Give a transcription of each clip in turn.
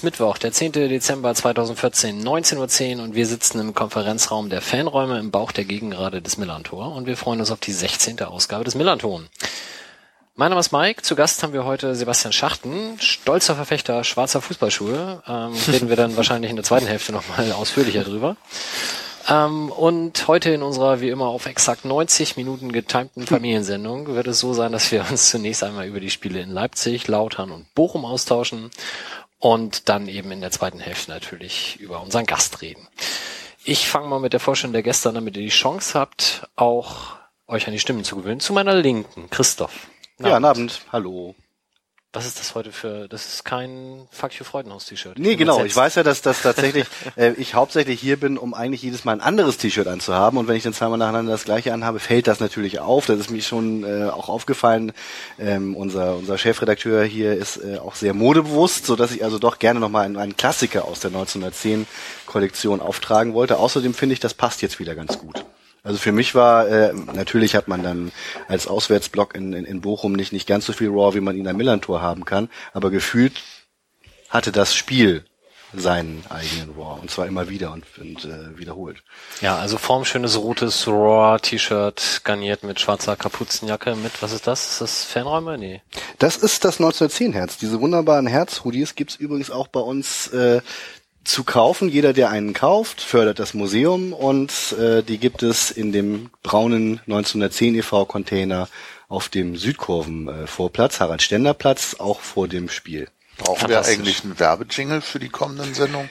ist Mittwoch, der 10. Dezember 2014, 19.10 Uhr und wir sitzen im Konferenzraum der Fanräume im Bauch der Gegengrade des Millantor und wir freuen uns auf die 16. Ausgabe des Millanton. Mein Name ist Mike, zu Gast haben wir heute Sebastian Schachten, stolzer Verfechter schwarzer Fußballschuhe. Ähm, reden wir dann wahrscheinlich in der zweiten Hälfte nochmal ausführlicher drüber. Ähm, und heute in unserer wie immer auf exakt 90 Minuten getimten Familiensendung wird es so sein, dass wir uns zunächst einmal über die Spiele in Leipzig, Lautern und Bochum austauschen und dann eben in der zweiten Hälfte natürlich über unseren Gast reden. Ich fange mal mit der Vorstellung der Gäste an, damit ihr die Chance habt, auch euch an die Stimmen zu gewöhnen. Zu meiner Linken, Christoph. Ja, guten Abend. Hallo. Was ist das heute für, das ist kein Fuck you Freudenhaus-T-Shirt. Nee, genau. Ich weiß ja, dass das tatsächlich, äh, ich hauptsächlich hier bin, um eigentlich jedes Mal ein anderes T-Shirt anzuhaben. Und wenn ich dann zweimal nacheinander das gleiche anhabe, fällt das natürlich auf. Das ist mir schon äh, auch aufgefallen. Ähm, unser, unser Chefredakteur hier ist äh, auch sehr modebewusst, so dass ich also doch gerne nochmal einen, einen Klassiker aus der 1910 Kollektion auftragen wollte. Außerdem finde ich, das passt jetzt wieder ganz gut. Also für mich war, äh, natürlich hat man dann als Auswärtsblock in, in, in Bochum nicht, nicht ganz so viel Raw, wie man ihn am Millantor haben kann, aber gefühlt hatte das Spiel seinen eigenen Raw und zwar immer wieder und, und äh, wiederholt. Ja, also formschönes rotes Raw-T-Shirt garniert mit schwarzer Kapuzenjacke mit, was ist das? Ist das Fanräume? Nee. Das ist das 1910 Herz. Diese wunderbaren Herz-Hoodies gibt's übrigens auch bei uns äh, zu kaufen. Jeder, der einen kauft, fördert das Museum und äh, die gibt es in dem braunen 1910 e.V. Container auf dem Südkurven-Vorplatz, äh, Harald-Stender-Platz, auch vor dem Spiel. Brauchen wir eigentlich einen Werbejingle für die kommenden Sendungen?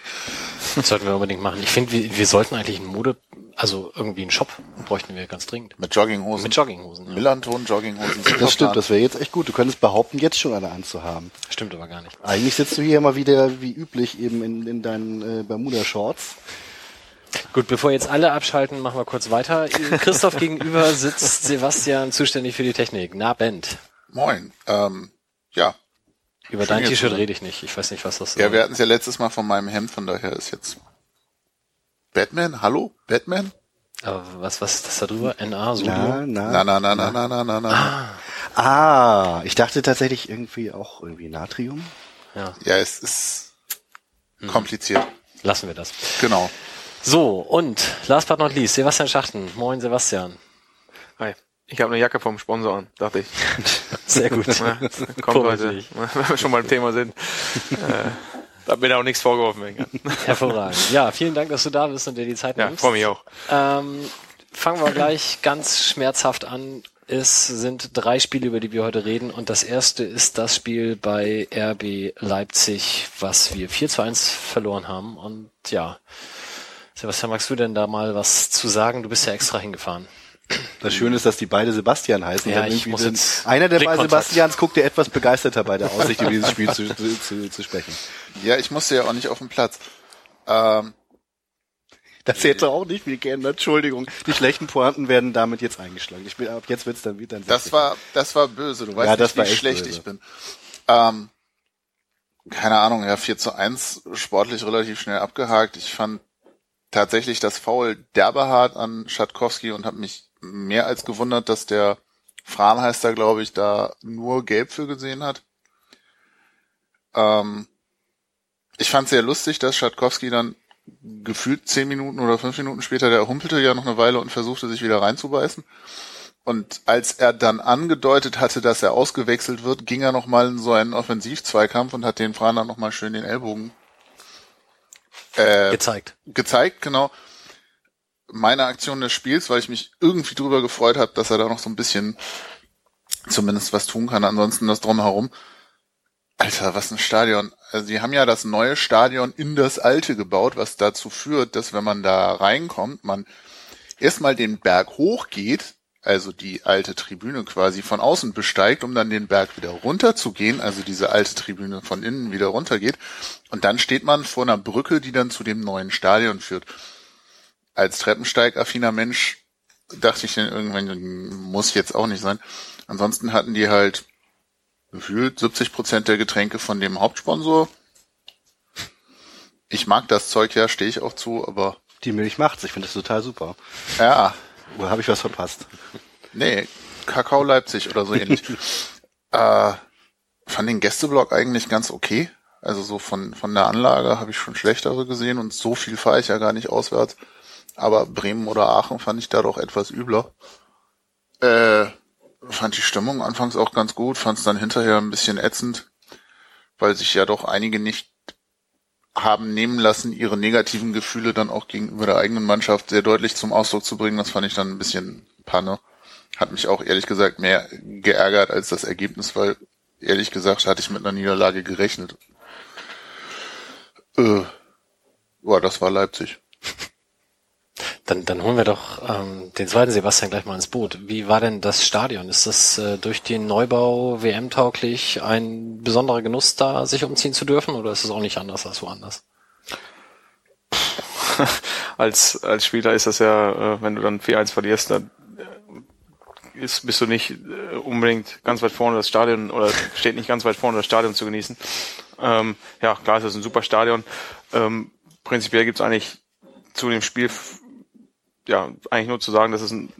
Das sollten wir unbedingt machen. Ich finde, wir, wir sollten eigentlich einen Mode, also irgendwie einen Shop bräuchten wir ganz dringend. Mit Jogginghosen. Mit Jogginghosen. Ja. Millanton, Jogginghosen. Das stimmt, das wäre jetzt echt gut. Du könntest behaupten, jetzt schon eine anzuhaben. Stimmt aber gar nicht. Eigentlich sitzt du hier mal wieder wie üblich eben in, in deinen äh, Bermuda-Shorts. Gut, bevor jetzt alle abschalten, machen wir kurz weiter. Christoph gegenüber sitzt Sebastian, zuständig für die Technik. Na, Band. Moin. Ähm, ja, über dein T-Shirt rede ich nicht. Ich weiß nicht, was das ist. Ja, wir hatten es ja letztes Mal von meinem Hemd, von daher ist jetzt Batman. Hallo? Batman? Aber was, was ist das da drüber? NA, so? Na, na, na, na, na, na, na, na, na. Ah. ah, ich dachte tatsächlich irgendwie auch irgendwie Natrium. Ja. Ja, es ist hm. kompliziert. Lassen wir das. Genau. So, und last but not least, Sebastian Schachten. Moin, Sebastian. Hi. Ich habe eine Jacke vom Sponsor an, dachte ich. Sehr gut. Ja, kommt heute, wenn wir schon mal im Thema sind. äh, da bin auch nichts vorgeworfen werden Hervorragend. Ja, vielen Dank, dass du da bist und dir die Zeit nimmst. Ja, freue mich auch. Ähm, fangen wir gleich ganz schmerzhaft an. Es sind drei Spiele, über die wir heute reden. Und das erste ist das Spiel bei RB Leipzig, was wir 4 zu 1 verloren haben. Und ja, Sebastian, magst du denn da mal was zu sagen? Du bist ja extra hingefahren. Das Schöne ist, dass die beide Sebastian heißen. Ja, ich muss jetzt einer der beiden Sebastians guckt ja etwas begeisterter bei der Aussicht, über dieses Spiel zu, zu, zu, zu sprechen. Ja, ich musste ja auch nicht auf dem Platz. Ähm, das hätte auch nicht viel geändert. Entschuldigung. Die schlechten Pointen werden damit jetzt eingeschlagen. Ich bin, ab jetzt wird's dann wieder. Das war, das war böse. Du weißt ja, nicht, wie schlecht böse. ich bin. Ähm, keine Ahnung, ja, 4 zu 1 sportlich relativ schnell abgehakt. Ich fand tatsächlich das Foul derbe hart an Schatkowski und habe mich mehr als gewundert, dass der Fran heißt da, glaube ich, da nur gelb für gesehen hat. Ähm, ich fand sehr lustig, dass Schatkowski dann gefühlt zehn Minuten oder fünf Minuten später, der humpelte ja noch eine Weile und versuchte sich wieder reinzubeißen. Und als er dann angedeutet hatte, dass er ausgewechselt wird, ging er nochmal in so einen Offensivzweikampf und hat den Fran dann nochmal schön den Ellbogen äh, gezeigt. Gezeigt, genau meine Aktion des Spiels, weil ich mich irgendwie drüber gefreut habe, dass er da noch so ein bisschen zumindest was tun kann. Ansonsten das drumherum. Alter, was ein Stadion. Also die haben ja das neue Stadion in das alte gebaut, was dazu führt, dass wenn man da reinkommt, man erstmal den Berg hochgeht, also die alte Tribüne quasi von außen besteigt, um dann den Berg wieder runter zu gehen, also diese alte Tribüne von innen wieder runtergeht. Und dann steht man vor einer Brücke, die dann zu dem neuen Stadion führt als Treppensteigaffiner Mensch dachte ich dann irgendwann, muss jetzt auch nicht sein. Ansonsten hatten die halt gefühlt 70 Prozent der Getränke von dem Hauptsponsor. Ich mag das Zeug ja, stehe ich auch zu, aber Die Milch macht's. Ich finde das total super. ja, Oder habe ich was verpasst? nee, Kakao Leipzig oder so ähnlich. äh, fand den Gästeblock eigentlich ganz okay. Also so von, von der Anlage habe ich schon schlechtere gesehen und so viel fahre ich ja gar nicht auswärts. Aber Bremen oder Aachen fand ich da doch etwas übler. Äh, fand die Stimmung anfangs auch ganz gut, fand es dann hinterher ein bisschen ätzend, weil sich ja doch einige nicht haben nehmen lassen, ihre negativen Gefühle dann auch gegenüber der eigenen Mannschaft sehr deutlich zum Ausdruck zu bringen. Das fand ich dann ein bisschen Panne. Hat mich auch ehrlich gesagt mehr geärgert als das Ergebnis, weil ehrlich gesagt hatte ich mit einer Niederlage gerechnet. Äh, ja, das war Leipzig. Dann, dann holen wir doch ähm, den zweiten Sebastian gleich mal ins Boot. Wie war denn das Stadion? Ist das äh, durch den Neubau WM-tauglich ein besonderer Genuss, da sich umziehen zu dürfen, oder ist es auch nicht anders als woanders? als, als Spieler ist das ja, äh, wenn du dann 4-1 verlierst, dann äh, ist, bist du nicht äh, unbedingt ganz weit vorne das Stadion oder steht nicht ganz weit vorne das Stadion zu genießen. Ähm, ja, klar ist das ein super Stadion. Ähm, prinzipiell gibt's eigentlich zu dem Spiel ja eigentlich nur zu sagen, dass es ein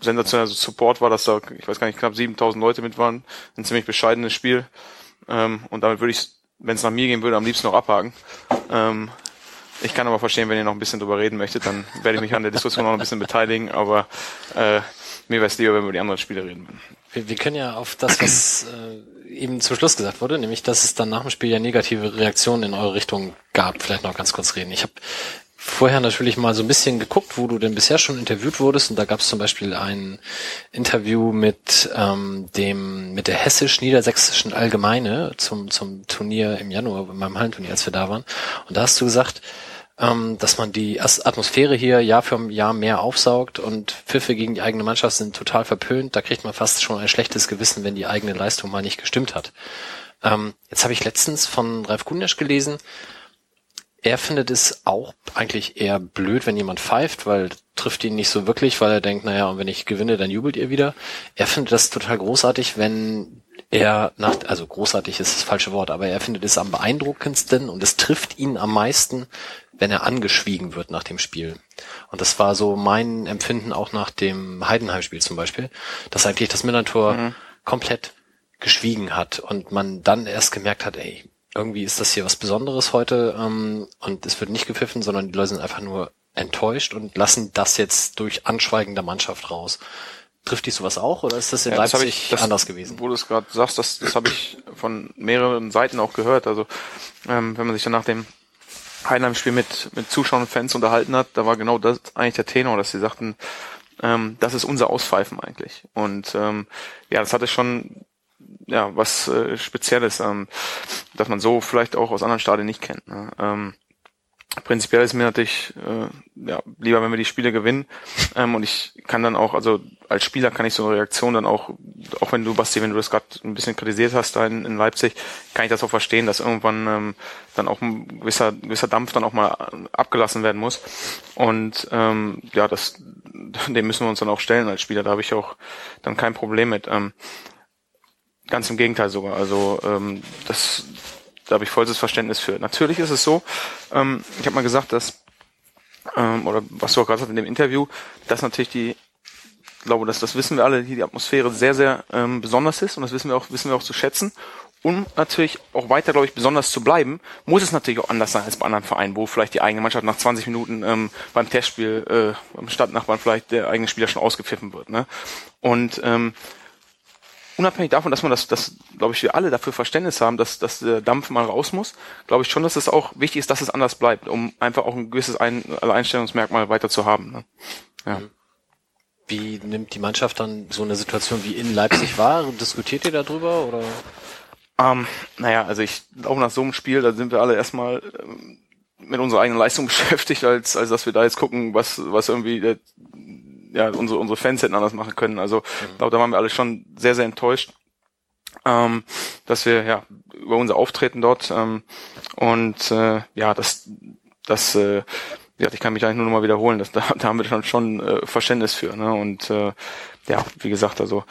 sensationeller Support war, dass da, ich weiß gar nicht, knapp 7000 Leute mit waren. Ein ziemlich bescheidenes Spiel. Ähm, und damit würde ich, wenn es nach mir gehen würde, am liebsten noch abhaken. Ähm, ich kann aber verstehen, wenn ihr noch ein bisschen drüber reden möchtet, dann werde ich mich an der Diskussion noch ein bisschen beteiligen, aber äh, mir wäre es lieber, wenn wir über die anderen Spiele reden würden. Wir, wir können ja auf das, was äh, eben zum Schluss gesagt wurde, nämlich, dass es dann nach dem Spiel ja negative Reaktionen in eure Richtung gab, vielleicht noch ganz kurz reden. Ich habe vorher natürlich mal so ein bisschen geguckt, wo du denn bisher schon interviewt wurdest und da gab es zum Beispiel ein Interview mit ähm, dem mit der hessisch-niedersächsischen Allgemeine zum zum Turnier im Januar beim Hallenturnier, als wir da waren und da hast du gesagt, ähm, dass man die Atmosphäre hier Jahr für Jahr mehr aufsaugt und Pfiffe gegen die eigene Mannschaft sind total verpönt. Da kriegt man fast schon ein schlechtes Gewissen, wenn die eigene Leistung mal nicht gestimmt hat. Ähm, jetzt habe ich letztens von Ralf Kundesch gelesen, er findet es auch eigentlich eher blöd, wenn jemand pfeift, weil trifft ihn nicht so wirklich, weil er denkt, naja, und wenn ich gewinne, dann jubelt ihr wieder. Er findet das total großartig, wenn er nach, also großartig ist das falsche Wort, aber er findet es am beeindruckendsten und es trifft ihn am meisten, wenn er angeschwiegen wird nach dem Spiel. Und das war so mein Empfinden auch nach dem Heidenheim-Spiel zum Beispiel, dass eigentlich das Millantor komplett geschwiegen hat und man dann erst gemerkt hat, ey, irgendwie ist das hier was Besonderes heute ähm, und es wird nicht gepfiffen, sondern die Leute sind einfach nur enttäuscht und lassen das jetzt durch Anschweigen der Mannschaft raus. Trifft dich sowas auch oder ist das in Ja, das Leipzig ich, das, anders gewesen? Wo du es gerade sagst, das, das habe ich von mehreren Seiten auch gehört. Also ähm, wenn man sich dann nach dem Heidenheim-Spiel mit, mit Zuschauern und Fans unterhalten hat, da war genau das eigentlich der Tenor, dass sie sagten, ähm, das ist unser Auspfeifen eigentlich. Und ähm, ja, das hatte schon ja was äh, Spezielles, ähm, dass man so vielleicht auch aus anderen Stadien nicht kennt. Ne? Ähm, prinzipiell ist mir natürlich äh, ja, lieber, wenn wir die Spiele gewinnen. Ähm, und ich kann dann auch, also als Spieler kann ich so eine Reaktion dann auch, auch wenn du, Basti, wenn du das gerade ein bisschen kritisiert hast da in, in Leipzig, kann ich das auch verstehen, dass irgendwann ähm, dann auch ein gewisser, gewisser Dampf dann auch mal abgelassen werden muss. Und ähm, ja, das dem müssen wir uns dann auch stellen als Spieler. Da habe ich auch dann kein Problem mit. Ähm, ganz im Gegenteil sogar. Also ähm, das da habe ich vollstes Verständnis für. Natürlich ist es so, ähm, ich habe mal gesagt, dass, ähm, oder was du auch gerade hast in dem Interview, dass natürlich die, glaube, dass das wissen wir alle, hier die Atmosphäre sehr, sehr ähm, besonders ist und das wissen wir auch, wissen wir auch zu schätzen. Um natürlich auch weiter, glaube ich, besonders zu bleiben, muss es natürlich auch anders sein als bei anderen Vereinen, wo vielleicht die eigene Mannschaft nach 20 Minuten ähm, beim Testspiel äh, beim Stadtnachbarn vielleicht der eigene Spieler schon ausgepfiffen wird. Ne? Und ähm, unabhängig davon, dass man das, das glaube ich, wir alle dafür Verständnis haben, dass, dass der Dampf mal raus muss, glaube ich schon, dass es auch wichtig ist, dass es anders bleibt, um einfach auch ein gewisses ein Alleinstellungsmerkmal weiter zu haben. Ne? Ja. Wie nimmt die Mannschaft dann so eine Situation wie in Leipzig wahr? Diskutiert ihr darüber oder? Ähm, naja, also ich glaube nach so einem Spiel, da sind wir alle erstmal ähm, mit unserer eigenen Leistung beschäftigt, als, als dass wir da jetzt gucken, was, was irgendwie äh, ja, unsere, unsere Fans hätten anders machen können. Also ich glaube, da waren wir alle schon sehr, sehr enttäuscht, ähm, dass wir ja über unser Auftreten dort ähm, und äh, ja, das, das äh, ja, ich kann mich eigentlich nur noch mal wiederholen, dass da, da haben wir dann schon äh, Verständnis für. Ne? Und äh, ja, wie gesagt, also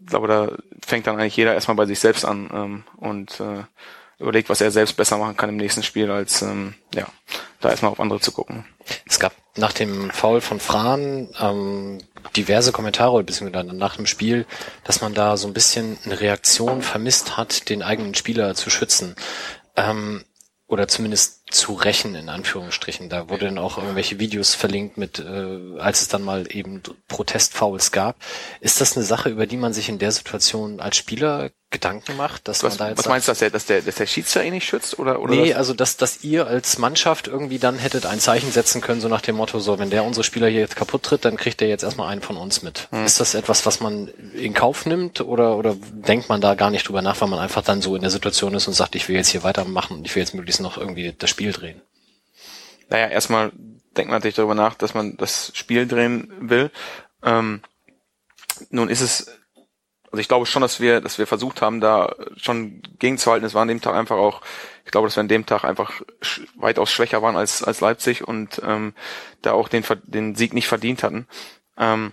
ich glaube, da fängt dann eigentlich jeder erstmal bei sich selbst an. Ähm, und äh, überlegt, was er selbst besser machen kann im nächsten Spiel, als ähm, ja, da erstmal auf andere zu gucken. Es gab nach dem Foul von Fran ähm, diverse Kommentare, beziehungsweise nach dem Spiel, dass man da so ein bisschen eine Reaktion vermisst hat, den eigenen Spieler zu schützen. Ähm, oder zumindest zu rächen, in Anführungsstrichen. Da wurde dann auch irgendwelche Videos verlinkt mit, äh, als es dann mal eben Protestfouls gab. Ist das eine Sache, über die man sich in der Situation als Spieler Gedanken macht, dass was, man da jetzt was meinst du, dass der, dass der, dass der Schiedsrichter ihn nicht schützt oder oder Nee, was? also dass, dass ihr als Mannschaft irgendwie dann hättet ein Zeichen setzen können, so nach dem Motto, so wenn der unsere Spieler hier jetzt kaputt tritt, dann kriegt der jetzt erstmal einen von uns mit. Hm. Ist das etwas, was man in Kauf nimmt oder, oder denkt man da gar nicht drüber nach, weil man einfach dann so in der Situation ist und sagt, ich will jetzt hier weitermachen und ich will jetzt möglichst noch irgendwie das Spiel drehen? Naja, erstmal denkt man natürlich darüber nach, dass man das Spiel drehen will. Ähm, nun ist es, also ich glaube schon, dass wir, dass wir versucht haben, da schon gegenzuhalten. Es war an dem Tag einfach auch, ich glaube, dass wir an dem Tag einfach sch weitaus schwächer waren als, als Leipzig und ähm, da auch den, den Sieg nicht verdient hatten. Ähm,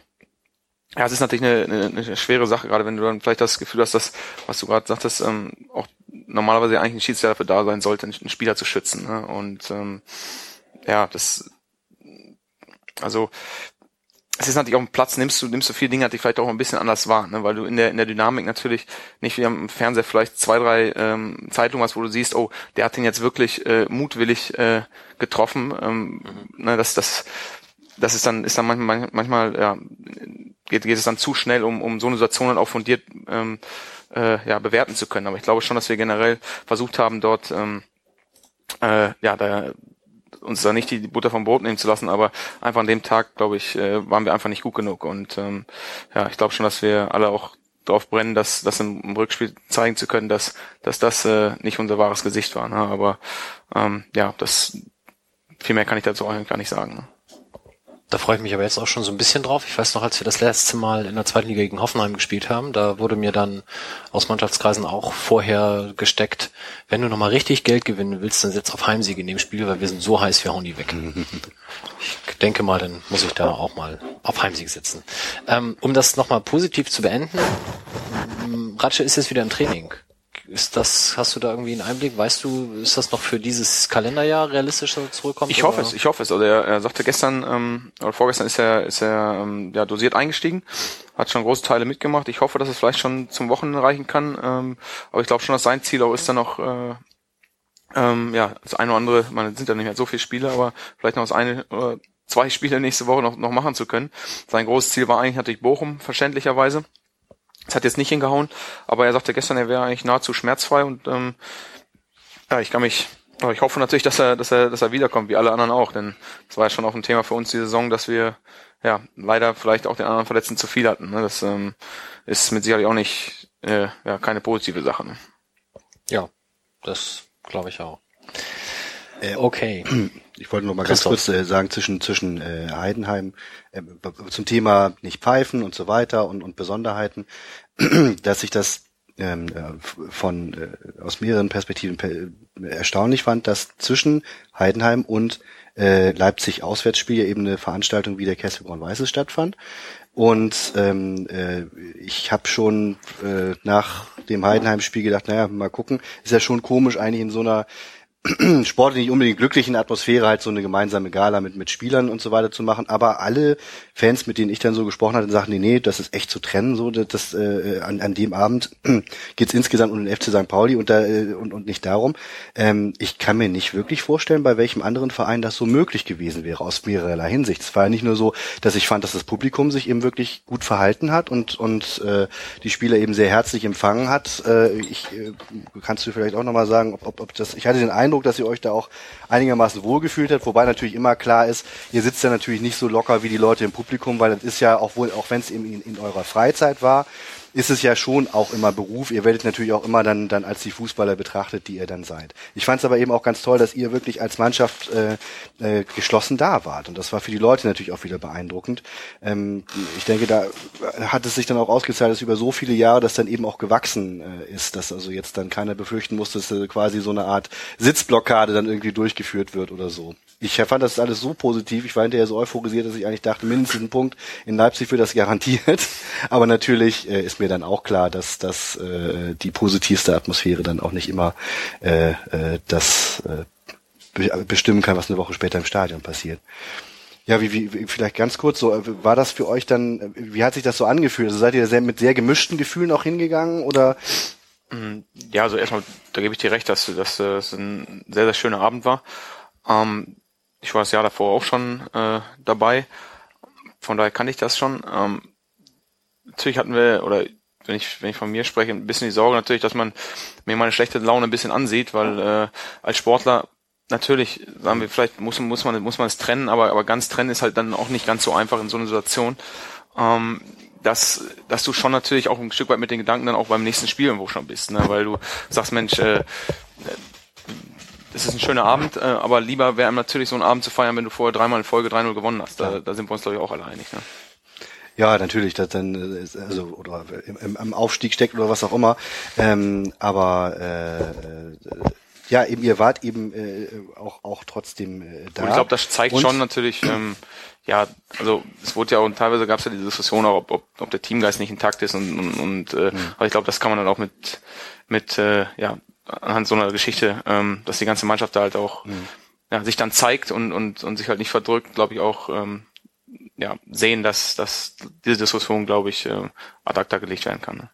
ja, es ist natürlich eine, eine, eine schwere Sache, gerade wenn du dann vielleicht das Gefühl hast, dass, was du gerade sagtest, ähm, auch normalerweise eigentlich ein Schiedsrichter dafür da sein sollte, einen Spieler zu schützen. Ne? Und ähm, ja, das also es ist natürlich auf dem Platz, nimmst du, nimmst du viele Dinge, die vielleicht auch ein bisschen anders wahr, ne? weil du in der, in der Dynamik natürlich nicht wie am Fernseher vielleicht zwei, drei ähm, Zeitungen hast, wo du siehst, oh, der hat ihn jetzt wirklich äh, mutwillig äh, getroffen. Ähm, ne? das, das, das ist dann, ist dann manchmal, manchmal ja, geht, geht es dann zu schnell, um, um so eine Situation dann auch fundiert ähm, äh, ja, bewerten zu können. Aber ich glaube schon, dass wir generell versucht haben, dort ähm, äh, ja, da uns da nicht die Butter vom Brot nehmen zu lassen, aber einfach an dem Tag, glaube ich, äh, waren wir einfach nicht gut genug. Und ähm, ja, ich glaube schon, dass wir alle auch drauf brennen, dass das im, Rückspiel zeigen zu können, dass, dass das äh, nicht unser wahres Gesicht war. Ne? Aber ähm, ja, das viel mehr kann ich dazu eigentlich gar nicht sagen. Ne? Da freue ich mich aber jetzt auch schon so ein bisschen drauf. Ich weiß noch, als wir das letzte Mal in der zweiten Liga gegen Hoffenheim gespielt haben, da wurde mir dann aus Mannschaftskreisen auch vorher gesteckt, wenn du nochmal richtig Geld gewinnen willst, dann setz auf Heimsieg in dem Spiel, weil wir sind so heiß, wir hauen die weg. Ich denke mal, dann muss ich da auch mal auf Heimsieg setzen. Ähm, um das nochmal positiv zu beenden, Ratsche ist jetzt wieder im Training. Ist das, hast du da irgendwie einen Einblick? Weißt du, ist das noch für dieses Kalenderjahr realistisch, dass er zurückkommt? Ich hoffe oder? es, ich hoffe es. Also er, er sagte gestern ähm, oder vorgestern ist er ist er ähm, ja dosiert eingestiegen, hat schon große Teile mitgemacht. Ich hoffe, dass es vielleicht schon zum Wochenende reichen kann. Ähm, aber ich glaube schon, dass sein Ziel auch ist dann noch äh, ähm, ja das eine oder andere. Man sind ja nicht mehr so viele Spiele, aber vielleicht noch das eine oder zwei Spiele nächste Woche noch noch machen zu können. Sein großes Ziel war eigentlich natürlich Bochum, verständlicherweise. Es hat jetzt nicht hingehauen, aber er sagte gestern, er wäre eigentlich nahezu schmerzfrei und ähm, ja, ich kann mich, aber ich hoffe natürlich, dass er, dass er, dass er wiederkommt, wie alle anderen auch, denn es war ja schon auch ein Thema für uns die Saison, dass wir ja leider vielleicht auch den anderen Verletzten zu viel hatten. Ne? Das ähm, ist mit Sicherheit auch nicht äh, ja keine positive Sache. Ne? Ja, das glaube ich auch. Äh, Okay. Ich wollte noch mal ganz Christoph. kurz äh, sagen zwischen zwischen äh, Heidenheim äh, zum Thema nicht pfeifen und so weiter und, und Besonderheiten, dass ich das ähm, äh, von äh, aus mehreren Perspektiven pe erstaunlich fand, dass zwischen Heidenheim und äh, Leipzig Auswärtsspiel eben eine Veranstaltung wie der Kesselbraun Weißes stattfand. Und ähm, äh, ich habe schon äh, nach dem Heidenheim-Spiel gedacht, naja, mal gucken, ist ja schon komisch eigentlich in so einer sportlich nicht unbedingt glücklichen Atmosphäre halt so eine gemeinsame Gala mit, mit Spielern und so weiter zu machen. Aber alle Fans, mit denen ich dann so gesprochen hatte, sagten, nee, nee, das ist echt zu trennen. So, das, das äh, an, an dem Abend geht's insgesamt um den FC St. Pauli und, da, äh, und, und nicht darum. Ähm, ich kann mir nicht wirklich vorstellen, bei welchem anderen Verein das so möglich gewesen wäre, aus mehrerlei Hinsicht. Es war ja nicht nur so, dass ich fand, dass das Publikum sich eben wirklich gut verhalten hat und, und äh, die Spieler eben sehr herzlich empfangen hat. Äh, ich äh, kannst du vielleicht auch nochmal sagen, ob, ob, ob das, ich hatte den Eindruck, dass ihr euch da auch einigermaßen wohlgefühlt habt, wobei natürlich immer klar ist, ihr sitzt ja natürlich nicht so locker wie die Leute im Publikum, weil das ist ja auch wohl, auch wenn es in, in eurer Freizeit war, ist es ja schon auch immer Beruf. Ihr werdet natürlich auch immer dann, dann als die Fußballer betrachtet, die ihr dann seid. Ich fand es aber eben auch ganz toll, dass ihr wirklich als Mannschaft äh, äh, geschlossen da wart. Und das war für die Leute natürlich auch wieder beeindruckend. Ähm, ich denke, da hat es sich dann auch ausgezahlt, dass über so viele Jahre das dann eben auch gewachsen äh, ist, dass also jetzt dann keiner befürchten muss, dass äh, quasi so eine Art Blitzblockade dann irgendwie durchgeführt wird oder so. Ich fand das alles so positiv. Ich war hinterher so euphorisiert, dass ich eigentlich dachte, mindestens ein Punkt in Leipzig wird das garantiert. Aber natürlich äh, ist mir dann auch klar, dass, dass äh, die positivste Atmosphäre dann auch nicht immer äh, äh, das äh, bestimmen kann, was eine Woche später im Stadion passiert. Ja, wie, wie, vielleicht ganz kurz so, äh, war das für euch dann, wie hat sich das so angefühlt? Also seid ihr sehr, mit sehr gemischten Gefühlen auch hingegangen oder? Mm, ja, also erstmal, da gebe ich dir recht, dass, dass es ein sehr, sehr schöner Abend war. Ähm, ich war das Jahr davor auch schon äh, dabei, von daher kannte ich das schon. Ähm, natürlich hatten wir, oder wenn ich, wenn ich von mir spreche, ein bisschen die Sorge natürlich, dass man mir meine schlechte Laune ein bisschen ansieht, weil äh, als Sportler natürlich, sagen wir, vielleicht muss, muss man muss man es trennen, aber, aber ganz trennen ist halt dann auch nicht ganz so einfach in so einer Situation. Ähm, dass, dass du schon natürlich auch ein Stück weit mit den Gedanken dann auch beim nächsten Spiel irgendwo schon bist, ne? weil du sagst, Mensch, äh, es ist ein schöner Abend, äh, aber lieber wäre natürlich so ein Abend zu feiern, wenn du vorher dreimal in Folge 3-0 gewonnen hast. Da, da sind wir uns, glaube ich, auch alle einig. Ne? Ja, natürlich, das dann äh, also oder im, im Aufstieg steckt oder was auch immer. Ähm, aber äh, äh ja, eben ihr wart eben äh, auch auch trotzdem äh, da. Und ich glaube, das zeigt und schon natürlich, ähm, ja, also es wurde ja auch und teilweise gab es ja die Diskussion auch, ob, ob, ob der Teamgeist nicht intakt ist und und, und äh, mhm. aber ich glaube, das kann man dann auch mit mit äh, ja anhand so einer Geschichte, ähm, dass die ganze Mannschaft da halt auch mhm. ja, sich dann zeigt und und und sich halt nicht verdrückt, glaube ich auch ähm, ja sehen, dass dass diese Diskussion, glaube ich, äh, ad acta gelegt werden kann. Ne?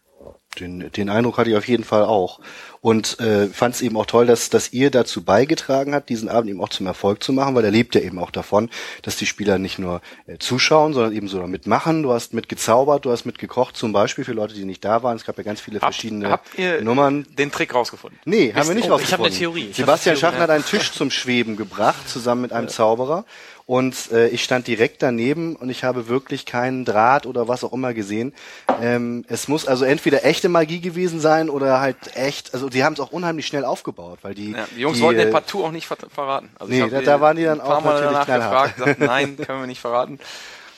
Den, den Eindruck hatte ich auf jeden Fall auch. Und äh, fand es eben auch toll, dass, dass ihr dazu beigetragen habt, diesen Abend eben auch zum Erfolg zu machen, weil er lebt ja eben auch davon, dass die Spieler nicht nur äh, zuschauen, sondern eben so mitmachen. Du hast mitgezaubert, du hast mitgekocht, zum Beispiel für Leute, die nicht da waren. Es gab ja ganz viele habt, verschiedene habt ihr Nummern. Den Trick rausgefunden? Nee, haben wir nicht oh, rausgefunden. Ich habe eine Theorie. Sebastian Theorie, Schaffner hat einen Tisch zum Schweben gebracht, zusammen mit einem Zauberer. Und äh, ich stand direkt daneben und ich habe wirklich keinen Draht oder was auch immer gesehen. Ähm, es muss also entweder echte Magie gewesen sein oder halt echt, also die haben es auch unheimlich schnell aufgebaut, weil die, ja, die Jungs die, wollten den Partout auch nicht ver verraten. Also nee, da, da waren die dann auch natürlich knallhart. Gefragt, gesagt, nein, können wir nicht verraten.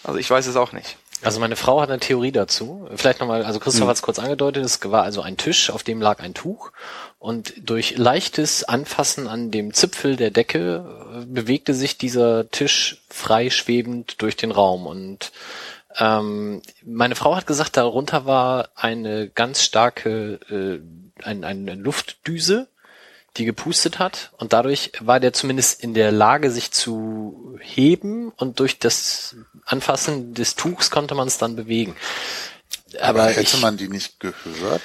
Also ich weiß es auch nicht. Also meine Frau hat eine Theorie dazu. Vielleicht nochmal, also Christoph hm. hat es kurz angedeutet, es war also ein Tisch, auf dem lag ein Tuch und durch leichtes Anfassen an dem Zipfel der Decke äh, bewegte sich dieser Tisch frei schwebend durch den Raum und ähm, meine Frau hat gesagt, darunter war eine ganz starke äh, ein, eine Luftdüse, die gepustet hat und dadurch war der zumindest in der Lage, sich zu heben und durch das Anfassen des Tuchs konnte man es dann bewegen. Aber, Aber hätte ich, man die nicht gehört?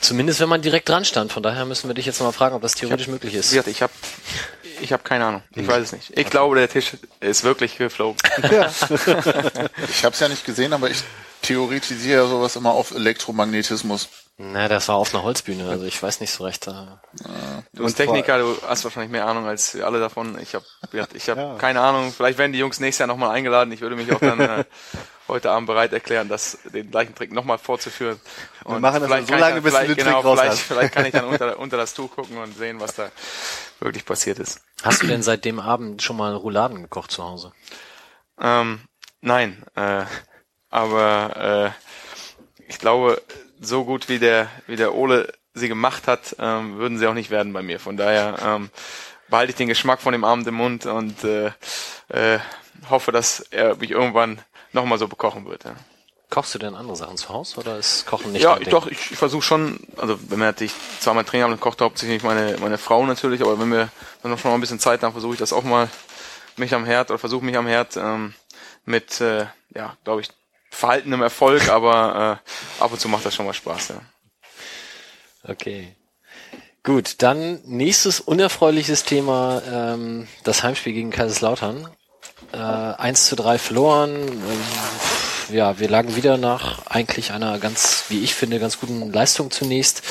Zumindest wenn man direkt dran stand. Von daher müssen wir dich jetzt nochmal fragen, ob das theoretisch hab, möglich ist. Ich habe ich hab keine Ahnung. Ich hm. weiß es nicht. Ich okay. glaube, der Tisch ist wirklich geflogen. Ja. ich habe es ja nicht gesehen, aber ich theoretisiere ja sowas immer auf Elektromagnetismus. Na, das war auf einer Holzbühne, also ich weiß nicht so recht. Da. Du bist Techniker, du hast wahrscheinlich mehr Ahnung als alle davon. Ich habe ich hab ja. keine Ahnung. Vielleicht werden die Jungs nächstes Jahr nochmal eingeladen. Ich würde mich auch dann äh, heute Abend bereit erklären, das, den gleichen Trick nochmal vorzuführen. Und Wir machen das so lange, bis du den genau, Trick raus vielleicht, hast. vielleicht kann ich dann unter, unter das Tuch gucken und sehen, was da wirklich passiert ist. Hast du denn seit dem Abend schon mal Rouladen gekocht zu Hause? Ähm, nein, äh, aber äh, ich glaube, so gut wie der, wie der Ole sie gemacht hat, ähm, würden sie auch nicht werden bei mir. Von daher ähm, behalte ich den Geschmack von dem Abend im Mund und äh, äh, hoffe, dass er mich irgendwann nochmal so bekochen wird. Ja. Kochst du denn andere Sachen zu Hause oder ist Kochen nicht Ja, doch, ich, ich versuche schon, also wenn wir natürlich zweimal Training haben, dann kocht hauptsächlich meine, meine Frau natürlich, aber wenn wir dann noch schon mal ein bisschen Zeit haben, versuche ich das auch mal mich am Herd oder versuche mich am Herd ähm, mit, äh, ja, glaube ich, verhaltenem Erfolg, aber äh, ab und zu macht das schon mal Spaß, ja. Okay. Gut, dann nächstes unerfreuliches Thema, ähm, das Heimspiel gegen Kaiserslautern. Äh, 1 zu 3 verloren. Ähm, ja, wir lagen wieder nach eigentlich einer ganz, wie ich finde, ganz guten Leistung zunächst.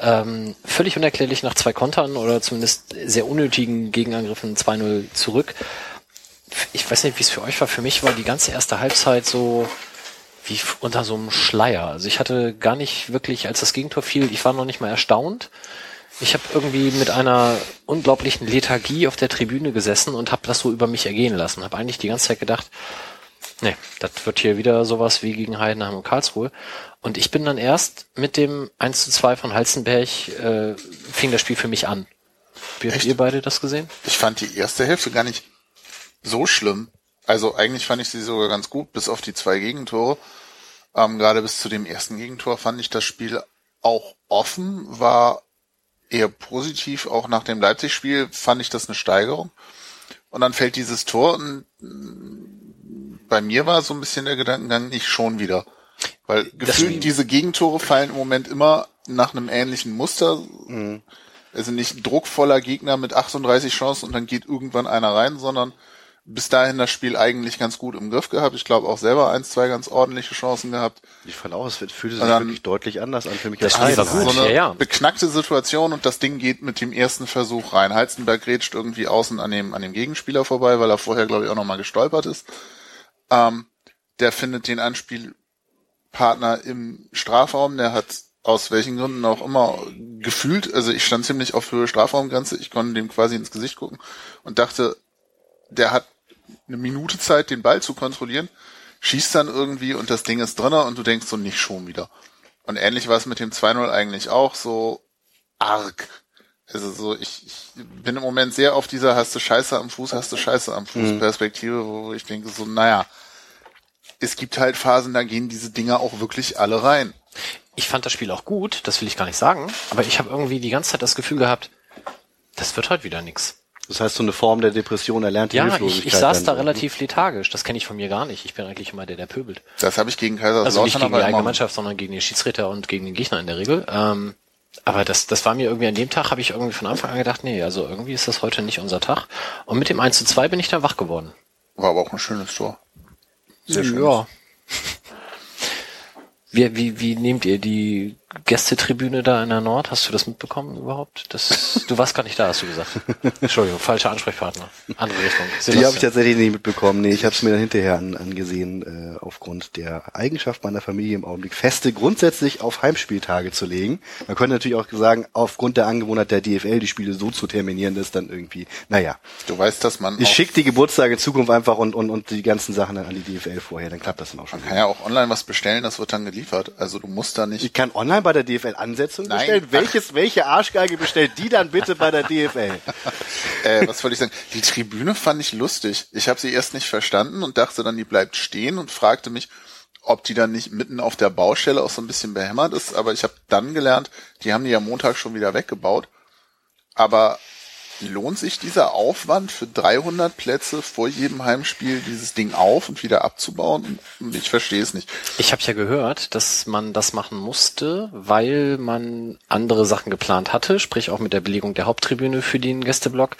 Ähm, völlig unerklärlich nach zwei Kontern oder zumindest sehr unnötigen Gegenangriffen 2-0 zurück. Ich weiß nicht, wie es für euch war. Für mich war die ganze erste Halbzeit so, wie unter so einem Schleier. Also ich hatte gar nicht wirklich, als das Gegentor fiel, ich war noch nicht mal erstaunt. Ich habe irgendwie mit einer unglaublichen Lethargie auf der Tribüne gesessen und habe das so über mich ergehen lassen. Habe eigentlich die ganze Zeit gedacht, nee, das wird hier wieder sowas wie gegen Heidenheim und Karlsruhe. Und ich bin dann erst mit dem 1 zu 2 von Halzenberg, äh, fing das Spiel für mich an. Wie habt ihr beide das gesehen? Ich fand die erste Hälfte gar nicht so schlimm. Also eigentlich fand ich sie sogar ganz gut, bis auf die zwei Gegentore. Ähm, gerade bis zu dem ersten Gegentor fand ich das Spiel auch offen, war eher positiv. Auch nach dem Leipzig-Spiel fand ich das eine Steigerung. Und dann fällt dieses Tor und mm, bei mir war so ein bisschen der Gedankengang nicht schon wieder. Weil gefühlt diese Gegentore fallen im Moment immer nach einem ähnlichen Muster. Also nicht druckvoller Gegner mit 38 Chancen und dann geht irgendwann einer rein, sondern bis dahin das Spiel eigentlich ganz gut im Griff gehabt. Ich glaube auch selber eins, zwei ganz ordentliche Chancen gehabt. Ich fand auch, es fühlte sich dann- wirklich deutlich anders an für mich Das war so eine ja, ja. beknackte Situation und das Ding geht mit dem ersten Versuch rein. Heizenberg grätscht irgendwie außen an dem, an dem Gegenspieler vorbei, weil er vorher, glaube ich, auch nochmal gestolpert ist. Ähm, der findet den Anspielpartner im Strafraum, der hat aus welchen Gründen auch immer gefühlt, also ich stand ziemlich auf Höhe Strafraumgrenze, ich konnte dem quasi ins Gesicht gucken und dachte, der hat eine Minute Zeit, den Ball zu kontrollieren, schießt dann irgendwie und das Ding ist drinne und du denkst so nicht schon wieder. Und ähnlich war es mit dem 2-0 eigentlich auch so arg. Also so, ich, ich bin im Moment sehr auf dieser hast du Scheiße am Fuß, hast du Scheiße am Fuß Perspektive, wo ich denke so, naja, es gibt halt Phasen, da gehen diese Dinger auch wirklich alle rein. Ich fand das Spiel auch gut, das will ich gar nicht sagen, aber ich habe irgendwie die ganze Zeit das Gefühl gehabt, das wird heute wieder nix. Das heißt, so eine Form der Depression, erlernte Ja, ich, Hilflosigkeit. ich saß dann da ne? relativ lethargisch. Das kenne ich von mir gar nicht. Ich bin eigentlich immer der, der pöbelt. Das habe ich gegen Kaiserslautern Also nicht gegen die eigene immer- Mannschaft, sondern gegen den Schiedsrichter und gegen den Gegner in der Regel. Ähm, aber das, das war mir irgendwie an dem Tag, habe ich irgendwie von Anfang an gedacht, nee, also irgendwie ist das heute nicht unser Tag. Und mit dem 1 zu 2 bin ich dann wach geworden. War aber auch ein schönes Tor. Sehr schön. Ja. Wie, wie, wie nehmt ihr die Gästetribüne da in der Nord? Hast du das mitbekommen überhaupt? Das, du warst gar nicht da, hast du gesagt. Entschuldigung, falscher Ansprechpartner. Andere Richtung. Die habe ich Sebastian. tatsächlich nicht mitbekommen. Nee, ich habe es mir dann hinterher an, angesehen, äh, aufgrund der Eigenschaft meiner Familie im Augenblick, Feste grundsätzlich auf Heimspieltage zu legen. Man könnte natürlich auch sagen, aufgrund der Angewohnheit der DFL, die Spiele so zu terminieren, dass dann irgendwie, naja. Du weißt, dass man Ich schicke die Geburtstage in Zukunft einfach und, und, und die ganzen Sachen dann an die DFL vorher, dann klappt das dann auch schon. man kann ja auch online was bestellen, das wird dann geliefert. Also du musst da nicht Ich kann online bei der DFL Ansetzungen Nein. bestellen. Welches, welche Arschgeige bestellt die dann bitte bei der DFL? äh, was wollte ich sagen? Die Tribüne fand ich lustig. Ich habe sie erst nicht verstanden und dachte dann, die bleibt stehen und fragte mich, ob die dann nicht mitten auf der Baustelle auch so ein bisschen behämmert ist. Aber ich habe dann gelernt, die haben die ja Montag schon wieder weggebaut. Aber lohnt sich dieser Aufwand für 300 Plätze vor jedem Heimspiel dieses Ding auf und wieder abzubauen? Ich verstehe es nicht. Ich habe ja gehört, dass man das machen musste, weil man andere Sachen geplant hatte, sprich auch mit der Belegung der Haupttribüne für den Gästeblock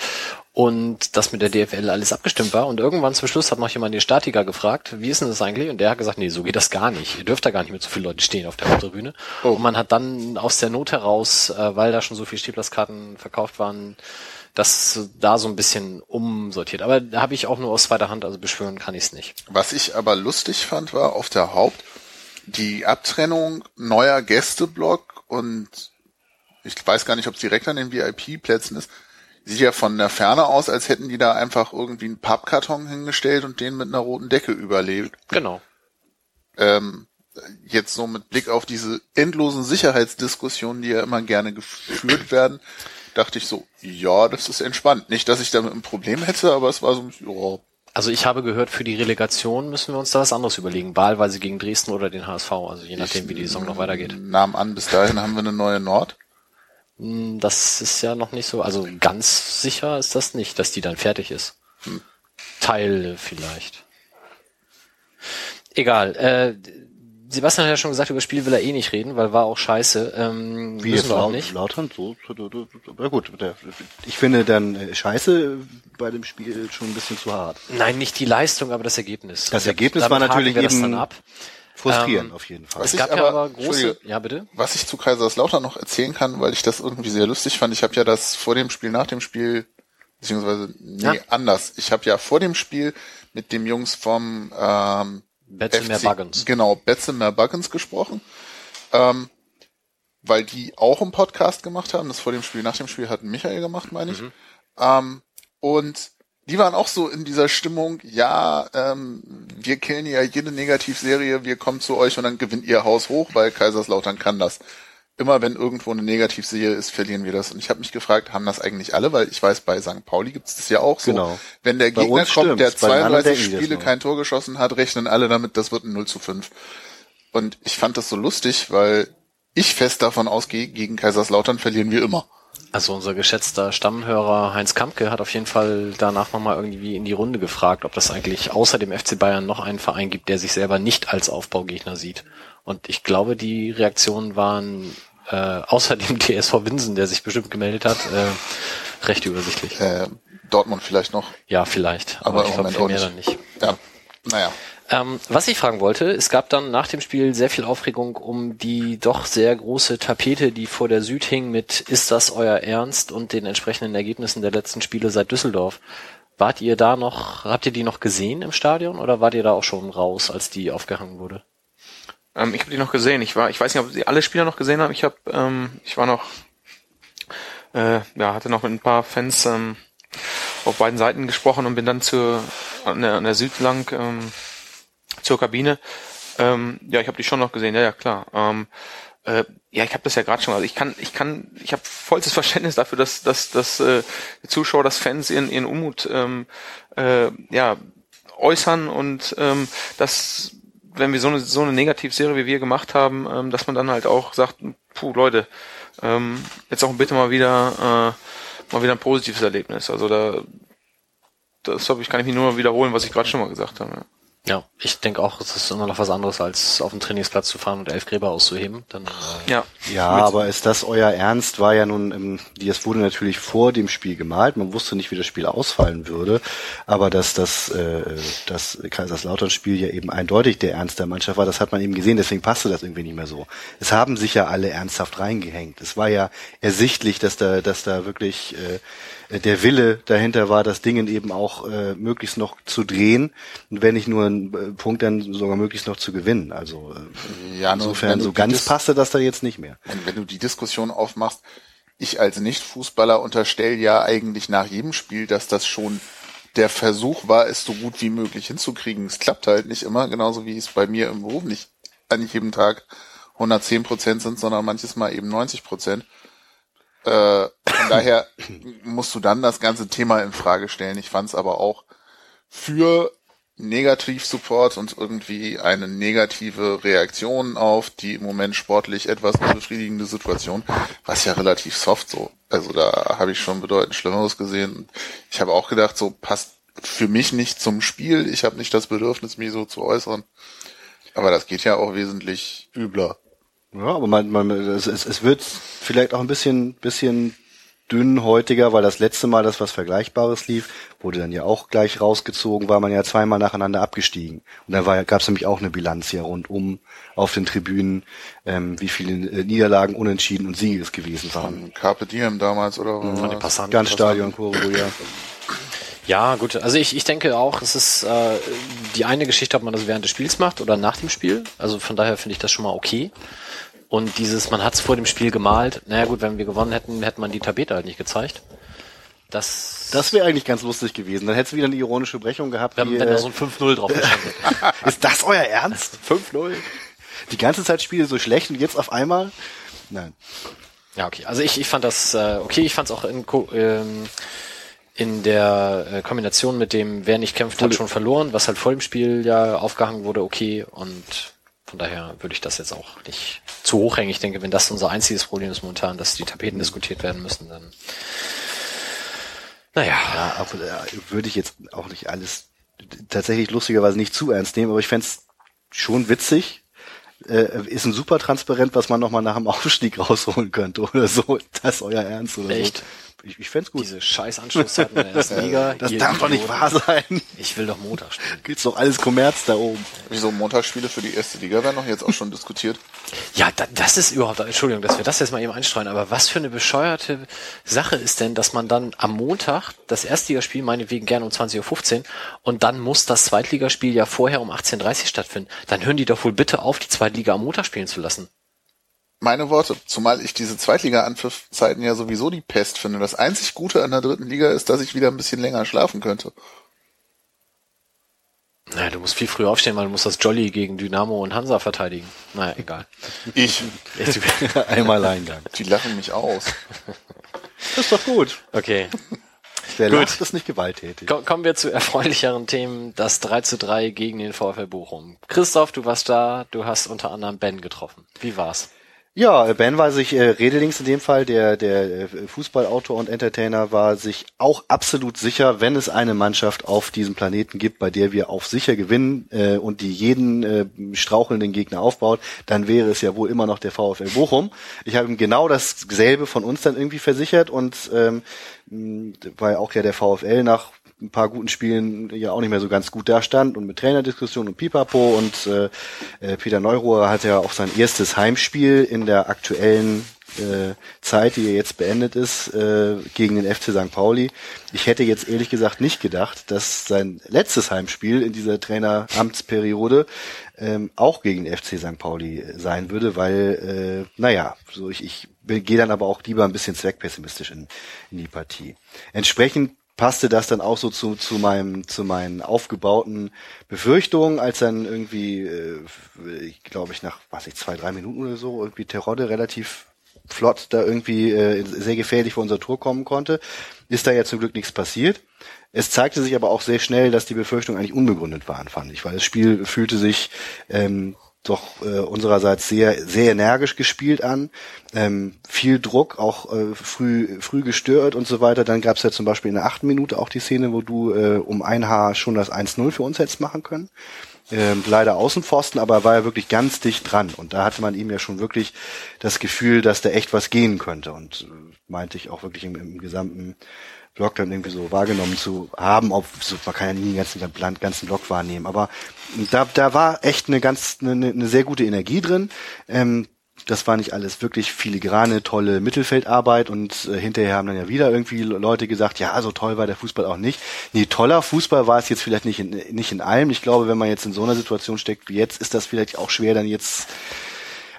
und das mit der DFL alles abgestimmt war. Und irgendwann zum Schluss hat noch jemand den Statiker gefragt, wie ist denn das eigentlich? Und der hat gesagt, nee, so geht das gar nicht. Ihr dürft da gar nicht mit so vielen Leuten stehen auf der Haupttribüne. Oh. Und man hat dann aus der Not heraus, äh, weil da schon so viele Stehplatzkarten verkauft waren, das da so ein bisschen umsortiert. Aber da habe ich auch nur aus zweiter Hand, also beschwören kann ich es nicht. Was ich aber lustig fand, war auf der Haupt die Abtrennung neuer Gästeblock und ich weiß gar nicht, ob es direkt an den VIP-Plätzen ist. Sieht ja von der Ferne aus, als hätten die da einfach irgendwie einen Pappkarton hingestellt und den mit einer roten Decke überlebt. Genau. Ähm, jetzt so mit Blick auf diese endlosen Sicherheitsdiskussionen, die ja immer gerne geführt werden, dachte ich so, ja, das ist entspannt. Nicht, dass ich damit ein Problem hätte, aber es war so, ja, Also ich habe gehört, für die Relegation müssen wir uns da was anderes überlegen. Wahlweise gegen Dresden oder den HSV, also je nachdem, wie die Saison noch weitergeht. nahm an, bis dahin haben wir eine neue Nord. Hm, Das ist ja noch nicht so, also ganz sicher ist das nicht, dass die dann fertig ist. Teil vielleicht. Egal. Äh, Sebastian hat ja schon gesagt, über das Spiel will er eh nicht reden, weil war auch scheiße. Ähm, Wie müssen wir auch nicht. Lautern? So, aber gut. Der, ich finde dann äh, Scheiße bei dem Spiel schon ein bisschen zu hart. Nein, nicht die Leistung, aber das Ergebnis. Das Ergebnis war natürlich eben- ab. Frustrierend Ähm, auf jeden Fall. Was Es ich gab ja aber- aber große. Ja, bitte. Was ich zu Kaiserslautern noch erzählen kann, weil ich das irgendwie sehr lustig fand, ich habe ja das vor dem Spiel, nach dem Spiel, beziehungsweise, nee, Ja. anders. Ich habe ja vor dem Spiel mit dem Jungs vom ähm, Betzemer Buggins. Genau, Betzemer Buggins gesprochen. Ähm, weil die auch einen Podcast gemacht haben. Das vor dem Spiel, nach dem Spiel hat Michael gemacht, meine ich. Ähm, und die waren auch so in dieser Stimmung, ja, ähm, wir killen ja jede Negativserie, wir kommen zu euch und dann gewinnt ihr Haus hoch, weil Kaiserslautern kann das. immer wenn irgendwo eine Negativserie ist, verlieren wir das. Und ich habe mich gefragt, haben das eigentlich alle? Weil ich weiß, bei St. Pauli gibt es das ja auch so. Genau. Wenn der Bei Gegner kommt, der stimmt's. Bei den anderen 32 denken die das Spiele kein Tor geschossen hat, rechnen alle damit, das wird ein 0 zu 5. Und ich fand das so lustig, weil ich fest davon ausgehe, gegen Kaiserslautern verlieren wir immer. Also unser geschätzter Stammhörer Heinz Kampke hat auf jeden Fall danach nochmal irgendwie in die Runde gefragt, ob das eigentlich außer dem FC Bayern noch einen Verein gibt, der sich selber nicht als Aufbaugegner sieht. Und ich glaube, die Reaktionen waren äh, außer dem TSV Winsen, der sich bestimmt gemeldet hat, äh, recht übersichtlich. Äh, Dortmund vielleicht noch. Ja, vielleicht. Aber Aber, ich glaube, viel mehr dann nicht. Ja, naja. Ähm, was ich fragen wollte, es gab dann nach dem Spiel sehr viel Aufregung um die doch sehr große Tapete, die vor der Süd hing mit Ist das euer Ernst und den entsprechenden Ergebnissen der letzten Spiele seit Düsseldorf. Wart ihr da noch, habt ihr die noch gesehen im Stadion oder wart ihr da auch schon raus, als die aufgehangen wurde? Ähm, ich habe die noch gesehen. Ich war, ich weiß nicht, ob Sie alle Spieler noch gesehen haben. Ich habe, ähm, ich war noch, äh, ja, hatte noch mit ein paar Fans ähm, auf beiden Seiten gesprochen und bin dann zur an der, an der Süd lang ähm, zur Kabine. Ähm, ja, ich habe die schon noch gesehen. Ja, ja, klar. Ähm, äh, ja, ich habe das ja gerade schon. Also ich kann, ich kann, ich habe vollstes Verständnis dafür, dass, dass, dass äh, Zuschauer, dass Fans ihren, ihren Unmut ähm, äh, ja äußern und ähm, dass wenn wir so eine so eine Negativserie wie wir gemacht haben, ähm, dass man dann halt auch sagt, puh Leute, ähm, jetzt auch bitte mal wieder äh, mal wieder ein positives Erlebnis. Also da das habe ich kann ich mich nur wiederholen, was ich gerade schon mal gesagt habe. Ja. Ja, ich denke auch, es ist immer noch was anderes, als auf den Trainingsplatz zu fahren und elf Gräber auszuheben. Dann, äh, Ja, Ja, aber ist das euer Ernst? War ja nun, ähm, das wurde natürlich vor dem Spiel gemalt. Man wusste nicht, wie das Spiel ausfallen würde. Aber dass das, äh, das Kaiserslautern-Spiel ja eben eindeutig der Ernst der Mannschaft war, das hat man eben gesehen. Deswegen passte das irgendwie nicht mehr so. Es haben sich ja alle ernsthaft reingehängt. Es war ja ersichtlich, dass da, dass da wirklich äh, der Wille dahinter war, das Ding eben auch äh, möglichst noch zu drehen und wenn nicht nur einen äh, Punkt, dann sogar möglichst noch zu gewinnen. Also äh, Ja, wenn insofern so ganz passte das da jetzt nicht mehr. Und wenn du die Diskussion aufmachst, ich als Nicht-Fußballer unterstelle ja eigentlich nach jedem Spiel, dass das schon der Versuch war, es so gut wie möglich hinzukriegen. Es klappt halt nicht immer, genauso wie es bei mir im Beruf nicht an nicht jedem Tag 110 Prozent sind, sondern manches Mal eben 90 Prozent. Äh, von daher musst du dann das ganze Thema in Frage stellen. Ich fand es aber auch für Negativ-Support und irgendwie eine negative Reaktion auf die im Moment sportlich etwas unbefriedigende Situation, was ja relativ soft so. Also da habe ich schon bedeutend Schlimmeres gesehen. Ich habe auch gedacht, so passt für mich nicht zum Spiel. Ich habe nicht das Bedürfnis, mich so zu äußern. Aber das geht ja auch wesentlich übler. Ja, aber man, man, es, es, es wird vielleicht auch ein bisschen, bisschen dünnhäutiger, weil das letzte Mal, das was Vergleichbares lief, wurde dann ja auch gleich rausgezogen, war man ja zweimal nacheinander abgestiegen. Und da war, gab es nämlich auch eine Bilanz hier rundum auf den Tribünen, ähm, wie viele äh, Niederlagen, Unentschieden und Siege es gewesen waren. Von Carpe Diem damals oder von den? Passanten. Ganz Stadion, Choreo, ja. Ja, gut. Also ich, ich denke auch, es ist äh, die eine Geschichte, ob man das während des Spiels macht oder nach dem Spiel. Also von daher finde ich das schon mal okay. Und dieses, man hat es vor dem Spiel gemalt. Naja gut, wenn wir gewonnen hätten, hätte man die Tapete halt nicht gezeigt. Das, Das wäre eigentlich ganz lustig gewesen. Dann hättest du wieder eine ironische Brechung gehabt. wenn, wie, wenn da äh, so ein 5-0 drauf gestanden ist das euer Ernst? 5-0? Die ganze Zeit Spiele so schlecht und jetzt auf einmal? Nein. Ja, okay. Also ich, ich fand das äh, okay. Ich fand es auch in, ähm, in der äh, Kombination mit dem, wer nicht kämpft, hat schon verloren, was halt vor dem Spiel ja aufgehangen wurde, okay. Und von daher würde ich das jetzt auch nicht zu hoch hängen. Ich denke, wenn das unser einziges Problem ist momentan, dass die Tapeten diskutiert werden müssen, dann naja. Ja, aber, ja, würde ich jetzt auch nicht alles tatsächlich lustigerweise nicht zu ernst nehmen, aber ich fänd's schon witzig. Äh, ist ein super transparent, was man nochmal nach dem Aufstieg rausholen könnte oder so. Das ist euer Ernst oder Echt? so. Ich, ich fänd's gut. Diese scheiß Anschlusszeiten in der ersten Liga. das darf doch nicht wahr sein. Ich will doch Montag spielen. Gibt's doch alles Kommerz da oben. Wieso Montagsspiele für die erste Liga werden doch jetzt auch schon diskutiert. Ja, da, das ist überhaupt, Entschuldigung, dass wir das jetzt mal eben einstreuen, aber was für eine bescheuerte Sache ist denn, dass man dann am Montag das Erstligaspiel meinetwegen gerne um 20.15 Uhr und dann muss das Zweitligaspiel ja vorher um 18.30 Uhr stattfinden. Dann hören die doch wohl bitte auf, die Zweitliga am Montag spielen zu lassen. Meine Worte, zumal ich diese Zweitliga-Anpfiffzeiten ja sowieso die Pest finde. Das einzig Gute an der dritten Liga ist, dass ich wieder ein bisschen länger schlafen könnte. Naja, du musst viel früher aufstehen, weil du musst das Jolly gegen Dynamo und Hansa verteidigen. Naja, egal. Ich. Einmal Eingang. Die lachen mich aus. Das ist doch gut. Okay. Wer Gut. lacht, ist nicht gewalttätig. Ko- Kommen wir zu erfreulicheren Themen. Das 3 zu 3 gegen den VfL Bochum. Christoph, du warst da. Du hast unter anderem Ben getroffen. Wie war's? Ja, Ben war sich, äh, Redelings in dem Fall, der, der äh, Fußballautor und Entertainer, war sich auch absolut sicher, wenn es eine Mannschaft auf diesem Planeten gibt, bei der wir auf sicher gewinnen äh, und die jeden äh, strauchelnden Gegner aufbaut, dann wäre es ja wohl immer noch der VfL Bochum. Ich habe ihm genau dasselbe von uns dann irgendwie versichert und ähm, weil auch ja der VfL nach ein paar guten Spielen ja auch nicht mehr so ganz gut da stand und mit Trainerdiskussion und Pipapo und äh, äh, Peter Neuruhr hat ja auch sein erstes Heimspiel in der aktuellen äh, Zeit, die jetzt beendet ist, äh, gegen den FC St. Pauli. Ich hätte jetzt ehrlich gesagt nicht gedacht, dass sein letztes Heimspiel in dieser Traineramtsperiode ähm, auch gegen den FC St. Pauli sein würde, weil, äh, naja, so ich, ich gehe dann aber auch lieber ein bisschen zweckpessimistisch in, in die Partie. Entsprechend passte das dann auch so zu, zu meinem, zu meinen aufgebauten Befürchtungen, als dann irgendwie, äh, ich glaube ich, nach, was ich, zwei, drei Minuten oder so, irgendwie Terodde relativ flott da irgendwie äh, sehr gefährlich vor unser Tor kommen konnte, ist da ja zum Glück nichts passiert. Es zeigte sich aber auch sehr schnell, dass die Befürchtungen eigentlich unbegründet waren, fand ich, weil das Spiel fühlte sich ähm, doch äh, unsererseits sehr sehr energisch gespielt an, ähm, viel Druck, auch äh, früh früh gestört und so weiter. Dann gab es ja zum Beispiel in der achten Minute auch die Szene, wo du äh, um ein Haar schon das 1-0 für uns hättest machen können. Ähm, leider Außenpfosten, aber er war ja wirklich ganz dicht dran. Und da hatte man ihm ja schon wirklich das Gefühl, dass da echt was gehen könnte. Und äh, meinte ich auch wirklich im, im gesamten Blog dann irgendwie so wahrgenommen zu haben, ob so, man kann ja nie den ganzen, Plan- ganzen Blog wahrnehmen, aber da, da war echt eine ganz eine, eine sehr gute Energie drin. Ähm, das war nicht alles wirklich filigrane, tolle Mittelfeldarbeit und äh, hinterher haben dann ja wieder irgendwie Leute gesagt, ja, so toll war der Fußball auch nicht. Nee, toller Fußball war es jetzt vielleicht nicht in, nicht in allem. Ich glaube, wenn man jetzt in so einer Situation steckt wie jetzt, ist das vielleicht auch schwer, dann jetzt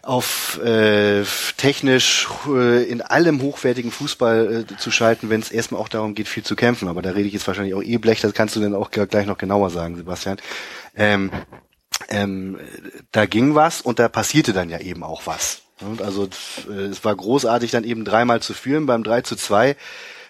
auf äh, technisch äh, in allem hochwertigen Fußball äh, zu schalten, wenn es erstmal auch darum geht, viel zu kämpfen. Aber da rede ich jetzt wahrscheinlich auch eh blech, das kannst du dann auch gleich noch genauer sagen, Sebastian. Ähm, ähm, da ging was und da passierte dann ja eben auch was. Und also äh, es war großartig, dann eben dreimal zu führen. Beim 3 zu 2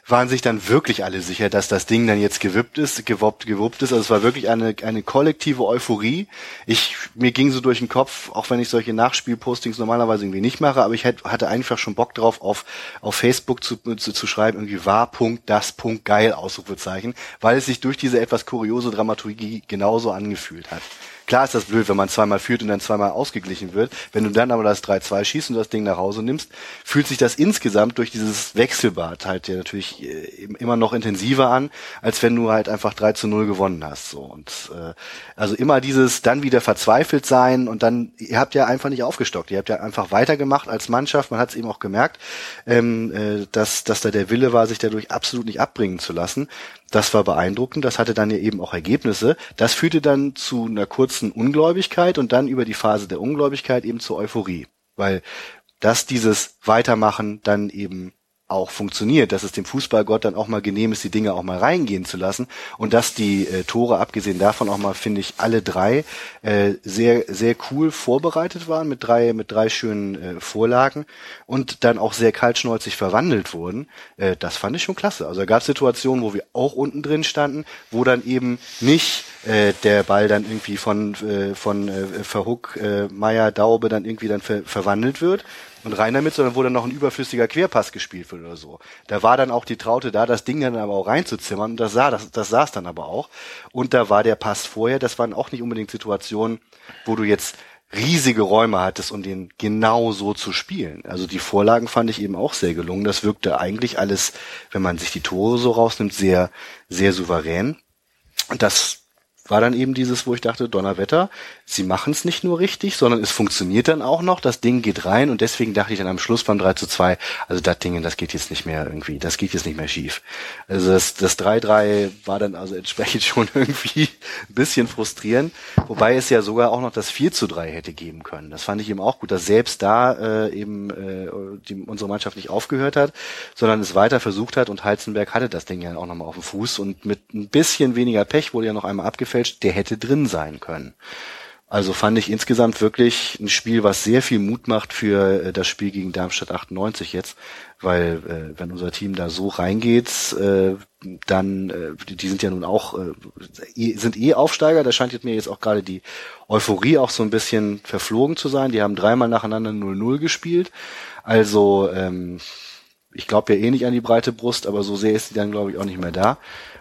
waren sich dann wirklich alle sicher, dass das Ding dann jetzt gewippt ist, gewoppt, gewuppt ist. Also es war wirklich eine, eine kollektive Euphorie. Ich, mir ging so durch den Kopf, auch wenn ich solche Nachspielpostings normalerweise irgendwie nicht mache, aber ich hätte, hatte einfach schon Bock drauf, auf, auf Facebook zu, zu, zu schreiben, irgendwie war Punkt, das Punkt, geil, Ausrufezeichen, weil es sich durch diese etwas kuriose Dramaturgie genauso angefühlt hat. Klar ist das blöd, wenn man zweimal führt und dann zweimal ausgeglichen wird. Wenn du dann aber das 3-2 schießt und das Ding nach Hause nimmst, fühlt sich das insgesamt durch dieses Wechselbad halt ja natürlich äh, immer noch intensiver an, als wenn du halt einfach 3 zu 0 gewonnen hast. So. Und äh, also immer dieses dann wieder verzweifelt sein und dann, ihr habt ja einfach nicht aufgestockt, ihr habt ja einfach weitergemacht als Mannschaft, man hat es eben auch gemerkt, ähm, äh, dass, dass da der Wille war, sich dadurch absolut nicht abbringen zu lassen. Das war beeindruckend, das hatte dann ja eben auch Ergebnisse. Das führte dann zu einer kurzen Ungläubigkeit und dann über die Phase der Ungläubigkeit eben zur Euphorie. Weil dass dieses Weitermachen dann eben auch funktioniert, dass es dem Fußballgott dann auch mal genehm ist, die Dinge auch mal reingehen zu lassen und dass die äh, Tore, abgesehen davon auch mal, finde ich, alle drei äh, sehr, sehr cool vorbereitet waren mit drei, mit drei schönen äh, Vorlagen und dann auch sehr kaltschnäuzig verwandelt wurden, äh, das fand ich schon klasse. Also da gab es Situationen, wo wir auch unten drin standen, wo dann eben nicht äh, der Ball dann irgendwie von, äh, von äh, Verhook, äh, Meier, Daube dann irgendwie dann ver verwandelt wird, und rein damit, sondern wo dann noch ein überflüssiger Querpass gespielt wird oder so. Da war dann auch die Traute da, das Ding dann aber auch reinzuzimmern und das sah, das, das saß dann aber auch. Und da war der Pass vorher, das waren auch nicht unbedingt Situationen, wo du jetzt riesige Räume hattest, um den genau so zu spielen. Also die Vorlagen fand ich eben auch sehr gelungen. Das wirkte eigentlich alles, wenn man sich die Tore so rausnimmt, sehr, sehr souverän. Und das war dann eben dieses, wo ich dachte, Donnerwetter, sie machen es nicht nur richtig, sondern es funktioniert dann auch noch, das Ding geht rein und deswegen dachte ich dann am Schluss beim 3 zu 2, also das Ding, das geht jetzt nicht mehr irgendwie, das geht jetzt nicht mehr schief. Also das, das 3-3 war dann also entsprechend schon irgendwie ein bisschen frustrierend, wobei es ja sogar auch noch das 4 zu 3 hätte geben können. Das fand ich eben auch gut, dass selbst da äh, eben äh, die, unsere Mannschaft nicht aufgehört hat, sondern es weiter versucht hat und Heizenberg hatte das Ding ja auch nochmal auf dem Fuß und mit ein bisschen weniger Pech wurde ja noch einmal abgefälscht, der hätte drin sein können. Also fand ich insgesamt wirklich ein Spiel, was sehr viel Mut macht für äh, das Spiel gegen Darmstadt 98 jetzt, weil äh, wenn unser Team da so reingeht, äh, dann äh, die, sind ja nun auch äh, sind eh Aufsteiger. Da scheint mir jetzt auch gerade die Euphorie auch so ein bisschen verflogen zu sein. Die haben dreimal nacheinander 0-0 gespielt. Also ähm, ich glaube ja eh nicht an die breite Brust, aber so sehr ist die dann glaube ich auch nicht mehr da.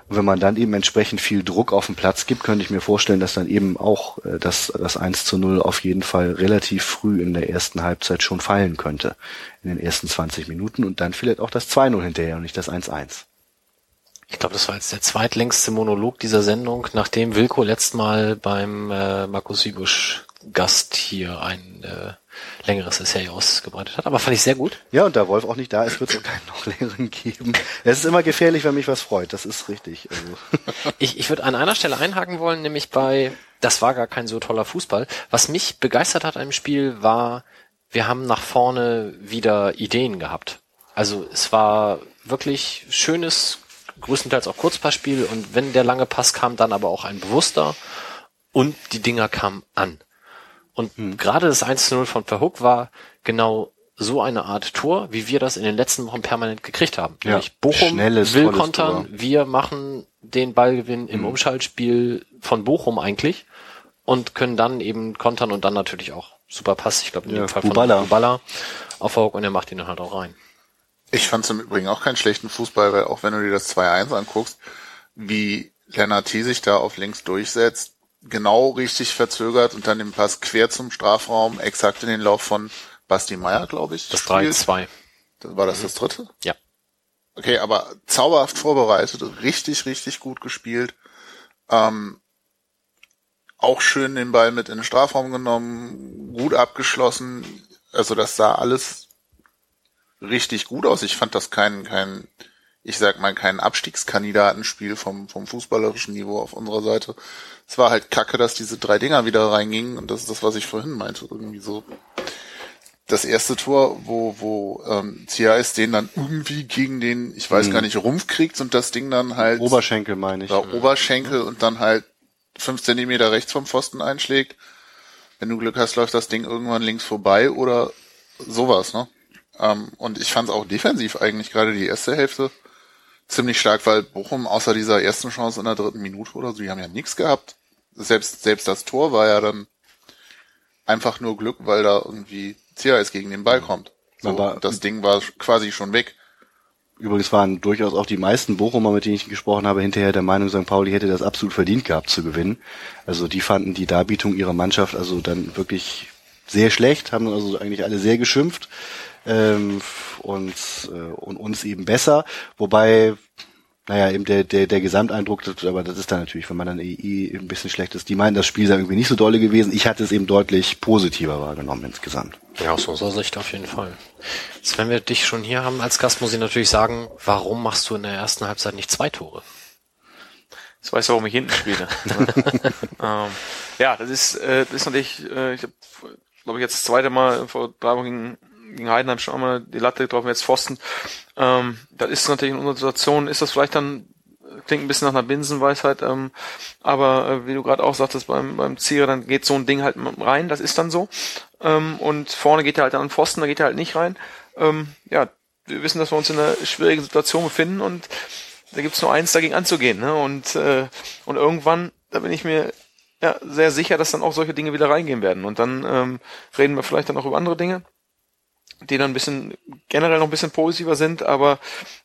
Und wenn man dann eben entsprechend viel Druck auf den Platz gibt, könnte ich mir vorstellen, dass dann eben auch äh, das, das 1 zu 0 auf jeden Fall relativ früh in der ersten Halbzeit schon fallen könnte. In den ersten 20 Minuten und dann vielleicht auch das 2-0 hinterher und nicht das 1-1. Ich glaube, das war jetzt der zweitlängste Monolog dieser Sendung, nachdem Wilko letzt Mal beim äh, Markus Wiebusch Gast hier ein äh, längeres Essay ausgebreitet hat. Aber fand ich sehr gut. Ja, und da Wolf auch nicht da ist, wird es auch keinen noch längeren geben. Es ist immer gefährlich, wenn mich was freut. Das ist richtig. Also. ich ich würde an einer Stelle einhaken wollen, nämlich bei, das war gar kein so toller Fußball. Was mich begeistert hat im Spiel war, wir haben nach vorne wieder Ideen gehabt. Also es war wirklich schönes, größtenteils auch Kurzpassspiel und wenn der lange Pass kam, dann aber auch ein bewusster und die Dinger kamen an. Und hm. gerade das 1-0 von Verhook war genau so eine Art Tor, wie wir das in den letzten Wochen permanent gekriegt haben. Ja, Bochum Schnelles, will kontern, Tor. wir machen den Ballgewinn im hm. Umschaltspiel von Bochum eigentlich und können dann eben kontern und dann natürlich auch super Pass, ich glaube in ja, dem Fall von Bubala. Bubala auf Verhook und er macht ihn dann halt auch rein. Ich fand es im Übrigen auch keinen schlechten Fußball, weil auch wenn du dir das 2-1 anguckst, wie Lennart T. sich da auf links durchsetzt, genau richtig verzögert und dann den Pass quer zum Strafraum, exakt in den Lauf von Basti Meier, glaube ich. Das 3-2. War das das dritte? Ja. Okay, aber zauberhaft vorbereitet, richtig, richtig gut gespielt. Ähm, auch schön den Ball mit in den Strafraum genommen, gut abgeschlossen. Also das sah alles richtig gut aus. Ich fand das kein, kein, ich sag mal, kein Abstiegskandidatenspiel vom, vom fußballerischen Niveau auf unserer Seite, es war halt kacke, dass diese drei Dinger wieder reingingen und das ist das, was ich vorhin meinte. Irgendwie so das erste Tor, wo, wo ähm, CAS den dann irgendwie gegen den, ich weiß mhm. gar nicht, Rumpf kriegt und das Ding dann halt. Oberschenkel meine ich. Ja, Oberschenkel und dann halt fünf Zentimeter rechts vom Pfosten einschlägt. Wenn du Glück hast, läuft das Ding irgendwann links vorbei oder sowas, ne? Ähm, und ich fand es auch defensiv eigentlich gerade die erste Hälfte ziemlich stark, weil Bochum außer dieser ersten Chance in der dritten Minute oder so, die haben ja nichts gehabt selbst, selbst das Tor war ja dann einfach nur Glück, weil da irgendwie CAS gegen den Ball kommt. So, war, das Ding war quasi schon weg. Übrigens waren durchaus auch die meisten Bochumer, mit denen ich gesprochen habe, hinterher der Meinung, St. Pauli hätte das absolut verdient gehabt zu gewinnen. Also die fanden die Darbietung ihrer Mannschaft also dann wirklich sehr schlecht, haben also eigentlich alle sehr geschimpft ähm, und, äh, und uns eben besser. Wobei naja, eben der, der, der Gesamteindruck, das, aber das ist dann natürlich, wenn man dann eh, ein bisschen schlecht ist. Die meinen, das Spiel sei irgendwie nicht so dolle gewesen. Ich hatte es eben deutlich positiver wahrgenommen insgesamt. Ja, aus unserer Sicht auf jeden Fall. Jetzt, wenn wir dich schon hier haben als Gast, muss ich natürlich sagen, warum machst du in der ersten Halbzeit nicht zwei Tore? Das weiß warum ich hinten spiele. ähm, ja, das ist, äh, das ist natürlich, äh, ich habe, glaube ich, jetzt das zweite Mal vor drei Wochen gegen Heidenheim schon einmal die Latte getroffen, jetzt Pfosten. Ähm, das ist natürlich in unserer Situation, ist das vielleicht dann, klingt ein bisschen nach einer Binsenweisheit, ähm, aber äh, wie du gerade auch sagtest, beim, beim Zierer, dann geht so ein Ding halt rein, das ist dann so. Ähm, und vorne geht er halt an Pfosten, da geht er halt nicht rein. Ähm, ja, wir wissen, dass wir uns in einer schwierigen Situation befinden und da gibt's nur eins dagegen anzugehen. Ne? Und, äh, und irgendwann, da bin ich mir ja, sehr sicher, dass dann auch solche Dinge wieder reingehen werden. Und dann ähm, reden wir vielleicht dann auch über andere Dinge die dann ein bisschen generell noch ein bisschen positiver sind, aber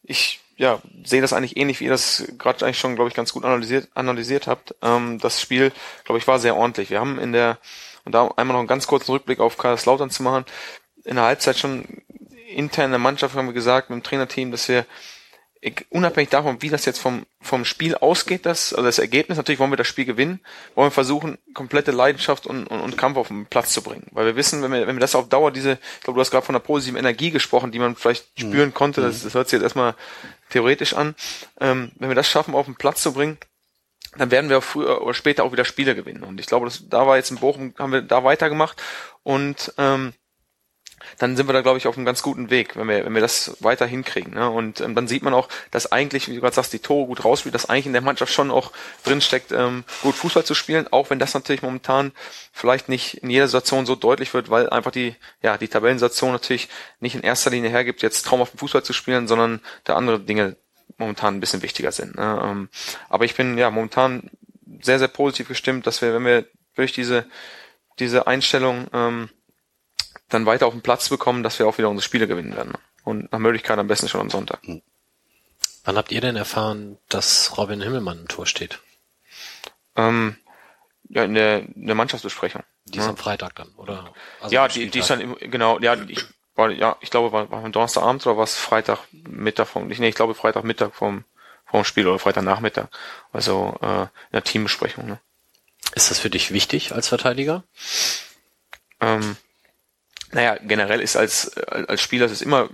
ich ja, sehe das eigentlich ähnlich, wie ihr das gerade eigentlich schon, glaube ich, ganz gut analysiert, analysiert habt. Ähm, das Spiel, glaube ich, war sehr ordentlich. Wir haben in der, und da einmal noch einen ganz kurzen Rückblick auf Kaiserslautern zu machen, in der Halbzeit schon intern in der Mannschaft haben wir gesagt, mit dem Trainerteam, dass wir unabhängig davon, wie das jetzt vom, vom Spiel ausgeht, das, also das Ergebnis, natürlich wollen wir das Spiel gewinnen, wollen wir versuchen, komplette Leidenschaft und, und, und Kampf auf den Platz zu bringen. Weil wir wissen, wenn wir, wenn wir das auf Dauer, diese, ich glaube, du hast gerade von der positiven Energie gesprochen, die man vielleicht mhm. spüren konnte, das, das hört sich jetzt erstmal theoretisch an, ähm, wenn wir das schaffen, auf den Platz zu bringen, dann werden wir früher oder später auch wieder Spiele gewinnen. Und ich glaube, das, da war jetzt in Bochum, haben wir da weitergemacht und ähm, dann sind wir da, glaube ich, auf einem ganz guten Weg, wenn wir, wenn wir das weiter hinkriegen. Ne? Und ähm, dann sieht man auch, dass eigentlich, wie du gerade sagst, die Tore gut rausspielt, dass eigentlich in der Mannschaft schon auch drinsteckt, ähm, gut Fußball zu spielen, auch wenn das natürlich momentan vielleicht nicht in jeder Situation so deutlich wird, weil einfach die, ja, die Tabellensituation natürlich nicht in erster Linie hergibt, jetzt traumhaften Fußball zu spielen, sondern da andere Dinge momentan ein bisschen wichtiger sind. Ne? Ähm, aber ich bin ja momentan sehr, sehr positiv gestimmt, dass wir, wenn wir durch diese, diese Einstellung ähm, dann weiter auf den Platz bekommen, dass wir auch wieder unsere Spiele gewinnen werden. Und nach Möglichkeit am besten schon am Sonntag. Hm. Wann habt ihr denn erfahren, dass Robin Himmelmann im Tor steht? Ähm, ja, in der, in der Mannschaftsbesprechung. Die ist ja. am Freitag dann, oder? Also ja, die, die ist dann, im, genau, ja, ich, war, ja, ich glaube, war, war Donnerstagabend oder war es Freitagmittag vom, ich, nee, ich glaube Freitagmittag vom, vom Spiel oder Freitagnachmittag. Also, äh, in der Teambesprechung, ne? Ist das für dich wichtig als Verteidiger? Ähm, naja, generell ist als, als Spieler ist es immer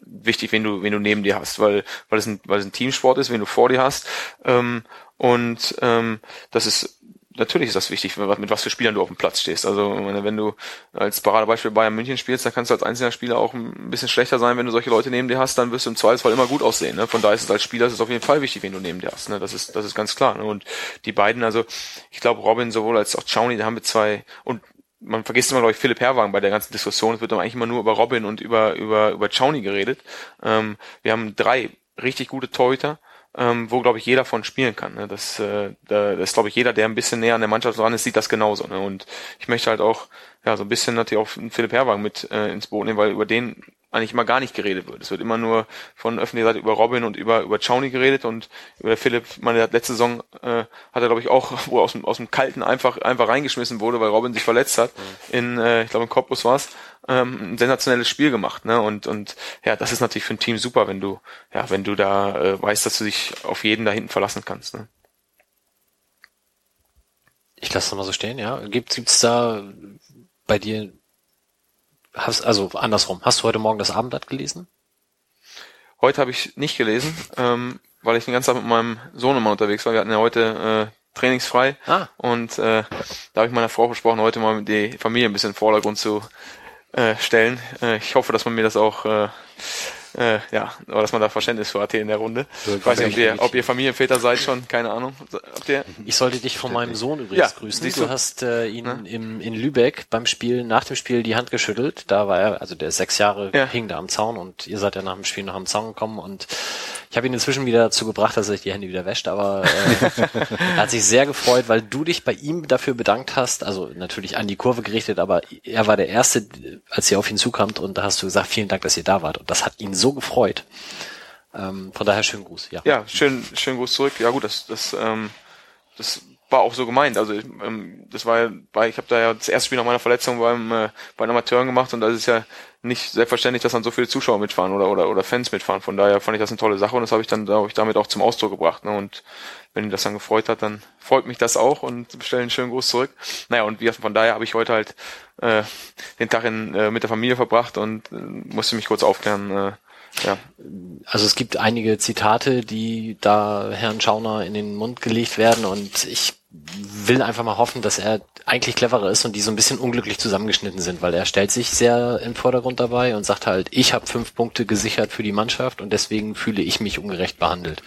wichtig, wenn du, wenn du neben dir hast, weil, weil es ein, weil es ein Teamsport ist, wenn du vor dir hast. Ähm, und ähm, das ist natürlich ist das wichtig, mit was für Spielern du auf dem Platz stehst. Also wenn du als Paradebeispiel Bayern München spielst, dann kannst du als einzelner Spieler auch ein bisschen schlechter sein, wenn du solche Leute neben dir hast, dann wirst du im Zweifelsfall immer gut aussehen. Ne? Von daher ist es als Spieler ist es auf jeden Fall wichtig, wen du neben dir hast. Ne? Das ist das ist ganz klar. Ne? Und die beiden, also ich glaube Robin sowohl als auch Chowny, da haben wir zwei und man vergisst immer, glaube ich, Philipp Herrwagen bei der ganzen Diskussion. Es wird eigentlich immer nur über Robin und über, über, über Chowny geredet. Ähm, wir haben drei richtig gute Torhüter, ähm, wo, glaube ich, jeder von spielen kann. Ne? Das, äh, da, das glaube ich, jeder, der ein bisschen näher an der Mannschaft dran ist, sieht das genauso. Ne? Und ich möchte halt auch, ja, so ein bisschen natürlich auch Philipp Herrwagen mit äh, ins Boot nehmen, weil über den eigentlich immer gar nicht geredet wird. Es wird immer nur von öffentlicher Seite über Robin und über über Chowny geredet und über Philipp, meine letzte Saison äh, hat er glaube ich auch, wo er aus dem, aus dem Kalten einfach einfach reingeschmissen wurde, weil Robin sich verletzt hat. In äh, ich glaube in Cottbus war es ähm, ein sensationelles Spiel gemacht, ne? Und und ja, das ist natürlich für ein Team super, wenn du ja, wenn du da äh, weißt, dass du dich auf jeden da hinten verlassen kannst. Ne? Ich lasse das mal so stehen, ja. Gibt gibt's da bei dir hast, also andersrum, hast du heute Morgen das Abendblatt gelesen? Heute habe ich nicht gelesen, ähm, weil ich den ganzen Tag mit meinem Sohn immer unterwegs war. Wir hatten ja heute äh, trainingsfrei ah. und äh, da habe ich meiner Frau versprochen, heute mal die Familie ein bisschen in den Vordergrund zu äh, stellen. Äh, ich hoffe, dass man mir das auch äh, äh, ja, aber dass man da Verständnis für hat hier in der Runde. So, ich weiß nicht, ob ihr, ob ihr Familienväter seid schon, keine Ahnung. Habt ihr? Ich sollte dich von meinem Sohn übrigens ja, grüßen. Du, du hast äh, ihn ja? im, in Lübeck beim Spiel, nach dem Spiel die Hand geschüttelt. Da war er, also der ist sechs Jahre, ja. hing da am Zaun und ihr seid ja nach dem Spiel noch am Zaun gekommen und ich habe ihn inzwischen wieder dazu gebracht, dass er sich die Hände wieder wäscht, aber äh, er hat sich sehr gefreut, weil du dich bei ihm dafür bedankt hast, also natürlich an die Kurve gerichtet, aber er war der Erste, als ihr auf ihn zukamt und da hast du gesagt, vielen Dank, dass ihr da wart. Und das hat ihn so gefreut. Ähm, von daher schönen Gruß, ja. Ja, schön, schönen Gruß zurück. Ja gut, das, das, ähm, das war auch so gemeint. Also ähm, das war ja, bei, ich habe da ja das erste Spiel nach meiner Verletzung beim äh, bei den Amateuren gemacht und da ist ja nicht selbstverständlich, dass dann so viele Zuschauer mitfahren oder, oder, oder Fans mitfahren. Von daher fand ich das eine tolle Sache und das habe ich dann glaube ich, damit auch zum Ausdruck gebracht. Ne? Und wenn ihn das dann gefreut hat, dann freut mich das auch und bestelle einen schönen Gruß zurück. Naja, und wie, von daher habe ich heute halt äh, den Tag in, äh, mit der Familie verbracht und äh, musste mich kurz aufklären, äh, ja. Also es gibt einige Zitate, die da Herrn Schauner in den Mund gelegt werden und ich will einfach mal hoffen, dass er eigentlich cleverer ist und die so ein bisschen unglücklich zusammengeschnitten sind, weil er stellt sich sehr im Vordergrund dabei und sagt halt, ich habe fünf Punkte gesichert für die Mannschaft und deswegen fühle ich mich ungerecht behandelt.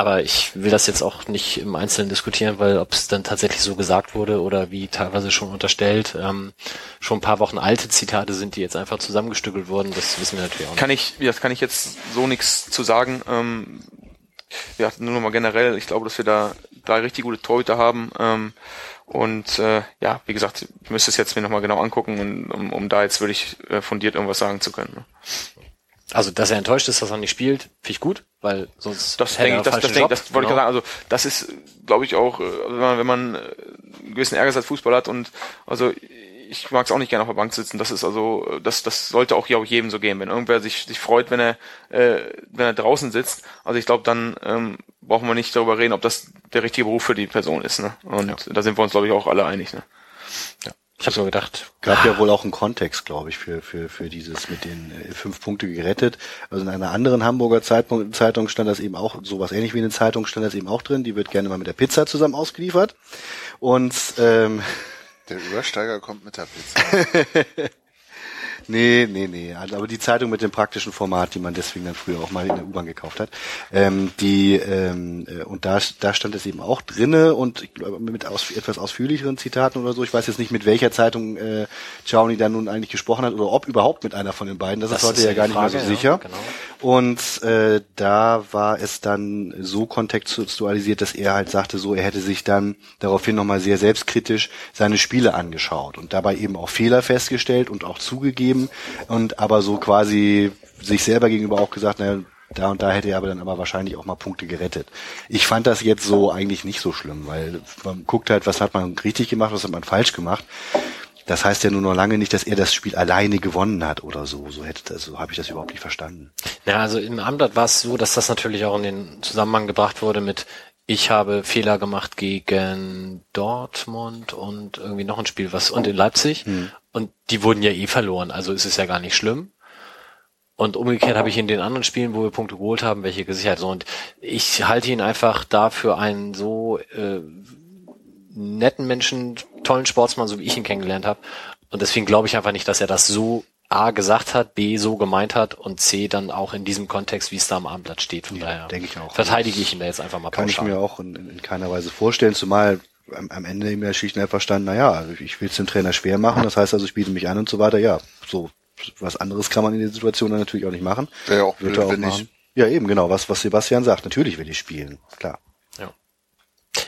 Aber ich will das jetzt auch nicht im Einzelnen diskutieren, weil ob es dann tatsächlich so gesagt wurde oder wie teilweise schon unterstellt, ähm, schon ein paar Wochen alte Zitate sind, die jetzt einfach zusammengestückelt wurden, das wissen wir natürlich auch nicht. Kann ich, das kann ich jetzt so nichts zu sagen. Ähm, ja, nur noch mal generell, ich glaube, dass wir da drei richtig gute Torhüter haben. Ähm, und äh, ja, wie gesagt, ich müsste es jetzt mir nochmal genau angucken, und, um, um da jetzt wirklich äh, fundiert irgendwas sagen zu können. Ne? Also, dass er enttäuscht ist, dass er nicht spielt, finde ich gut, weil sonst das denke ich, das, das, denk, das wollte genau. ich sagen. Also, das ist, glaube ich, auch, äh, wenn man, wenn man äh, einen gewissen Ehrgeiz als Fußball hat und also ich mag es auch nicht gerne auf der Bank sitzen. Das ist also, das, das sollte auch, auch jedem so gehen. Wenn irgendwer sich, sich freut, wenn er, äh, wenn er draußen sitzt, also ich glaube, dann ähm, brauchen wir nicht darüber reden, ob das der richtige Beruf für die Person ist. Ne? Und ja. da sind wir uns, glaube ich, auch alle einig. Ne? Ja. Ich habe so gedacht. Gab ja wohl auch einen Kontext, glaube ich, für, für, für dieses mit den äh, fünf Punkte gerettet. Also in einer anderen Hamburger Zeitung, Zeitung stand das eben auch, sowas ähnlich wie in den Zeitungen stand das eben auch drin. Die wird gerne mal mit der Pizza zusammen ausgeliefert. Und ähm, der Übersteiger kommt mit der Pizza. Nee, nee, nee. Also, aber die Zeitung mit dem praktischen Format, die man deswegen dann früher auch mal in der U-Bahn gekauft hat, ähm, die ähm, äh, und da, da stand es eben auch drinne und ich glaube mit aus, etwas ausführlicheren Zitaten oder so. Ich weiß jetzt nicht, mit welcher Zeitung äh, Chowny dann nun eigentlich gesprochen hat oder ob überhaupt mit einer von den beiden. Das, das ist heute ja gar nicht Frage, mehr so sicher. Ja, genau. Und äh, da war es dann so kontextualisiert, dass er halt sagte, so er hätte sich dann daraufhin nochmal sehr selbstkritisch seine Spiele angeschaut und dabei eben auch Fehler festgestellt und auch zugegeben gegeben und aber so quasi sich selber gegenüber auch gesagt, naja, da und da hätte er aber dann aber wahrscheinlich auch mal Punkte gerettet. Ich fand das jetzt so eigentlich nicht so schlimm, weil man guckt halt, was hat man richtig gemacht, was hat man falsch gemacht. Das heißt ja nur noch lange nicht, dass er das Spiel alleine gewonnen hat oder so. So hätte das, so habe ich das überhaupt nicht verstanden. Ja, also im Amtblatt war es so, dass das natürlich auch in den Zusammenhang gebracht wurde mit ich habe Fehler gemacht gegen Dortmund und irgendwie noch ein Spiel, was und in Leipzig. Hm. Und die wurden ja eh verloren, also ist es ja gar nicht schlimm. Und umgekehrt habe ich in den anderen Spielen, wo wir Punkte geholt haben, welche gesichert. So, und ich halte ihn einfach dafür einen so äh, netten Menschen, tollen Sportsmann, so wie ich ihn kennengelernt habe. Und deswegen glaube ich einfach nicht, dass er das so A gesagt hat, B so gemeint hat und C dann auch in diesem Kontext, wie es da am Abendblatt steht. Von ja, daher denke ich auch. verteidige ich ihn da jetzt einfach mal Kann pauschal. ich mir auch in, in, keiner Weise vorstellen, zumal am, am Ende schlicht und einfach stand, naja, ich will es dem Trainer schwer machen, das heißt also, ich biete mich an und so weiter. Ja, so was anderes kann man in der Situation dann natürlich auch nicht machen. Ja, auch, Wird er auch machen. Ja, eben, genau, was, was Sebastian sagt. Natürlich will ich spielen, klar. Ja.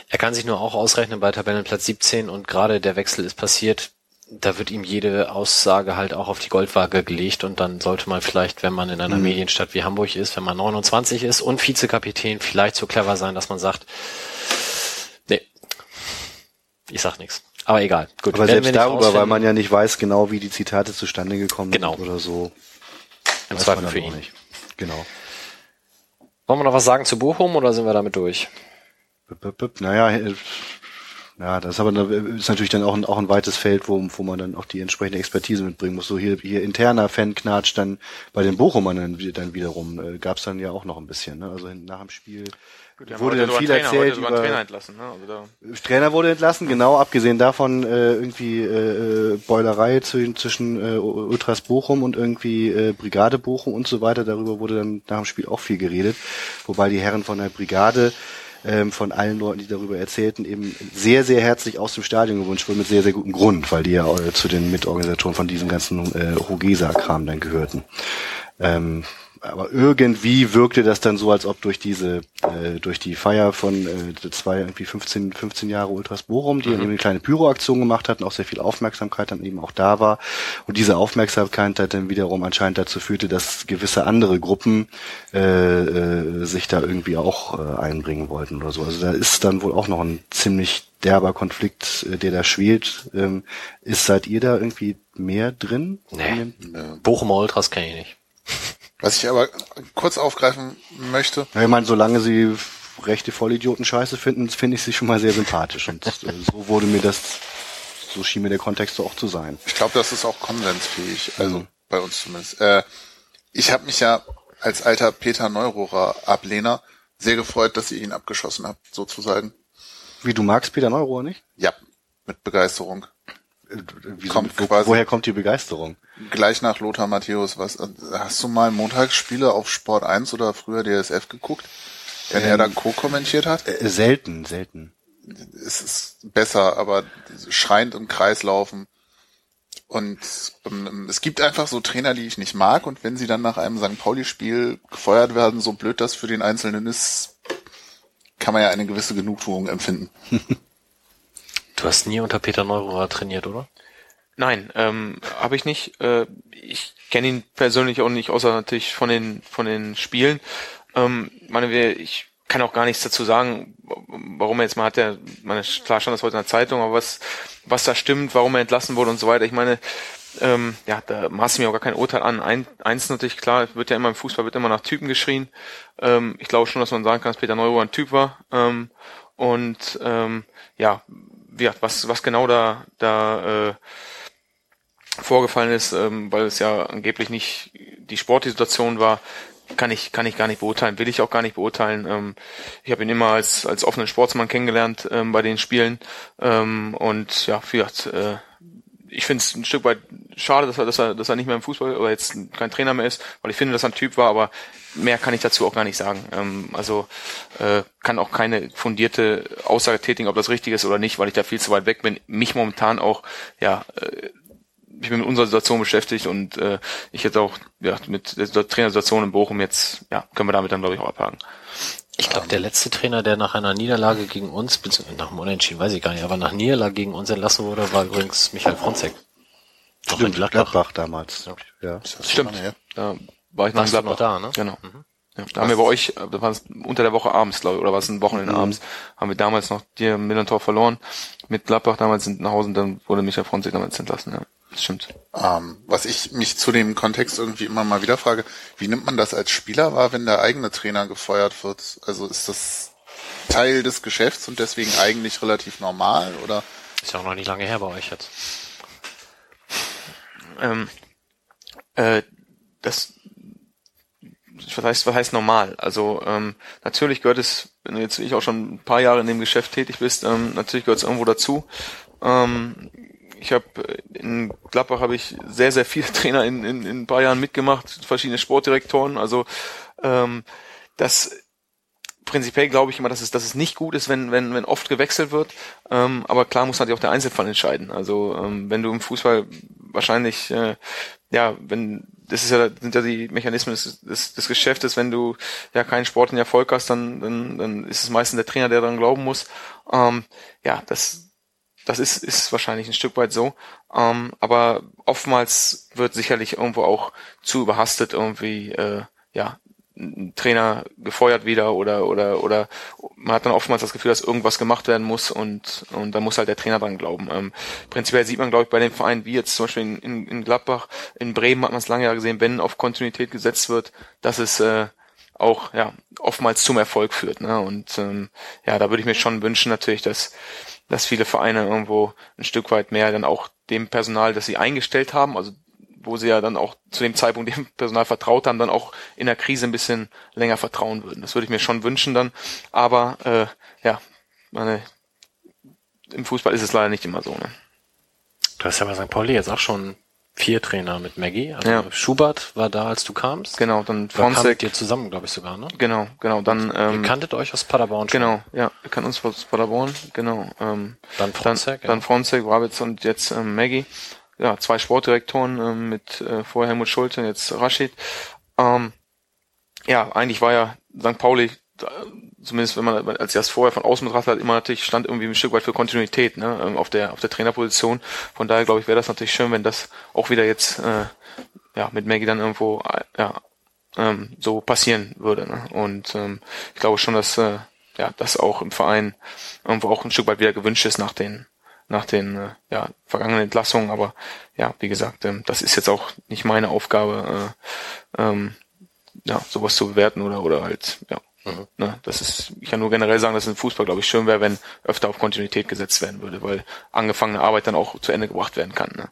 Er kann sich nur auch ausrechnen bei Tabellenplatz 17 und gerade der Wechsel ist passiert da wird ihm jede Aussage halt auch auf die Goldwaage gelegt und dann sollte man vielleicht, wenn man in einer mhm. Medienstadt wie Hamburg ist, wenn man 29 ist und Vizekapitän, vielleicht so clever sein, dass man sagt, nee, ich sag nichts. Aber egal. Gut. Aber selbst darüber, weil man ja nicht weiß genau, wie die Zitate zustande gekommen genau. sind oder so. Im Zweifel für ihn. Nicht. Genau. Wollen wir noch was sagen zu Bochum oder sind wir damit durch? Naja, ja, das ist aber ist natürlich dann auch ein, auch ein weites Feld, wo, wo man dann auch die entsprechende Expertise mitbringen muss. So hier, hier interner Fanknatsch dann bei den Bochumern dann, dann wiederum äh, gab es dann ja auch noch ein bisschen. Ne? Also nach dem Spiel Gut, wurde dann viel Trainer, erzählt über Trainer entlassen. Ne? Also Trainer wurde entlassen, genau. Abgesehen davon äh, irgendwie äh, äh Beulerei zwischen, zwischen äh, Ultras Bochum und irgendwie äh, Brigade Bochum und so weiter. Darüber wurde dann nach dem Spiel auch viel geredet, wobei die Herren von der Brigade ähm, von allen Leuten, die darüber erzählten, eben sehr, sehr herzlich aus dem Stadion gewünscht wurde, mit sehr, sehr gutem Grund, weil die ja äh, zu den Mitorganisatoren von diesem ganzen äh, Hogesa-Kram dann gehörten. Ähm, aber irgendwie wirkte das dann so, als ob durch diese, äh, durch die Feier von äh, zwei, irgendwie 15, 15 Jahre Ultras Bochum, die mhm. eben eine kleine Pyroaktion gemacht hatten, auch sehr viel Aufmerksamkeit dann eben auch da war. Und diese Aufmerksamkeit dann wiederum anscheinend dazu führte, dass gewisse andere Gruppen äh, äh, sich da irgendwie auch äh, einbringen wollten oder so. Also da ist dann wohl auch noch ein ziemlich derber Konflikt, äh, der da schwelt. Ähm, ist seid ihr da irgendwie mehr drin? Nee. Bochumer Ultras kenne ich nicht. Was ich aber kurz aufgreifen möchte. Ja, ich meine, solange sie rechte Vollidioten scheiße finden, finde ich sie schon mal sehr sympathisch. Und so wurde mir das, so schien mir der Kontext so auch zu sein. Ich glaube, das ist auch konsensfähig, also mhm. bei uns zumindest. Äh, ich habe mich ja als alter Peter Neurohrer Ablehner sehr gefreut, dass ihr ihn abgeschossen habt, sozusagen. Wie, du magst Peter Neurohrer nicht? Ja, mit Begeisterung. Wie kommt wo, woher kommt die Begeisterung? Gleich nach Lothar Matthäus, was hast du mal Montagsspiele auf Sport 1 oder früher DSF geguckt? Wenn ähm, er dann Co kommentiert hat? Äh, selten, selten. Es ist besser, aber schreiend im Kreis laufen. Und ähm, es gibt einfach so Trainer, die ich nicht mag, und wenn sie dann nach einem St. Pauli-Spiel gefeuert werden, so blöd das für den Einzelnen ist, kann man ja eine gewisse Genugtuung empfinden. Du hast nie unter Peter Neururer trainiert, oder? Nein, ähm, habe ich nicht. Äh, ich kenne ihn persönlich auch nicht, außer natürlich von den von den Spielen. Ähm, meine, wir, ich kann auch gar nichts dazu sagen, warum er jetzt mal hat er, meine, klar stand das heute in der Zeitung, aber was, was da stimmt, warum er entlassen wurde und so weiter. Ich meine, ähm, ja, da maße ich mir auch gar kein Urteil an. Ein, eins natürlich klar, wird ja immer im Fußball wird immer nach Typen geschrien. Ähm, ich glaube schon, dass man sagen kann, dass Peter Neuro ein Typ war. Ähm, und ähm, ja, wie, was, was genau da, da äh, vorgefallen ist, ähm, weil es ja angeblich nicht die Sportsituation war, kann ich kann ich gar nicht beurteilen, will ich auch gar nicht beurteilen. Ähm, ich habe ihn immer als als offenen Sportsmann kennengelernt ähm, bei den Spielen ähm, und ja, für, äh, ich finde es ein Stück weit schade, dass er, dass er, dass er nicht mehr im Fußball oder jetzt kein Trainer mehr ist, weil ich finde, dass er ein Typ war, aber mehr kann ich dazu auch gar nicht sagen. Ähm, also äh, kann auch keine fundierte Aussage tätigen, ob das richtig ist oder nicht, weil ich da viel zu weit weg bin. Mich momentan auch, ja, äh, ich bin mit unserer Situation beschäftigt und äh, ich jetzt auch ja, mit der Trainersituation in Bochum jetzt, ja, können wir damit dann glaube ich auch abhaken. Ich glaube, der letzte Trainer, der nach einer Niederlage gegen uns, beziehungsweise nach einem Unentschieden, weiß ich gar nicht, aber nach Niederlage gegen uns entlassen wurde, war übrigens Michael Fronzek. Doch in Gladbach. Gladbach damals. Ja. Stimmt. Da war ich nach Gladbach. Noch da, ne? Genau. Mhm. Ja, da haben wir bei euch, da war es unter der Woche abends, glaube ich, oder war es ein Wochenende mhm. abends, haben wir damals noch dir Millantor verloren mit Gladbach damals sind nach Hause und dann wurde Michael Fronzek damals entlassen, ja. Das stimmt. Ähm, was ich mich zu dem Kontext irgendwie immer mal wieder frage, wie nimmt man das als Spieler wahr, wenn der eigene Trainer gefeuert wird? Also ist das Teil des Geschäfts und deswegen eigentlich relativ normal oder? Ist ja auch noch nicht lange her bei euch jetzt. Ähm, äh, das was heißt, was heißt normal? Also ähm, natürlich gehört es, wenn du jetzt wie ich auch schon ein paar Jahre in dem Geschäft tätig bist, ähm, natürlich gehört es irgendwo dazu. Ähm, ich habe in Gladbach habe ich sehr, sehr viele Trainer in, in, in ein paar Jahren mitgemacht, verschiedene Sportdirektoren. Also ähm, das prinzipiell glaube ich immer, dass es, dass es nicht gut ist, wenn, wenn, wenn oft gewechselt wird. Ähm, aber klar muss natürlich auch der Einzelfall entscheiden. Also ähm, wenn du im Fußball wahrscheinlich, äh, ja, wenn das ist ja, sind ja die Mechanismen des, des, des Geschäftes, wenn du ja keinen sportlichen Erfolg hast, dann, dann, dann ist es meistens der Trainer, der daran glauben muss. Ähm, ja, das, das ist, ist wahrscheinlich ein Stück weit so. Ähm, aber oftmals wird sicherlich irgendwo auch zu überhastet irgendwie, äh, ja, ein Trainer gefeuert wieder oder oder oder man hat dann oftmals das Gefühl, dass irgendwas gemacht werden muss und und da muss halt der Trainer dran glauben. Ähm, prinzipiell sieht man, glaube ich, bei den Vereinen wie jetzt zum Beispiel in, in, Gladbach, in Bremen hat man es lange ja gesehen, wenn auf Kontinuität gesetzt wird, dass es äh, auch ja oftmals zum Erfolg führt. Ne? Und ähm, ja, da würde ich mir schon wünschen natürlich, dass dass viele Vereine irgendwo ein Stück weit mehr dann auch dem Personal, das sie eingestellt haben, also wo sie ja dann auch zu dem Zeitpunkt dem Personal vertraut haben, dann auch in der Krise ein bisschen länger vertrauen würden. Das würde ich mir schon wünschen dann. Aber äh, ja, meine, im Fußball ist es leider nicht immer so. Ne? Du hast ja bei St. Pauli jetzt auch schon vier Trainer mit Maggie. Also ja. Schubert war da, als du kamst. Genau, dann Fronzek. ihr zusammen, glaube ich sogar, ne? Genau, genau. Dann ähm, ihr kanntet euch aus Paderborn schon. Genau, ja, wir kannten uns aus Paderborn. Genau. Ähm, dann Fronzek. Dann, ja. dann Fronzek, Rabitz und jetzt ähm, Maggie. Ja, zwei Sportdirektoren ähm, mit äh, vorher Helmut Schulte, jetzt Rashid. Ähm, ja, eigentlich war ja St. Pauli zumindest wenn man als erst vorher von außen betrachtet hat, immer natürlich stand irgendwie ein Stück weit für Kontinuität ne, ähm, auf der auf der Trainerposition. Von daher glaube ich, wäre das natürlich schön, wenn das auch wieder jetzt äh, ja mit Maggie dann irgendwo äh, ja ähm, so passieren würde. Ne? Und ähm, ich glaube schon, dass äh, ja das auch im Verein irgendwo auch ein Stück weit wieder gewünscht ist nach den nach den äh, ja, vergangenen Entlassungen. Aber ja, wie gesagt, ähm, das ist jetzt auch nicht meine Aufgabe, äh, ähm, ja, sowas zu bewerten oder oder halt ja Mhm. Ne, das ist, ich kann nur generell sagen, dass es im Fußball, glaube ich, schön wäre, wenn öfter auf Kontinuität gesetzt werden würde, weil angefangene Arbeit dann auch zu Ende gebracht werden kann. Ne?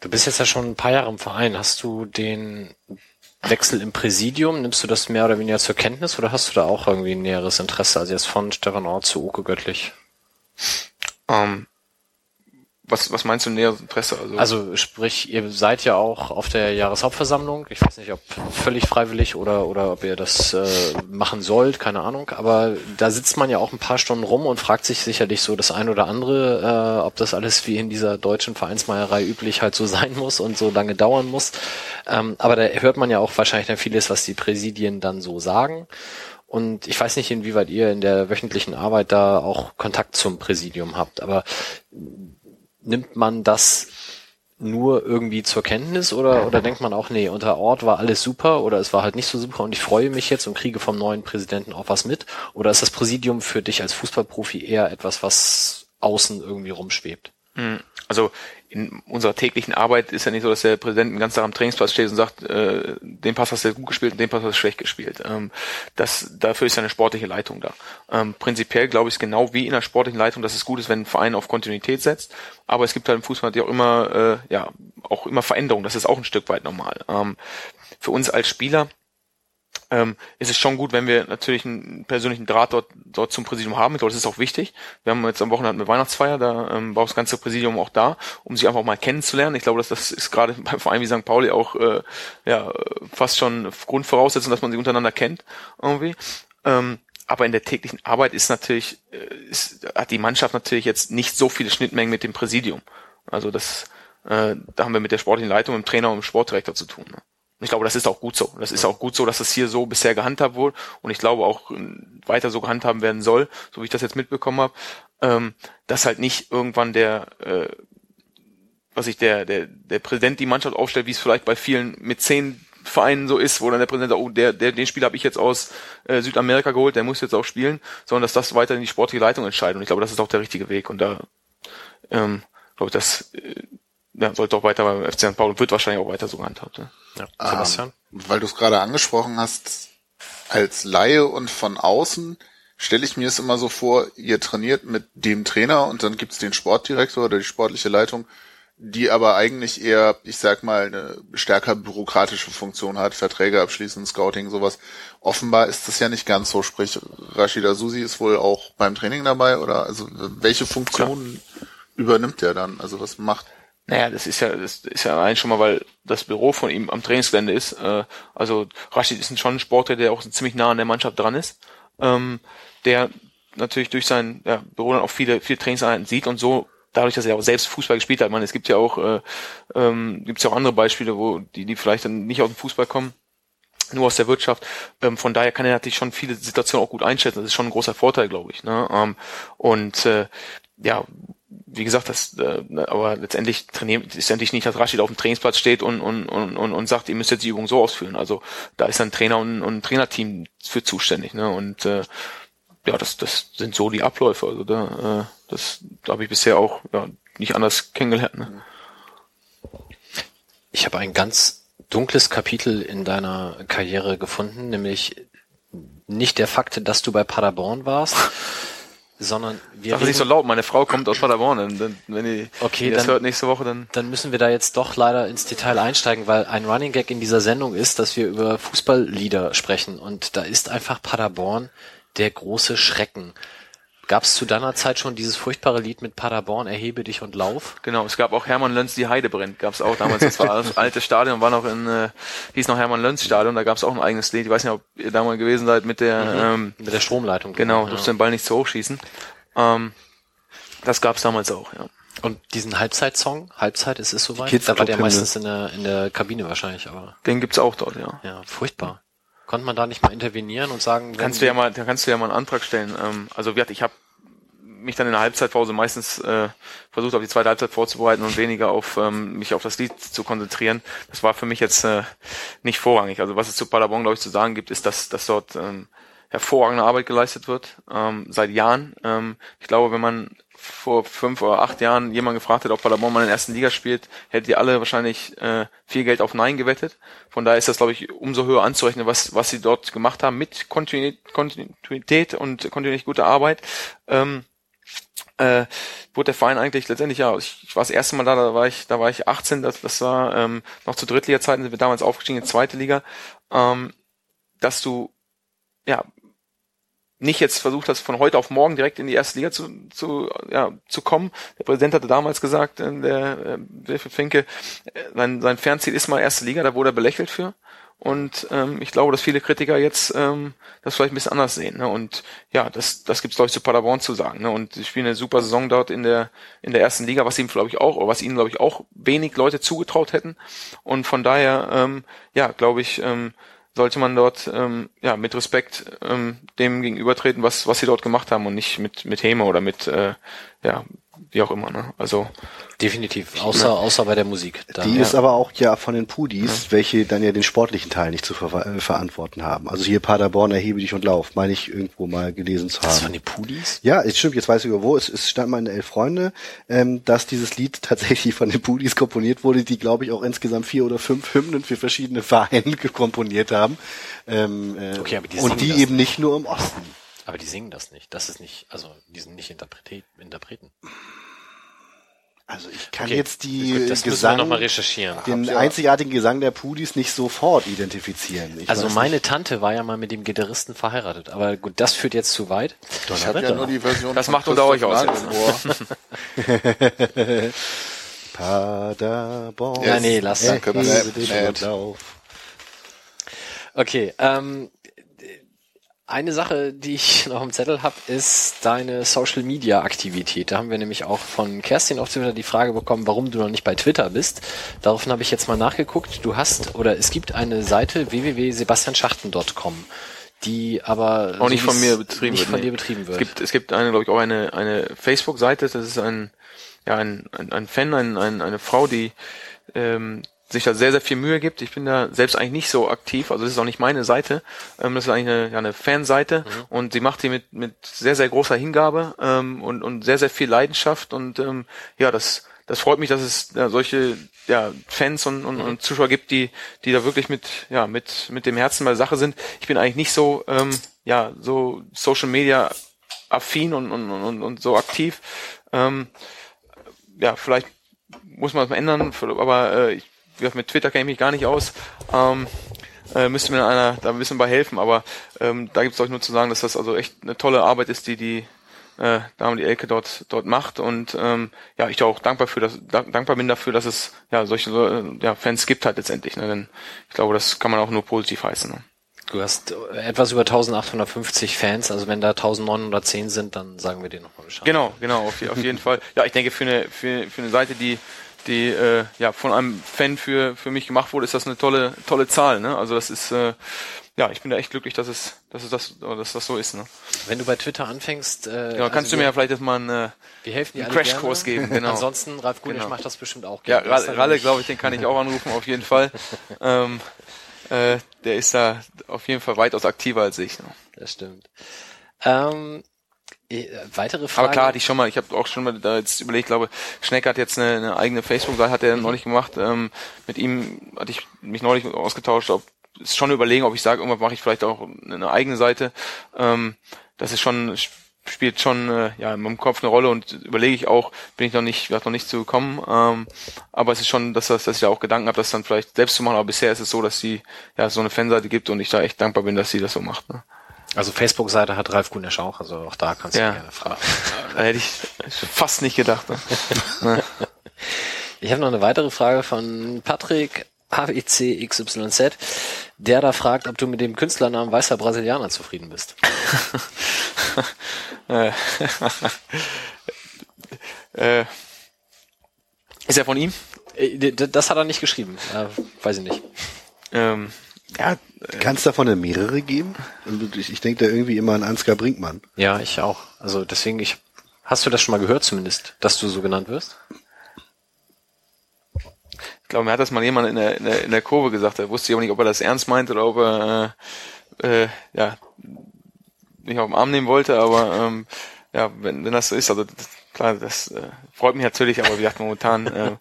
Du bist jetzt ja schon ein paar Jahre im Verein. Hast du den Wechsel im Präsidium, nimmst du das mehr oder weniger zur Kenntnis oder hast du da auch irgendwie ein näheres Interesse? Also jetzt von Stefan Ort zu Uke Göttlich? Ähm, was, was meinst du näheres Interesse? Also, also sprich, ihr seid ja auch auf der Jahreshauptversammlung. Ich weiß nicht, ob völlig freiwillig oder oder ob ihr das äh, machen sollt, keine Ahnung. Aber da sitzt man ja auch ein paar Stunden rum und fragt sich sicherlich so das ein oder andere, äh, ob das alles wie in dieser deutschen Vereinsmeierei üblich halt so sein muss und so lange dauern muss. Ähm, aber da hört man ja auch wahrscheinlich dann vieles, was die Präsidien dann so sagen. Und ich weiß nicht, inwieweit ihr in der wöchentlichen Arbeit da auch Kontakt zum Präsidium habt. Aber nimmt man das nur irgendwie zur Kenntnis oder, oder denkt man auch, nee, unter Ort war alles super oder es war halt nicht so super und ich freue mich jetzt und kriege vom neuen Präsidenten auch was mit? Oder ist das Präsidium für dich als Fußballprofi eher etwas, was außen irgendwie rumschwebt? Hm. Also in unserer täglichen Arbeit ist ja nicht so, dass der Präsident den ganzen Tag am Trainingsplatz steht und sagt, äh, den Pass hast du gut gespielt und den Pass hast du schlecht gespielt. Ähm, das, dafür ist ja eine sportliche Leitung da. Ähm, prinzipiell glaube ich es genau wie in der sportlichen Leitung, dass es gut ist, wenn ein Verein auf Kontinuität setzt. Aber es gibt halt im Fußball natürlich auch immer, äh, ja, auch immer Veränderungen. Das ist auch ein Stück weit normal. Ähm, für uns als Spieler ähm, ist es schon gut, wenn wir natürlich einen persönlichen Draht dort, dort zum Präsidium haben. Ich glaube, das ist auch wichtig. Wir haben jetzt am Wochenende eine Weihnachtsfeier, da ähm, war das ganze Präsidium auch da, um sich einfach mal kennenzulernen. Ich glaube, dass das ist gerade beim Verein wie St. Pauli auch äh, ja fast schon Grundvoraussetzung, dass man sich untereinander kennt irgendwie. Ähm, aber in der täglichen Arbeit ist natürlich, äh, ist, hat die Mannschaft natürlich jetzt nicht so viele Schnittmengen mit dem Präsidium. Also das, äh, da haben wir mit der sportlichen Leitung, dem Trainer und dem Sportdirektor zu tun. Ne? Und ich glaube, das ist auch gut so. Das ist auch gut so, dass das hier so bisher gehandhabt wurde und ich glaube auch äh, weiter so gehandhabt werden soll, so wie ich das jetzt mitbekommen habe, ähm, dass halt nicht irgendwann der, äh, was ich der, der, der Präsident die Mannschaft aufstellt, wie es vielleicht bei vielen mit zehn Vereinen so ist, wo dann der Präsident sagt, oh, der, der, den Spieler habe ich jetzt aus äh, Südamerika geholt, der muss jetzt auch spielen, sondern dass das weiter in die sportliche Leitung entscheidet. Und ich glaube, das ist auch der richtige Weg. Und da ähm, glaube ich, das äh, ja, sollte auch weiter beim FC St. Pauli und wird wahrscheinlich auch weiter so gehandhabt. Ne? Ja, Sebastian? Ähm, weil du es gerade angesprochen hast, als Laie und von außen stelle ich mir es immer so vor, ihr trainiert mit dem Trainer und dann gibt's den Sportdirektor oder die sportliche Leitung, die aber eigentlich eher, ich sag mal, eine stärker bürokratische Funktion hat, Verträge abschließen, Scouting, sowas. Offenbar ist das ja nicht ganz so, sprich, Rashida Susi ist wohl auch beim Training dabei oder also welche Funktion ja. übernimmt der dann? Also was macht naja, das ist ja, das ist ja allein schon mal, weil das Büro von ihm am Trainingsgelände ist. Äh, also Rashid ist schon ein Sportler, der auch ziemlich nah an der Mannschaft dran ist. Ähm, der natürlich durch sein ja, Büro dann auch viele, viele Trainingseinheiten sieht und so dadurch, dass er auch selbst Fußball gespielt hat. Man, es gibt ja auch, äh, ähm, gibt ja auch andere Beispiele, wo die, die vielleicht dann nicht aus dem Fußball kommen, nur aus der Wirtschaft. Ähm, von daher kann er natürlich schon viele Situationen auch gut einschätzen. Das ist schon ein großer Vorteil, glaube ich. Ne? Ähm, und äh, ja, wie gesagt, das, äh, aber letztendlich trainiert ist letztendlich nicht, dass Rashid auf dem Trainingsplatz steht und, und, und, und, und sagt, ihr müsst jetzt die Übung so ausführen. Also da ist ein Trainer und, und Trainerteam für zuständig. Ne? Und äh, ja, das, das sind so die Abläufe. Also da, äh, das da habe ich bisher auch ja, nicht anders kennengelernt. Ne? Ich habe ein ganz dunkles Kapitel in deiner Karriere gefunden, nämlich nicht der Fakt, dass du bei Paderborn warst, sondern wir Sag nicht so laut, meine Frau kommt aus Paderborn, dann, wenn die, okay, die das dann, hört nächste Woche, dann... Dann müssen wir da jetzt doch leider ins Detail einsteigen, weil ein Running Gag in dieser Sendung ist, dass wir über Fußballlieder sprechen und da ist einfach Paderborn der große Schrecken. Gab es zu deiner Zeit schon dieses furchtbare Lied mit Paderborn, Erhebe dich und lauf? Genau, es gab auch Hermann Lönz, die Heide brennt, gab es auch damals. Das war das alte Stadion, war noch in, äh, hieß noch Hermann Lönz Stadion, da gab es auch ein eigenes Lied. Ich weiß nicht, ob ihr da mal gewesen seid mit der, mhm. ähm, mit der Stromleitung. Genau, ja. durfst den Ball nicht zu hoch schießen. Ähm, das gab es damals auch, ja. Und diesen Halbzeitsong, Halbzeit, ist es soweit? Da war der meistens in der, in der Kabine wahrscheinlich, aber. Den gibt's auch dort, ja. Ja, furchtbar. Konnte man da nicht mal intervenieren und sagen, kannst du ja mal, kannst du ja mal einen Antrag stellen. Ähm, also wie ich habe mich dann in der Halbzeitpause meistens äh, versucht, auf die zweite Halbzeit vorzubereiten und weniger auf ähm, mich auf das Lied zu konzentrieren. Das war für mich jetzt äh, nicht vorrangig. Also was es zu Paderborn, glaube ich, zu sagen gibt, ist, dass, dass dort ähm, hervorragende Arbeit geleistet wird, ähm, seit Jahren. Ähm, ich glaube, wenn man vor fünf oder acht Jahren jemand gefragt hätte, ob Paderborn mal in der ersten Liga spielt, hätte die alle wahrscheinlich äh, viel Geld auf Nein gewettet. Von daher ist das, glaube ich, umso höher anzurechnen, was, was sie dort gemacht haben mit Kontinuität und kontinuierlich gute Arbeit. Ähm, äh, wurde der Verein eigentlich letztendlich, ja, ich, ich war das erste Mal da, da war ich, da war ich 18, das, das war ähm, noch zu Drittliga-Zeiten, sind wir damals aufgestiegen in die zweite Liga, ähm, dass du ja nicht jetzt versucht hast, von heute auf morgen direkt in die erste Liga zu, zu, ja, zu kommen. Der Präsident hatte damals gesagt, äh, der äh, Wilfried Finke, äh, sein, sein Fernziel ist mal erste Liga, da wurde er belächelt für. Und ähm, ich glaube, dass viele Kritiker jetzt ähm, das vielleicht ein bisschen anders sehen. Ne? Und ja, das, das gibt's glaube ich zu Paderborn zu sagen. Ne? Und sie spielen eine super Saison dort in der in der ersten Liga, was ihm glaube ich auch, oder was ihnen glaube ich auch wenig Leute zugetraut hätten. Und von daher, ähm, ja, glaube ich, ähm, sollte man dort ähm, ja mit Respekt ähm, dem gegenübertreten, was was sie dort gemacht haben und nicht mit mit Häme oder mit äh, ja wie auch immer. Ne? Also Definitiv, außer, außer bei der Musik. Da, Die ja. ist aber auch ja von den Pudis, welche dann ja den sportlichen Teil nicht zu ver äh, verantworten haben. Also hier Paderborn, erhebe dich und lauf, meine ich irgendwo mal gelesen zu das haben. von den Pudis? Ja, es stimmt, jetzt weiß ich über wo. Es, es stand mal in Elf Freunde, ähm, dass dieses Lied tatsächlich von den Pudis komponiert wurde, die, glaube ich, auch insgesamt vier oder fünf Hymnen für verschiedene Vereine komponiert haben. Ähm, äh, Okay, aber die und die das eben nicht nur im Osten. Aber die singen das nicht. Das ist nicht, also die sind nicht Interpret Interpreten. Also ich kann Okay, jetzt die Gut, das Gesang, nochmal recherchieren. den einzigartigen Gesang der Pudis nicht sofort identifizieren. Ich Also meine nicht. Tante war ja mal mit dem Gitarristen verheiratet, aber gut, das führt jetzt zu weit. Ich habe ja nur die Version Das macht unter euch aus Paderborn. Ja, nee, lass. erhebe Danke, lauf. Okay, ähm, eine Sache, die ich noch im Zettel habe, ist deine Social Media Aktivität. Da haben wir nämlich auch von Kerstin auf Twitter die Frage bekommen, warum du noch nicht bei Twitter bist. Daraufhin habe ich jetzt mal nachgeguckt. Du hast oder es gibt eine Seite www.sebastianschachten.com, die aber auch nicht von mir betrieben nicht wird. von nee. dir betrieben wird. Es gibt, es gibt eine, glaube ich, auch eine, eine Facebook-Seite, das ist ein, ja, ein, ein, ein Fan, ein, ein, eine Frau, die ähm, sich da sehr, sehr viel Mühe gibt. Ich bin da selbst eigentlich nicht so aktiv, also das ist auch nicht meine Seite. Ähm, das ist eigentlich eine, ja, eine Fanseite und sie macht die mit, mit sehr, sehr großer Hingabe ähm, und, und sehr, sehr viel Leidenschaft und ähm, ja, das das freut mich, dass es ja, solche ja, Fans und, und, und Zuschauer gibt, die, die da wirklich mit, ja, mit, mit dem Herzen bei der Sache sind. Ich bin eigentlich nicht so, ähm, ja, so Social Media affin und, und, und, und so aktiv. Ähm, ja, vielleicht muss man das mal ändern, aber äh, ich, mit Twitter kenne ich mich gar nicht aus. Ähm, äh, müsste mir einer da ein bisschen bei helfen, aber ähm, da gibt es euch nur zu sagen, dass das also echt eine tolle Arbeit ist, die die äh, Dame die Elke dort dort macht und ähm, ja ich auch dankbar für das dank- dankbar bin dafür, dass es ja solche äh, ja, Fans gibt halt letztendlich. Ne? Denn ich glaube, das kann man auch nur positiv heißen. Ne? Du hast äh, etwas über 1850 Fans, also wenn da 1910 sind, dann sagen wir dir nochmal Bescheid. Genau, genau, auf, auf jeden Fall. Ja, ich denke für eine für, für eine Seite, die die äh, ja von einem Fan für für mich gemacht wurde, ist das eine tolle tolle Zahl. Ne? Also das ist äh, ja, ich bin da echt glücklich, dass es dass es das dass das so ist. Ne? Wenn du bei Twitter anfängst, äh, Ja, kannst also du mir ja vielleicht jetzt mal ein äh, wir helfen dir einen Crashkurs geben, genau. Ansonsten, Ralf Gunisch Genau. macht das bestimmt auch Ja, gerne. Ist Ralle, Ralle glaube ich, den kann ich auch anrufen, auf jeden Fall. ähm, äh, der ist da auf jeden Fall weitaus aktiver als ich. Ne? Das stimmt. Ähm, äh, weitere Frage. Aber klar, hatte ich schon mal, ich habe auch schon mal da jetzt überlegt, glaube, Schneck hat jetzt eine, eine eigene Facebook-Seite, hat er neulich gemacht. Ähm, mit ihm hatte ich mich neulich ausgetauscht, ob ist schon überlegen, ob ich sage, irgendwann mache ich vielleicht auch eine eigene Seite. Ähm, das ist schon spielt schon äh, ja in meinem Kopf eine Rolle und überlege ich auch, bin ich noch nicht, noch nicht zu gekommen. Ähm, aber es ist schon, dass, das, dass ich da auch Gedanken habe, das dann vielleicht selbst zu machen. Aber bisher ist es so, dass sie ja so eine Fanseite gibt und ich da echt dankbar bin, dass sie das so macht. Ne? Also Facebook-Seite hat Ralf Gunisch auch, also auch da kannst du Ja. gerne fragen. Da hätte ich fast nicht gedacht. Ne? Ich habe noch eine weitere Frage von Patrick HWCXYZ, der da fragt, ob du mit dem Künstlernamen Weißer Brasilianer zufrieden bist. Äh, äh, ist er von ihm? Äh, Das hat er nicht geschrieben. Äh, weiß ich nicht. Ähm, ja, Kann es davon denn mehrere geben? Ich, ich denke da irgendwie immer an Ansgar Brinkmann. Ja, ich auch. Also deswegen, ich hast du das schon mal gehört zumindest, dass du so genannt wirst? ich glaube, mir hat das mal jemand in der, in der, in der Kurve gesagt. Er wusste aber nicht, ob er das ernst meint oder ob er äh, äh, ja nicht auf den Arm nehmen wollte, aber ähm, ja, wenn, wenn das so ist, also das, klar, das äh, freut mich natürlich, aber wie gesagt, momentan äh,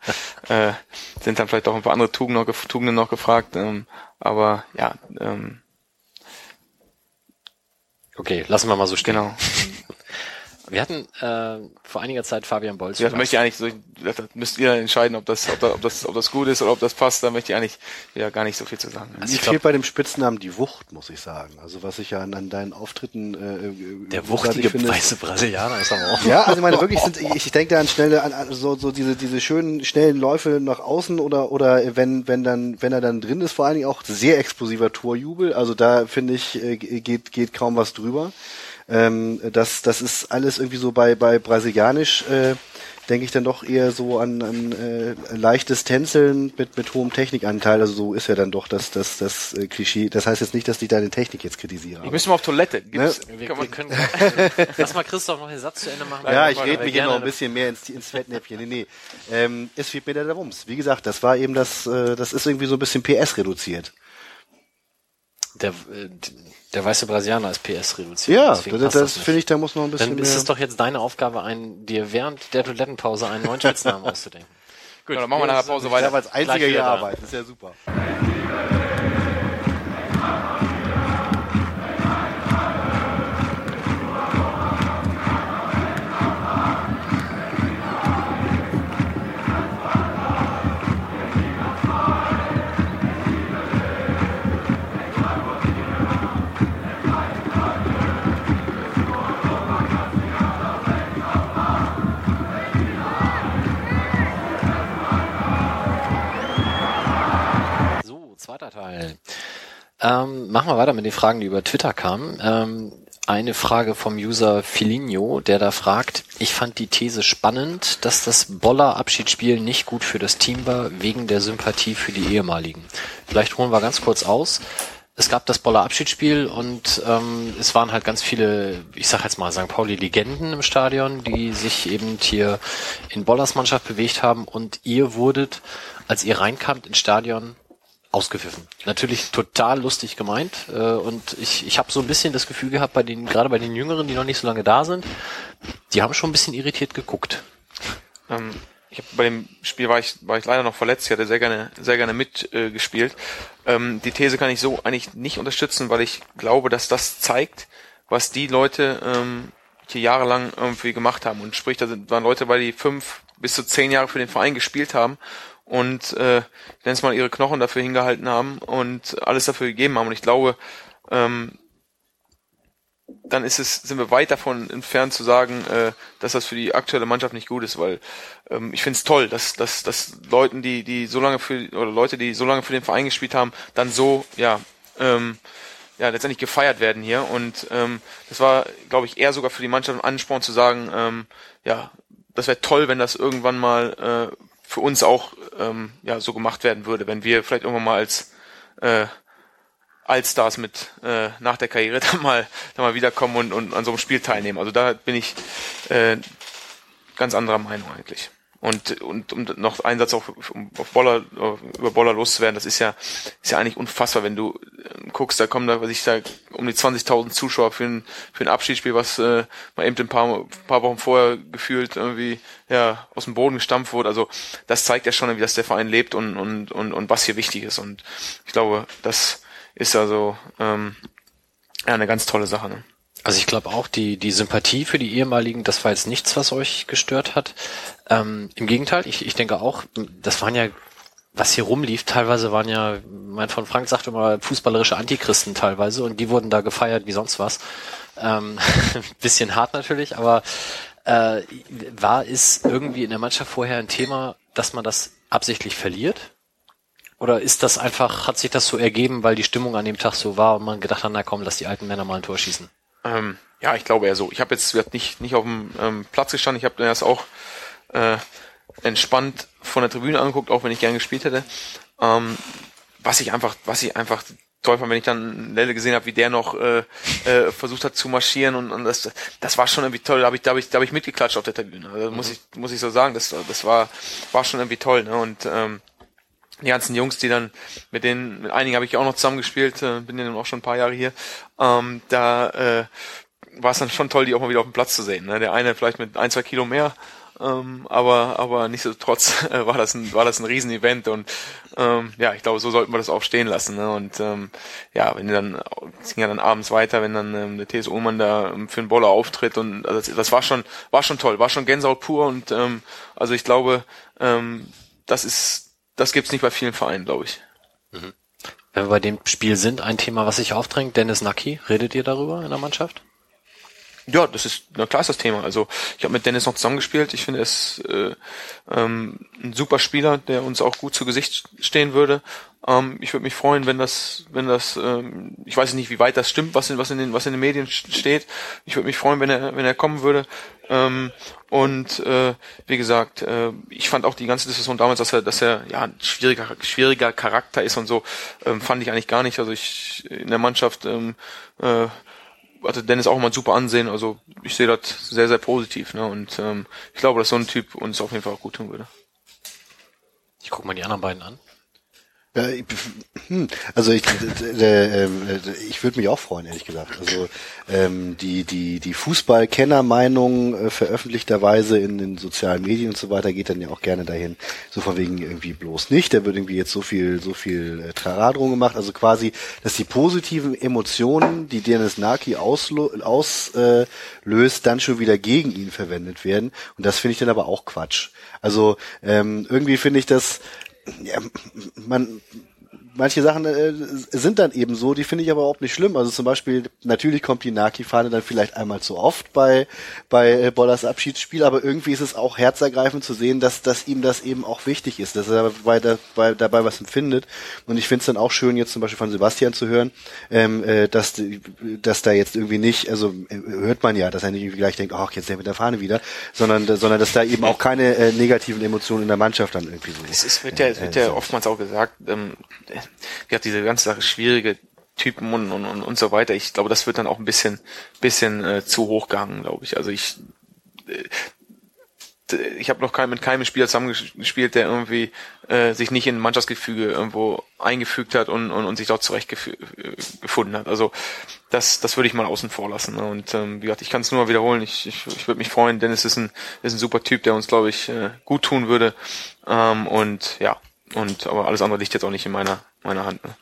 äh, sind dann vielleicht auch ein paar andere Tugenden noch, Tugenden noch gefragt, ähm, aber ja, ähm, Okay, lassen wir mal so stehen. genau. Wir hatten äh, vor einiger Zeit Fabian Bolz. Ja, das möchte ich eigentlich so, das müsst ihr entscheiden, ob das, ob das, ob das, ob das gut ist oder ob das passt. Da möchte ich eigentlich ja gar nicht so viel zu sagen. Mir ich fehlt bei dem Spitznamen die Wucht, muss ich sagen. Also was ich ja an, an deinen Auftritten äh, der großartig wuchtige finde. weiße Brasilianer ist aber auch. Ja, also ich meine wirklich sind ich, ich denke da an schnelle an, an so so diese diese schönen schnellen Läufe nach außen oder oder wenn wenn dann wenn er dann drin ist vor allen Dingen auch sehr explosiver Torjubel, also da finde ich äh, geht geht kaum was drüber. Ähm, das das ist alles irgendwie so bei bei brasilianisch äh, denke ich dann doch eher so an, an äh, leichtes Tänzeln mit, mit hohem Technikanteil. Also so ist ja dann doch das, das, das äh, Klischee. Das heißt jetzt nicht, dass ich deine Technik jetzt kritisiere. Ich müsste mal auf Toilette. Gibt's, Wir, kann wir man, können, lass mal Christoph noch den Satz zu Ende machen. Ja, ich rede wir mich hier noch ein bisschen mehr ins, ins Fettnäpfchen. Nee, nee. Ähm, es fehlt mir der Wumms. Wie gesagt, das war eben das, äh, das ist irgendwie so ein bisschen PS reduziert. Der, äh, der weiße Brasilianer ist PS reduziert. Ja, das, das nicht. finde ich, da muss noch ein bisschen Dann mehr. ist es doch jetzt deine Aufgabe, ein, dir während der Toilettenpause einen neuen Spitznamen auszudenken. gut, dann machen wir nach der Pause ich weiter. darf als einziger hier arbeiten. Das ist ja super. Zweiter. Ähm, machen wir weiter mit den Fragen, die über Twitter kamen. Ähm, eine Frage vom User Filinho, der da fragt, ich fand die These spannend, dass das Boller-Abschiedsspiel nicht gut für das Team war, wegen der Sympathie für die ehemaligen. Vielleicht holen wir ganz kurz aus. Es gab das Boller Abschiedsspiel und ähm, es waren halt ganz viele, ich sag jetzt mal St. Pauli Legenden im Stadion, die sich eben hier in Bollers Mannschaft bewegt haben und ihr wurdet, als ihr reinkamt ins Stadion, ausgepfiffen. Natürlich total lustig gemeint äh, und ich, ich habe so ein bisschen das Gefühl gehabt, bei den gerade bei den Jüngeren, die noch nicht so lange da sind, die haben schon ein bisschen irritiert geguckt. Ähm, ich hab, bei dem Spiel war ich, war ich leider noch verletzt. Ich hatte sehr gerne, sehr gerne mitgespielt. Äh, ähm, die These kann ich so eigentlich nicht unterstützen, weil ich glaube, dass das zeigt, was die Leute ähm, hier jahrelang irgendwie gemacht haben. Und sprich, da sind, waren Leute, weil die fünf bis zu zehn Jahre für den Verein gespielt haben und äh, es mal ihre Knochen dafür hingehalten haben und alles dafür gegeben haben. Und ich glaube, ähm, dann ist es, sind wir weit davon entfernt zu sagen, äh, dass das für die aktuelle Mannschaft nicht gut ist, weil ähm, ich finde es toll, dass, dass, dass Leuten, die, die so lange für oder Leute, die so lange für den Verein gespielt haben, dann so, ja, ähm, ja, letztendlich gefeiert werden hier. Und ähm, das war, glaube ich, eher sogar für die Mannschaft ein Ansporn zu sagen, ähm, ja, das wäre toll, wenn das irgendwann mal äh, für uns auch ähm, ja so gemacht werden würde, wenn wir vielleicht irgendwann mal als äh, Allstars mit äh, nach der Karriere dann mal dann mal wiederkommen und, und an so einem Spiel teilnehmen. Also da bin ich äh, ganz anderer Meinung eigentlich. Und, und um noch einen Satz um auf Boller, über Boller loszuwerden, das ist ja, ist ja eigentlich unfassbar, wenn du äh, guckst, da kommen da, was ich da, um die 20.000 Zuschauer für ein, für ein Abschiedsspiel, was äh, mal eben ein paar, paar Wochen vorher gefühlt irgendwie, ja, aus dem Boden gestampft wurde. Also, das zeigt ja schon, wie das der Verein lebt und, und, und, und was hier wichtig ist. Und ich glaube, das ist also, ähm, ja, eine ganz tolle Sache, ne? Also ich glaube auch, die, die Sympathie für die ehemaligen, das war jetzt nichts, was euch gestört hat. Ähm, Im Gegenteil, ich, ich denke auch, das waren ja, was hier rumlief, teilweise waren ja, mein von Frank sagt immer, fußballerische Antichristen teilweise und die wurden da gefeiert wie sonst was. Ähm, bisschen hart natürlich, aber äh, war es irgendwie in der Mannschaft vorher ein Thema, dass man das absichtlich verliert? Oder ist das einfach, hat sich das so ergeben, weil die Stimmung an dem Tag so war und man gedacht hat, na komm, lass die alten Männer mal ein Tor schießen? Ähm, ja, ich glaube eher so. Ich habe jetzt nicht nicht auf dem ähm, Platz gestanden. Ich habe erst auch äh, entspannt von der Tribüne angeguckt, auch wenn ich gern gespielt hätte. Ähm, was ich einfach, was ich einfach toll fand, wenn ich dann Lelle gesehen habe, wie der noch äh, äh, versucht hat zu marschieren und, und das, das war schon irgendwie toll. Da habe ich, da habe ich, da habe ich mitgeklatscht auf der Tribüne. Also, muss ich, muss ich so sagen. Das, das war, war schon irgendwie toll. Ne? Und ähm, die ganzen Jungs, die dann mit denen, mit einigen habe ich auch noch zusammengespielt, äh, bin ja dann auch schon ein paar Jahre hier. Ähm, da äh, war es dann schon toll, die auch mal wieder auf dem Platz zu sehen. Ne? Der eine vielleicht mit ein, zwei Kilo mehr, ähm, aber aber nichtsdestotrotz äh, war das ein war das ein Riesenevent und ähm, ja, ich glaube, so sollten wir das auch stehen lassen. Ne? Und ähm, ja, wenn dann es ging ja dann abends weiter, wenn dann ähm, der TS Ullmann da ähm, für einen Boller auftritt und also das, das war schon war schon toll, war schon Gänsehaut pur und ähm, also ich glaube, ähm, das ist das gibt's nicht bei vielen Vereinen, glaube ich. Wenn wir bei dem Spiel sind, ein Thema, was sich aufdrängt, Dennis Nacki, redet ihr darüber in der Mannschaft? Ja, das ist, na klar ist das Thema. Also ich habe mit Dennis noch zusammengespielt. Ich finde es äh, ähm, ein super Spieler, der uns auch gut zu Gesicht stehen würde. Ähm, ich würde mich freuen, wenn das, wenn das, ähm, ich weiß nicht, wie weit das stimmt, was in, was in den, was in den Medien steht. Ich würde mich freuen, wenn er, wenn er kommen würde. Ähm, und äh, wie gesagt, äh, ich fand auch die ganze Diskussion damals, dass er, dass er ja ein schwieriger, schwieriger Charakter ist und so, ähm, fand ich eigentlich gar nicht. Also ich in der Mannschaft ähm, äh, hatte Dennis auch immer ein super Ansehen. Also ich sehe das sehr, sehr positiv. Ne? Und ähm, ich glaube, dass so ein Typ uns auf jeden Fall auch gut tun würde. Ich gucke mal die anderen beiden an. Hm, also ich, äh, äh, ich würde mich auch freuen, ehrlich gesagt. Also ähm, die die die Fußballkennermeinung äh, veröffentlichterweise in den sozialen Medien und so weiter geht dann ja auch gerne dahin. So von wegen irgendwie bloß nicht. Da wird irgendwie jetzt so viel so viel äh, Trara drum gemacht. Also quasi, dass die positiven Emotionen, die Dennis Naki auslöst, aus, äh, dann schon wieder gegen ihn verwendet werden. Und das finde ich dann aber auch Quatsch. Also ähm, irgendwie finde ich das ja, man, manche Sachen äh, sind dann eben so, die finde ich aber überhaupt nicht schlimm. Also zum Beispiel, natürlich kommt die Naki-Fahne dann vielleicht einmal zu oft bei, bei äh, Bollers Abschiedsspiel, aber irgendwie ist es auch herzergreifend zu sehen, dass, dass ihm das eben auch wichtig ist, dass er dabei, dabei, dabei was empfindet. Und ich finde es dann auch schön, jetzt zum Beispiel von Sebastian zu hören, ähm, äh, dass, dass da jetzt irgendwie nicht, also äh, hört man ja, dass er nicht irgendwie gleich denkt, ach, jetzt der mit der Fahne wieder, sondern, sondern dass da eben auch keine äh, negativen Emotionen in der Mannschaft dann irgendwie so. Es ist, wird ja, es wird ja oftmals auch gesagt, ähm, wie hat diese ganze Sache schwierige Typen und, und, und, so weiter. Ich glaube, das wird dann auch ein bisschen, bisschen äh, zu hoch gehangen, glaube ich. Also ich, äh, ich habe noch kein, mit keinem Spieler zusammengespielt, der irgendwie äh, sich nicht in Mannschaftsgefüge irgendwo eingefügt hat und, und, und sich dort zurecht äh, hat. Also das, das würde ich mal außen vor lassen. Ne? Und ähm, wie gesagt, ich kann es nur mal wiederholen. Ich, ich, ich würde mich freuen. Dennis ist ein, ist ein super Typ, der uns, glaube ich, äh, gut tun würde. Ähm, und ja, und aber alles andere liegt jetzt auch nicht in meiner meiner Hand. Ne?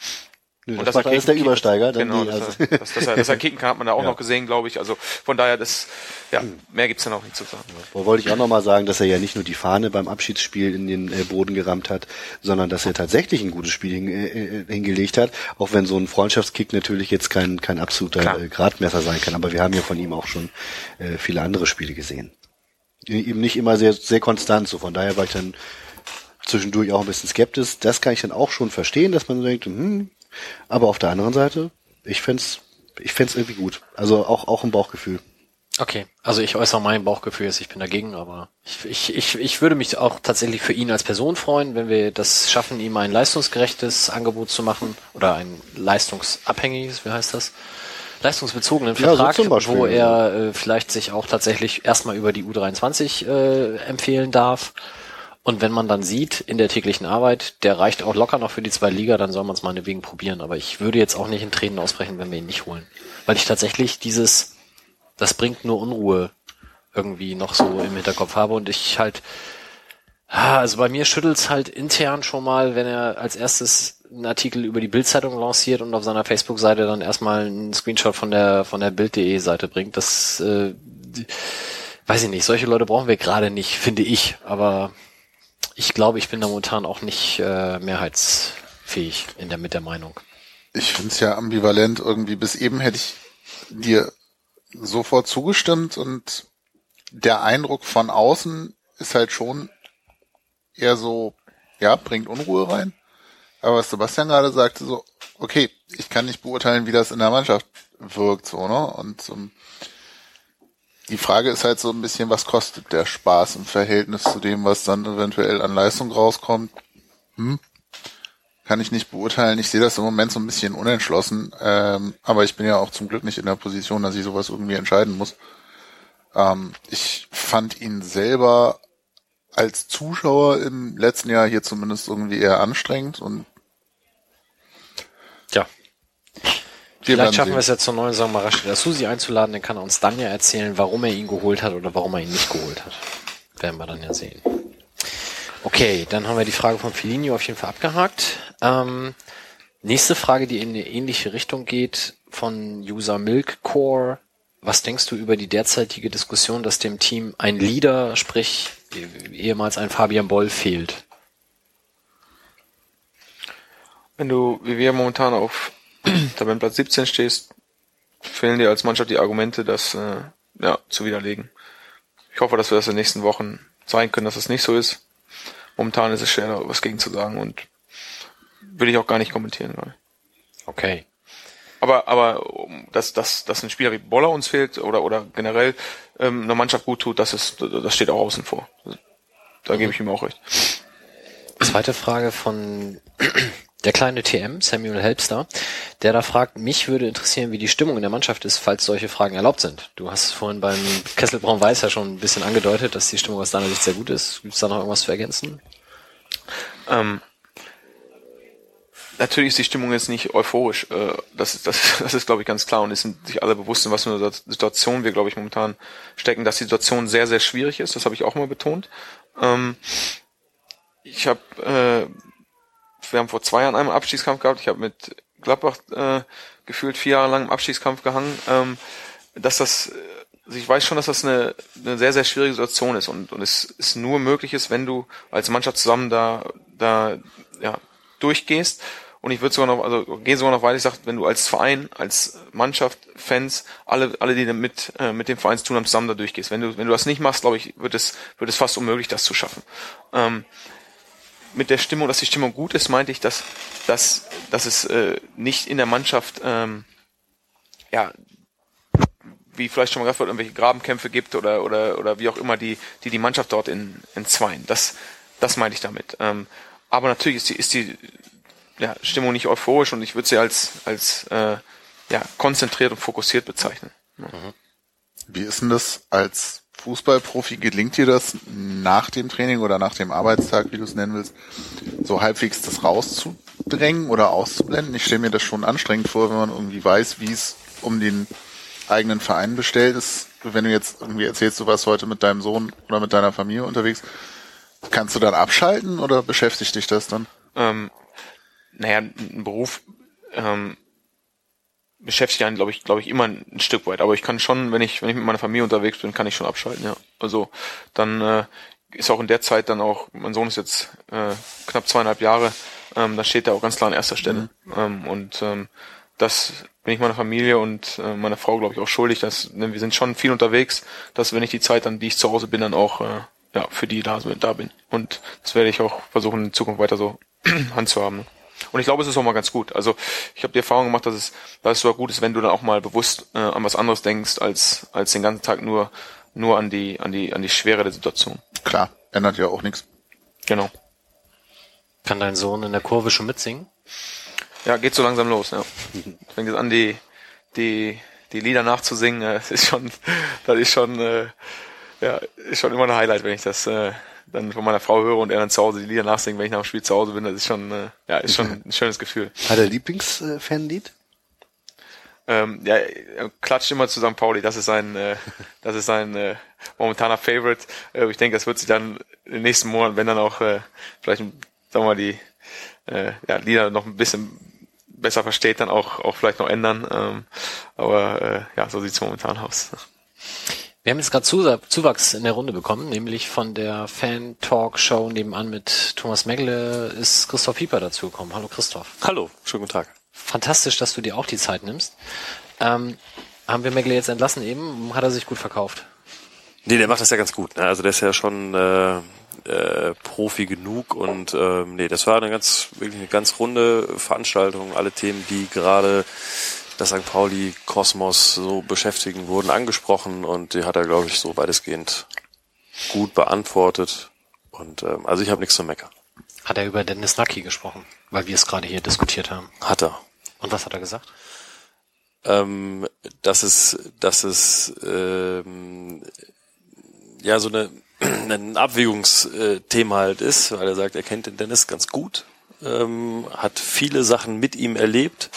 Nö, und das, das macht alles der Übersteiger. Dann genau, die, also. dass, er, dass, dass, er, dass er kicken kann, hat man da auch ja. noch gesehen, glaube ich. Also von daher, das, ja, mehr gibt's dann auch nicht zu sagen. Ja, wollte ich auch nochmal sagen, dass er ja nicht nur die Fahne beim Abschiedsspiel in den äh, Boden gerammt hat, sondern dass er tatsächlich ein gutes Spiel hin, äh, äh hingelegt hat, auch wenn so ein Freundschaftskick natürlich jetzt kein, kein absoluter äh, Gradmesser sein kann. Aber wir haben ja von ihm auch schon äh, viele andere Spiele gesehen. Eben nicht immer sehr, sehr konstant, so von daher war ich dann zwischendurch auch ein bisschen skeptisch. Das kann ich dann auch schon verstehen, dass man denkt, hm, aber auf der anderen Seite, ich fände ich fänd's irgendwie gut. Also auch, auch ein Bauchgefühl. Okay, also ich äußere mein Bauchgefühl jetzt, ich bin dagegen, aber ich, ich, ich, ich würde mich auch tatsächlich für ihn als Person freuen, wenn wir das schaffen, ihm ein leistungsgerechtes Angebot zu machen oder ein leistungsabhängiges, wie heißt das? leistungsbezogenen Vertrag, ja, so wo er äh, vielleicht sich auch tatsächlich erstmal über die U23 äh, empfehlen darf und wenn man dann sieht in der täglichen Arbeit, der reicht auch locker noch für die zwei Liga, dann soll man es meinetwegen probieren. Aber ich würde jetzt auch nicht in Tränen ausbrechen, wenn wir ihn nicht holen. Weil ich tatsächlich dieses, das bringt nur Unruhe irgendwie noch so im Hinterkopf habe und ich halt, also bei mir schüttelt's halt intern schon mal, wenn er als erstes einen Artikel über die Bildzeitung lanciert und auf seiner Facebook-Seite dann erstmal einen Screenshot von der von der Bild.de Seite bringt. Das äh, weiß ich nicht. Solche Leute brauchen wir gerade nicht, finde ich. Aber ich glaube, ich bin da momentan auch nicht äh, mehrheitsfähig in der mit der Meinung. Ich finde es ja ambivalent irgendwie. Bis eben hätte ich dir sofort zugestimmt und der Eindruck von außen ist halt schon eher so, ja, bringt Unruhe rein. Aber was Sebastian gerade sagte, so, okay, ich kann nicht beurteilen, wie das in der Mannschaft wirkt, so, ne? Und um, die Frage ist halt so ein bisschen, was kostet der Spaß im Verhältnis zu dem, was dann eventuell an Leistung rauskommt? Hm? Kann ich nicht beurteilen. Ich sehe das im Moment so ein bisschen unentschlossen. Ähm, aber ich bin ja auch zum Glück nicht in der Position, dass ich sowas irgendwie entscheiden muss. Ähm, ich fand ihn selber als Zuschauer im letzten Jahr hier zumindest irgendwie eher anstrengend und Vielleicht schaffen wir es ja zur neuen Saison mal Rashida Susi einzuladen, dann kann er uns dann ja erzählen, warum er ihn geholt hat oder warum er ihn nicht geholt hat. Werden wir dann ja sehen. Okay, dann haben wir die Frage von Felinio auf jeden Fall abgehakt. Ähm, nächste Frage, die in eine ähnliche Richtung geht, von User Milkcore. Was denkst du über die derzeitige Diskussion, dass dem Team ein Leader, sprich ehemals ein Fabian Boll, fehlt? Wenn du, wie wir momentan auf Tabellenplatz 17 stehst, fehlen dir als Mannschaft die Argumente, dass, äh, ja, zu widerlegen. Ich hoffe, dass wir das in den nächsten Wochen zeigen können, dass es das nicht so ist. Momentan ist es schwer, da was gegen zu sagen und will ich auch gar nicht kommentieren. Gerade. Okay. Aber, aber dass, dass, dass ein Spieler wie Boller uns fehlt oder, oder generell ähm, eine Mannschaft gut tut, das ist, das steht auch außen vor. Da gebe ich ihm auch recht. Zweite Frage von der kleine TM, Samuel Helpster, der da fragt, mich würde interessieren, wie die Stimmung in der Mannschaft ist, falls solche Fragen erlaubt sind. Du hast vorhin beim Kessel Braun Weiß ja schon ein bisschen angedeutet, dass die Stimmung aus deiner Sicht sehr gut ist. Gibt es da noch irgendwas zu ergänzen? Ähm, natürlich ist die Stimmung jetzt nicht euphorisch. Äh, das, ist, das, das ist, glaube ich, ganz klar und es sind sich alle bewusst, in was für eine Situation wir, glaube ich, momentan stecken, dass die Situation sehr, sehr schwierig ist. Das habe ich auch mal betont. Ähm, ich habe, äh, wir haben vor zwei Jahren einen Abstiegskampf gehabt. Ich habe mit Gladbach äh, gefühlt vier Jahre lang im Abstiegskampf gehangen. Ähm, dass das, also ich weiß schon, dass das eine, eine sehr, sehr schwierige Situation ist und, und es ist nur möglich ist, wenn du als Mannschaft zusammen da, da ja, durchgehst und ich würde sogar noch, also gehe sogar noch weiter, ich sage, wenn du als Verein, als Mannschaft, Fans, alle, alle, die mit, äh, mit dem Verein zu tun haben, zusammen da durchgehst. Wenn du, wenn du das nicht machst, glaube ich, wird es, wird es fast unmöglich, das zu schaffen. Ähm, mit der Stimmung, dass die Stimmung gut ist, meinte ich, dass, dass, dass es äh, nicht in der Mannschaft, ähm, ja, wie vielleicht schon mal gesagt wird, irgendwelche Grabenkämpfe gibt oder, oder, oder wie auch immer, die, die die Mannschaft dort in, entzweien. Das, das meinte ich damit. Ähm, aber natürlich ist die, ist die ja, Stimmung nicht euphorisch und ich würde sie als, als äh, ja, konzentriert und fokussiert bezeichnen. Mhm. Wie ist denn das als Fußballprofi? Gelingt dir das nach dem Training oder nach dem Arbeitstag, wie du es nennen willst, so halbwegs das rauszudrängen oder auszublenden? Ich stelle mir das schon anstrengend vor, wenn man irgendwie weiß, wie es um den eigenen Verein bestellt ist. Wenn du jetzt irgendwie erzählst, du warst heute mit deinem Sohn oder mit deiner Familie unterwegs, kannst du dann abschalten oder beschäftigt dich das dann? Ähm, naja, ein Beruf ähm, beschäftigt einen, glaube ich, glaube ich, immer ein, Stück weit. Aber ich kann schon, wenn ich, wenn ich mit meiner Familie unterwegs bin, kann ich schon abschalten, ja. Also dann äh, ist auch in der Zeit dann auch, mein Sohn ist jetzt äh, knapp zweieinhalb Jahre, ähm, da steht er auch ganz klar an erster Stelle. Mhm. Ähm, und ähm, das bin ich meiner Familie und äh, meiner Frau, glaube ich, auch schuldig. Dass, denn wir sind schon viel unterwegs, dass wenn ich die Zeit dann, die ich zu Hause bin, dann auch äh, ja, für die da, da bin. Und das werde ich auch versuchen, in Zukunft weiter so handzuhaben. Und ich glaube, es ist auch mal ganz gut. Also ich habe die Erfahrung gemacht, dass es, dass es sogar gut ist, wenn du dann auch mal bewusst äh, an was anderes denkst, als, als den ganzen Tag nur, nur an die, an die, an die Schwere der Situation. Klar, ändert ja auch nichts. Genau. Kann dein Sohn in der Kurve schon mitsingen? Ja, geht so langsam los, ja. Fängt jetzt an, die, die, die Lieder nachzusingen. Das ist schon, das ist schon, äh, ja, ist schon immer ein Highlight, wenn ich das, äh, dann von meiner Frau höre und er dann zu Hause die Lieder nachsingt, wenn ich nach dem Spiel zu Hause bin, das ist schon, äh, ja, ist schon ein schönes Gefühl. Hat er Lieblingsfanlied? Ähm, ja, er klatscht immer zu St. Pauli, das ist sein, äh, das ist sein äh, momentaner Favorite. Äh, ich denke, das wird sich dann in den nächsten Monaten, wenn dann auch äh, vielleicht, sagen wir mal, die äh, ja, Lieder noch ein bisschen besser versteht, dann auch, auch vielleicht noch ändern. Ähm, aber äh, ja, so sieht's momentan aus. Wir haben jetzt gerade Zuwachs in der Runde bekommen, nämlich von der Fan-Talk-Show nebenan mit Thomas Megle ist Christoph Pieper dazugekommen. Hallo Christoph. Hallo, schönen guten Tag. Fantastisch, dass du dir auch die Zeit nimmst. Ähm, haben wir Megle jetzt entlassen eben? Hat er sich gut verkauft? Nee, der macht das ja ganz gut. Ne? Also der ist ja schon äh, äh, Profi genug und ähm, nee, das war eine ganz wirklich eine ganz runde Veranstaltung. Alle Themen, die gerade das St. Pauli Kosmos so beschäftigen, wurden angesprochen und die hat er, glaube ich, so weitestgehend gut beantwortet. Und ähm, also ich habe nichts zu meckern. Hat er über Dennis Nucky gesprochen, weil wir es gerade hier diskutiert haben? Hat er. Und was hat er gesagt? Ähm, dass es, dass es ähm, ja so eine ein Abwägungsthema halt ist, weil er sagt, er kennt den Dennis ganz gut, ähm, hat viele Sachen mit ihm erlebt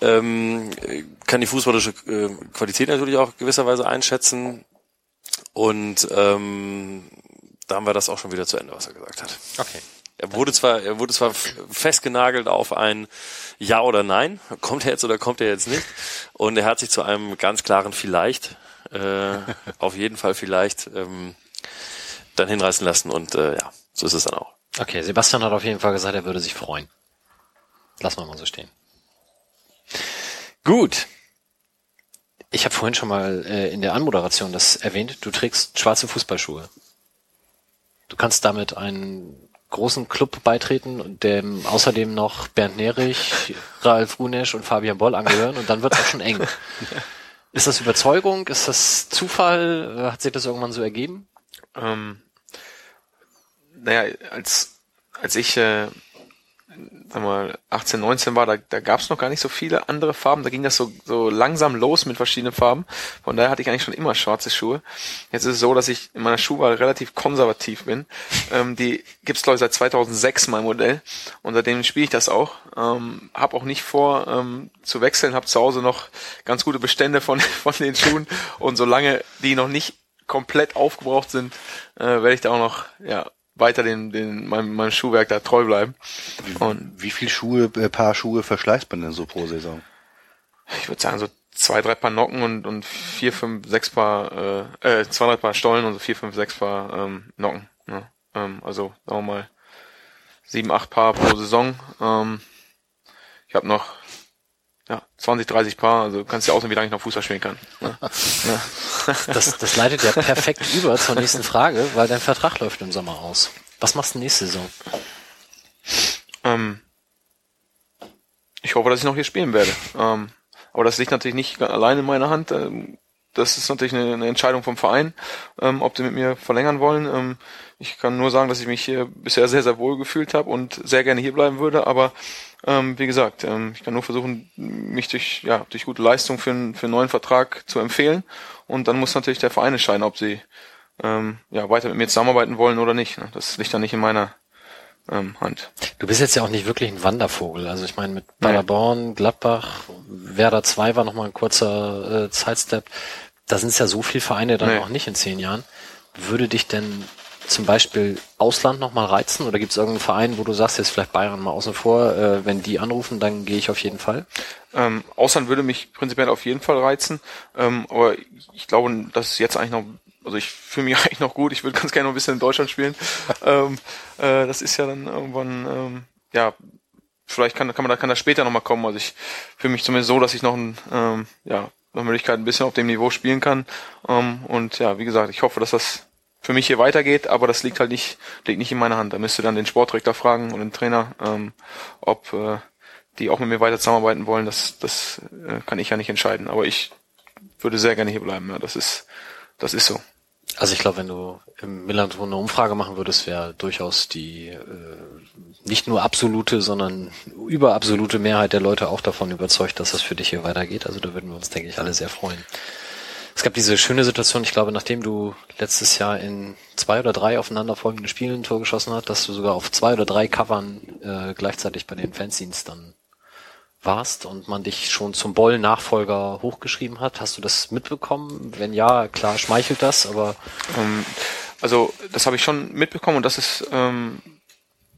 ähm, kann die fußballische äh, Qualität natürlich auch gewisserweise einschätzen. Und ähm, da haben wir das auch schon wieder zu Ende, was er gesagt hat. Okay. Er wurde zwar, er wurde zwar festgenagelt auf ein Ja oder Nein. Kommt er jetzt oder kommt er jetzt nicht? Und er hat sich zu einem ganz klaren Vielleicht, äh, auf jeden Fall vielleicht, ähm, dann hinreißen lassen. Und äh, ja, so ist es dann auch. Okay, Sebastian hat auf jeden Fall gesagt, er würde sich freuen. Lassen wir mal so stehen. Gut. Ich habe vorhin schon mal äh, in der Anmoderation das erwähnt. Du trägst schwarze Fußballschuhe. Du kannst damit einen großen Club beitreten und dem außerdem noch Bernd Nerich, Ralf Runesch und Fabian Boll angehören und dann wird es auch schon eng. Ist das Überzeugung? Ist das Zufall? Hat sich das irgendwann so ergeben? Ähm, naja, als, als ich äh, sag mal, 18, 19 war, da, da gab es noch gar nicht so viele andere Farben. Da ging das so, so langsam los mit verschiedenen Farben. Von daher hatte ich eigentlich schon immer schwarze Schuhe. Jetzt ist es so, dass ich in meiner Schuhwahl relativ konservativ bin. Ähm, die gibt's glaube ich seit 2006 mein Modell und seitdem spiele ich das auch. Ähm, hab auch nicht vor ähm, zu wechseln, habe zu Hause noch ganz gute Bestände von von den Schuhen und solange die noch nicht komplett aufgebraucht sind, äh, werde ich da auch noch ja weiter den, den, meinem, meinem Schuhwerk da treu bleiben. Und wie viel Schuhe, äh, Paar Schuhe verschleißt man denn so pro Saison? Ich würde sagen so zwei, drei Paar Nocken und, und vier, fünf, sechs Paar, äh, äh, zwei, drei Paar Stollen und so vier, fünf, sechs Paar ähm, Nocken. Ne? Ähm, also sagen wir mal sieben, acht Paar pro Saison. Ähm, ich habe noch ja, 20, 30 Paar, also kannst du ja auswählen, wie lange ich noch Fußball spielen kann. Ne? Das, das leitet ja perfekt über zur nächsten Frage, weil dein Vertrag läuft im Sommer aus. Was machst du nächste Saison? Ähm, ich hoffe, dass ich noch hier spielen werde. Ähm, aber das liegt natürlich nicht allein in meiner Hand. Ähm, das ist natürlich eine, eine Entscheidung vom Verein, ähm, ob sie mit mir verlängern wollen. Ähm, ich kann nur sagen, dass ich mich hier bisher sehr, sehr wohl gefühlt habe und sehr gerne hier bleiben würde. Aber ähm, wie gesagt, ähm, ich kann nur versuchen, mich durch, ja, durch gute Leistung für, einen, für einen neuen Vertrag zu empfehlen. Und dann muss natürlich der Verein entscheiden, ob sie ähm, ja, weiter mit mir zusammenarbeiten wollen oder nicht. Ne? Das liegt dann nicht in meiner ähm, Hand. Du bist jetzt ja auch nicht wirklich ein Wandervogel. Also ich meine, mit Paderborn, Gladbach, Werder 2 war nochmal ein kurzer äh, Zeitstep. Da sind es ja so viele Vereine dann nee. auch nicht in zehn Jahren. Würde dich denn zum Beispiel Ausland nochmal reizen? Oder gibt es irgendeinen Verein, wo du sagst, jetzt vielleicht Bayern mal außen vor, äh, wenn die anrufen, dann gehe ich auf jeden Fall? Ähm, Ausland würde mich prinzipiell auf jeden Fall reizen. Ähm, aber ich glaube, dass jetzt eigentlich noch also ich fühle mich eigentlich noch gut, ich würde ganz gerne noch ein bisschen in Deutschland spielen. ähm, äh, das ist ja dann irgendwann, ähm, ja, vielleicht kann, kann man da kann das später nochmal kommen. Also ich fühle mich zumindest so, dass ich noch ein, ähm, ja, noch Möglichkeit ein bisschen auf dem Niveau spielen kann. Ähm, und ja, wie gesagt, ich hoffe, dass das für mich hier weitergeht, aber das liegt halt nicht, liegt nicht in meiner Hand. Da müsste dann den Sportdirektor fragen und den Trainer, ähm, ob äh, die auch mit mir weiter zusammenarbeiten wollen. Das, das äh, kann ich ja nicht entscheiden. Aber ich würde sehr gerne hier bleiben. Ja, das ist, das ist so. Also ich glaube, wenn du im Millanton eine Umfrage machen würdest, wäre durchaus die äh, nicht nur absolute, sondern überabsolute Mehrheit der Leute auch davon überzeugt, dass das für dich hier weitergeht. Also da würden wir uns, denke ich, alle sehr freuen. Es gab diese schöne Situation, ich glaube, nachdem du letztes Jahr in zwei oder drei aufeinanderfolgenden Spielen ein Tor geschossen hast, dass du sogar auf zwei oder drei Covern äh, gleichzeitig bei den Fanzines dann warst und man dich schon zum Boll-Nachfolger hochgeschrieben hat. Hast du das mitbekommen? Wenn ja, klar schmeichelt das, aber ähm, also das habe ich schon mitbekommen und das ist ähm,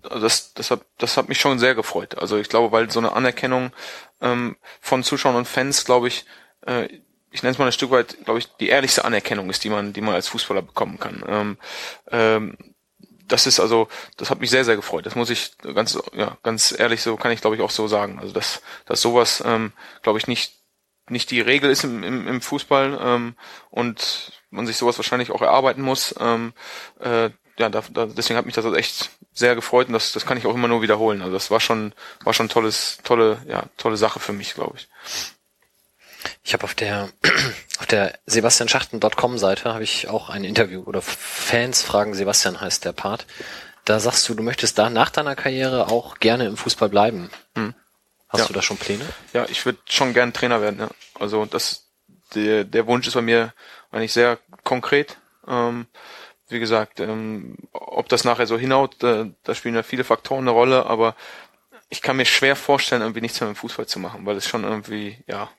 also das, das, hat, das hat mich schon sehr gefreut. Also ich glaube, weil so eine Anerkennung ähm, von Zuschauern und Fans, glaube ich, äh, ich nenne es mal ein Stück weit, glaube ich, die ehrlichste Anerkennung ist, die man, die man als Fußballer bekommen kann. Ähm, ähm, das ist also, das hat mich sehr, sehr gefreut. Das muss ich ganz, ja, ganz ehrlich so, kann ich glaube ich auch so sagen. Also dass, dass sowas, ähm, glaube ich, nicht, nicht die Regel ist im, im, im Fußball ähm, und man sich sowas wahrscheinlich auch erarbeiten muss. Ähm, äh, ja, da, da, deswegen hat mich das echt sehr gefreut und das, das kann ich auch immer nur wiederholen. Also das war schon, war schon tolles, tolle, ja, tolle Sache für mich, glaube ich. Ich habe auf der auf der sebastianschachten.com Seite habe ich auch ein Interview oder Fans fragen Sebastian heißt der Part. Da sagst du, du möchtest da nach deiner Karriere auch gerne im Fußball bleiben. Hm. Hast ja. du da schon Pläne? Ja, ich würde schon gern Trainer werden. Ja. Also das der der Wunsch ist bei mir eigentlich sehr konkret. Ähm, wie gesagt, ähm, ob das nachher so hinhaut, da, da spielen ja viele Faktoren eine Rolle, aber ich kann mir schwer vorstellen, irgendwie nichts mehr mit Fußball zu machen, weil es schon irgendwie, ja,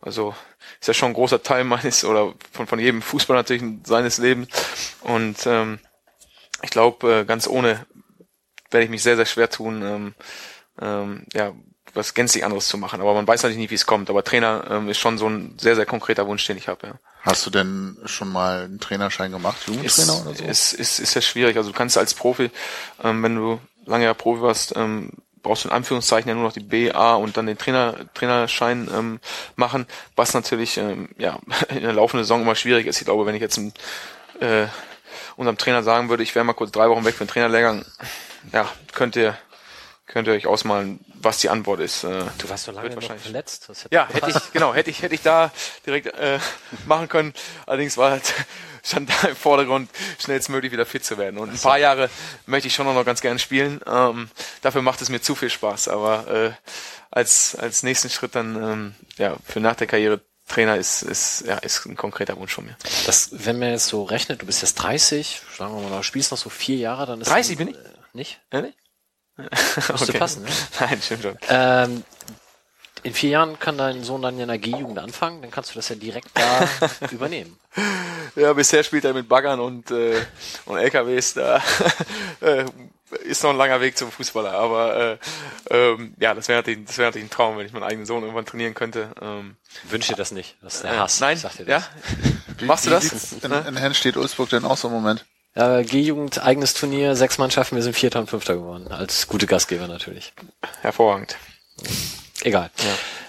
also ist ja schon ein großer Teil meines oder von, von jedem Fußball natürlich seines Lebens. Und ähm, ich glaube, äh, ganz ohne werde ich mich sehr, sehr schwer tun, ähm, ähm, ja, was gänzlich anderes zu machen. Aber man weiß natürlich nicht, wie es kommt. Aber Trainer ähm, ist schon so ein sehr, sehr konkreter Wunsch, den ich habe. Ja. Hast du denn schon mal einen Trainerschein gemacht, Jugendtrainer ist, oder so? Ist, ist, ist ja schwierig. Also du kannst als Profi, ähm, wenn du lange ja Profi warst, ähm, brauchst du in Anführungszeichen ja nur noch die B, A und dann den Trainer, Trainerschein ähm, machen, was natürlich ähm, ja in der laufenden Saison immer schwierig ist. Ich glaube, wenn ich jetzt äh, unserem Trainer sagen würde, ich wäre mal kurz drei Wochen weg für den Trainerlehrgang, ja, könnt ihr, könnt ihr euch ausmalen, was die Antwort ist. Äh, Du warst so lange wahrscheinlich- verletzt. Hätte ja, hätte ich, genau, hätte ich, hätte ich da direkt äh, machen können. Allerdings war halt, stand da im Vordergrund, schnellstmöglich wieder fit zu werden. Und ein paar Jahre möchte ich schon noch ganz gerne spielen. Ähm, dafür macht es mir zu viel Spaß. Aber äh, als, als nächsten Schritt dann, ähm, ja, für nach der Karriere Trainer ist, ist, ja, ist ein konkreter Wunsch von mir. Das, wenn man jetzt so rechnet, du bist jetzt 30, sagen wir mal, du spielst noch so vier Jahre, dann ist 30 bin ich? Äh, nicht? Ehrlich? Müsste passen, ne? Nein, stimmt schon. Ähm, in vier Jahren kann dein Sohn dann ja in der G-Jugend anfangen, dann kannst du das ja direkt da übernehmen. Ja, bisher spielt er mit Baggern und, äh, und LKWs. Da äh, ist noch ein langer Weg zum Fußballer. Aber äh, ähm, ja, das wäre natürlich, das wäre natürlich ein Traum, wenn ich meinen eigenen Sohn irgendwann trainieren könnte. Ähm, Wünsche dir das nicht. Das ist der äh, Hass. Nein, ich sag dir ja. das. Wie- Machst du das? In, in Henstedt Ulzburg denn aus im Moment? Ja, G-Jugend, eigenes Turnier, sechs Mannschaften, wir sind Vierter und Fünfter geworden. Als gute Gastgeber natürlich. Hervorragend. Egal.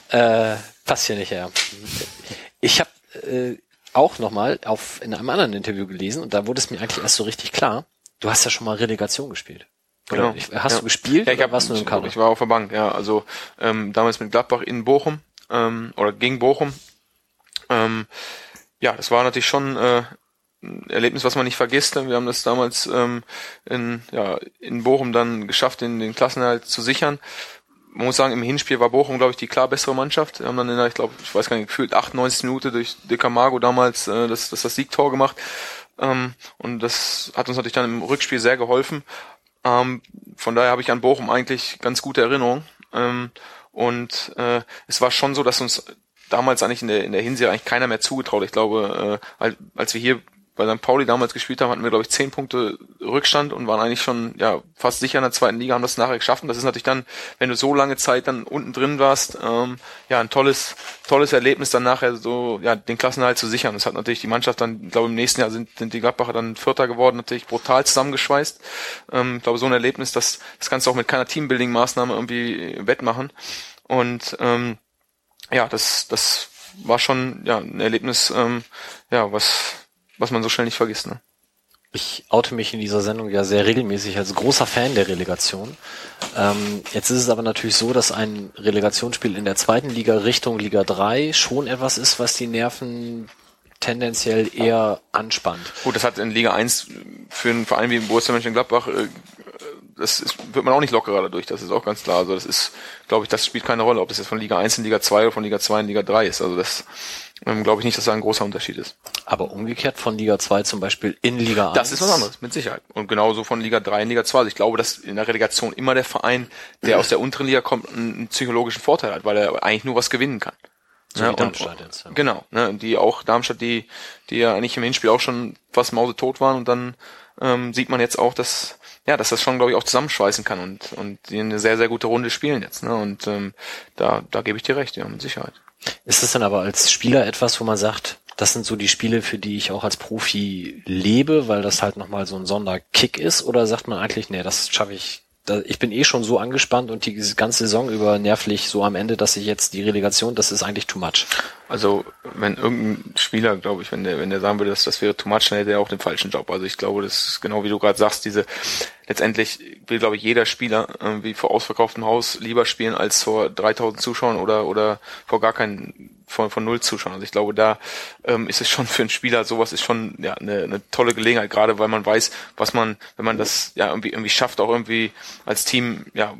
Äh, passt hier nicht her. Ich habe äh, auch nochmal auf in einem anderen Interview gelesen und da wurde es mir eigentlich erst so richtig klar. Du hast ja schon mal Relegation gespielt. Oder Genau. ich, hast Ja. du gespielt Ja, ich hab, warst du nur im Kader? Ich war auf der Bank, ja. Also ähm, damals mit Gladbach in Bochum ähm, oder gegen Bochum. Ähm, ja, das war natürlich schon äh, Erlebnis, was man nicht vergisst. Wir haben das damals ähm, in, ja, in Bochum dann geschafft, den, den Klassenerhalt zu sichern. Man muss sagen, im Hinspiel war Bochum, glaube ich, die klar bessere Mannschaft. Wir haben dann in der, ich glaube, ich weiß gar nicht, gefühlt 98 Minuten durch De Camargo damals äh, das, das, das Siegtor gemacht. Ähm, und das hat uns natürlich dann im Rückspiel sehr geholfen. Ähm, von daher habe ich an Bochum eigentlich ganz gute Erinnerungen. Ähm, und äh, es war schon so, dass uns damals eigentlich in der, in der Hinserie eigentlich keiner mehr zugetraut. Ich glaube, äh, als wir hier bei St. Pauli damals gespielt haben, hatten wir, glaube ich, zehn Punkte Rückstand und waren eigentlich schon ja fast sicher in der zweiten Liga, haben das nachher geschafft. Und das ist natürlich dann, wenn du so lange Zeit dann unten drin warst, ähm, ja, ein tolles, tolles Erlebnis, dann nachher so ja den Klassenerhalt zu sichern. Das hat natürlich die Mannschaft dann, ich glaube, im nächsten Jahr sind, sind die Gladbacher dann Vierter geworden, natürlich brutal zusammengeschweißt. Ähm, ich glaube, so ein Erlebnis, das, das kannst du auch mit keiner Teambuilding-Maßnahme irgendwie wettmachen. Und ähm, ja, das, das war schon ja ein Erlebnis, ähm, ja, was, was man so schnell nicht vergisst. Ne? Ich oute mich in dieser Sendung ja sehr regelmäßig als großer Fan der Relegation. Ähm, jetzt ist es aber natürlich so, dass ein Relegationsspiel in der zweiten Liga Richtung Liga 3 schon etwas ist, was die Nerven tendenziell eher anspannt. Gut, das hat in Liga 1 für einen Verein wie Borussia Mönchengladbach, äh, das ist, wird man auch nicht lockerer dadurch, das ist auch ganz klar. Also das ist, glaube ich, das spielt keine Rolle, ob das jetzt von Liga 1 in Liga 2 oder von Liga 2 in Liga 3 ist. Also das ähm, glaube ich nicht, dass da ein großer Unterschied ist. Aber umgekehrt von Liga 2 zum Beispiel in Liga 1. Das ist was anderes, mit Sicherheit. Und genauso von Liga 3 in Liga 2. Also ich glaube, dass in der Relegation immer der Verein, der aus der unteren Liga kommt, einen, psychologischen Vorteil hat, weil er eigentlich nur was gewinnen kann. So wie Darmstadt jetzt, ja. Genau, ne, und die auch Darmstadt, die, die ja eigentlich im Hinspiel auch schon fast mausetot waren und dann ähm, sieht man jetzt auch, dass ja, dass das schon, glaube ich, auch zusammenschweißen kann und und die eine sehr sehr gute Runde spielen jetzt, ne? Und ähm, da da gebe ich dir recht, ja, mit Sicherheit. Ist das dann aber als Spieler etwas, wo man sagt, das sind so die Spiele, für die ich auch als Profi lebe, weil das halt nochmal so ein Sonderkick ist? Oder sagt man eigentlich, nee, das schaffe ich, ich bin eh schon so angespannt und die ganze Saison über nervlich so am Ende, dass ich jetzt die Relegation, das ist eigentlich too much. Also wenn irgendein Spieler, glaube ich, wenn der wenn der sagen würde, dass das wäre too much, dann hätte er auch den falschen Job. Also ich glaube, das ist genau wie du gerade sagst, diese letztendlich will, glaube ich, jeder Spieler irgendwie vor ausverkauftem Haus lieber spielen als vor 3000 Zuschauern oder oder vor gar keinen von, von null Zuschauern. Also ich glaube, da ähm, ist es schon für einen Spieler sowas ist schon ja eine, eine tolle Gelegenheit, gerade weil man weiß, was man, wenn man das ja irgendwie irgendwie schafft, auch irgendwie als Team ja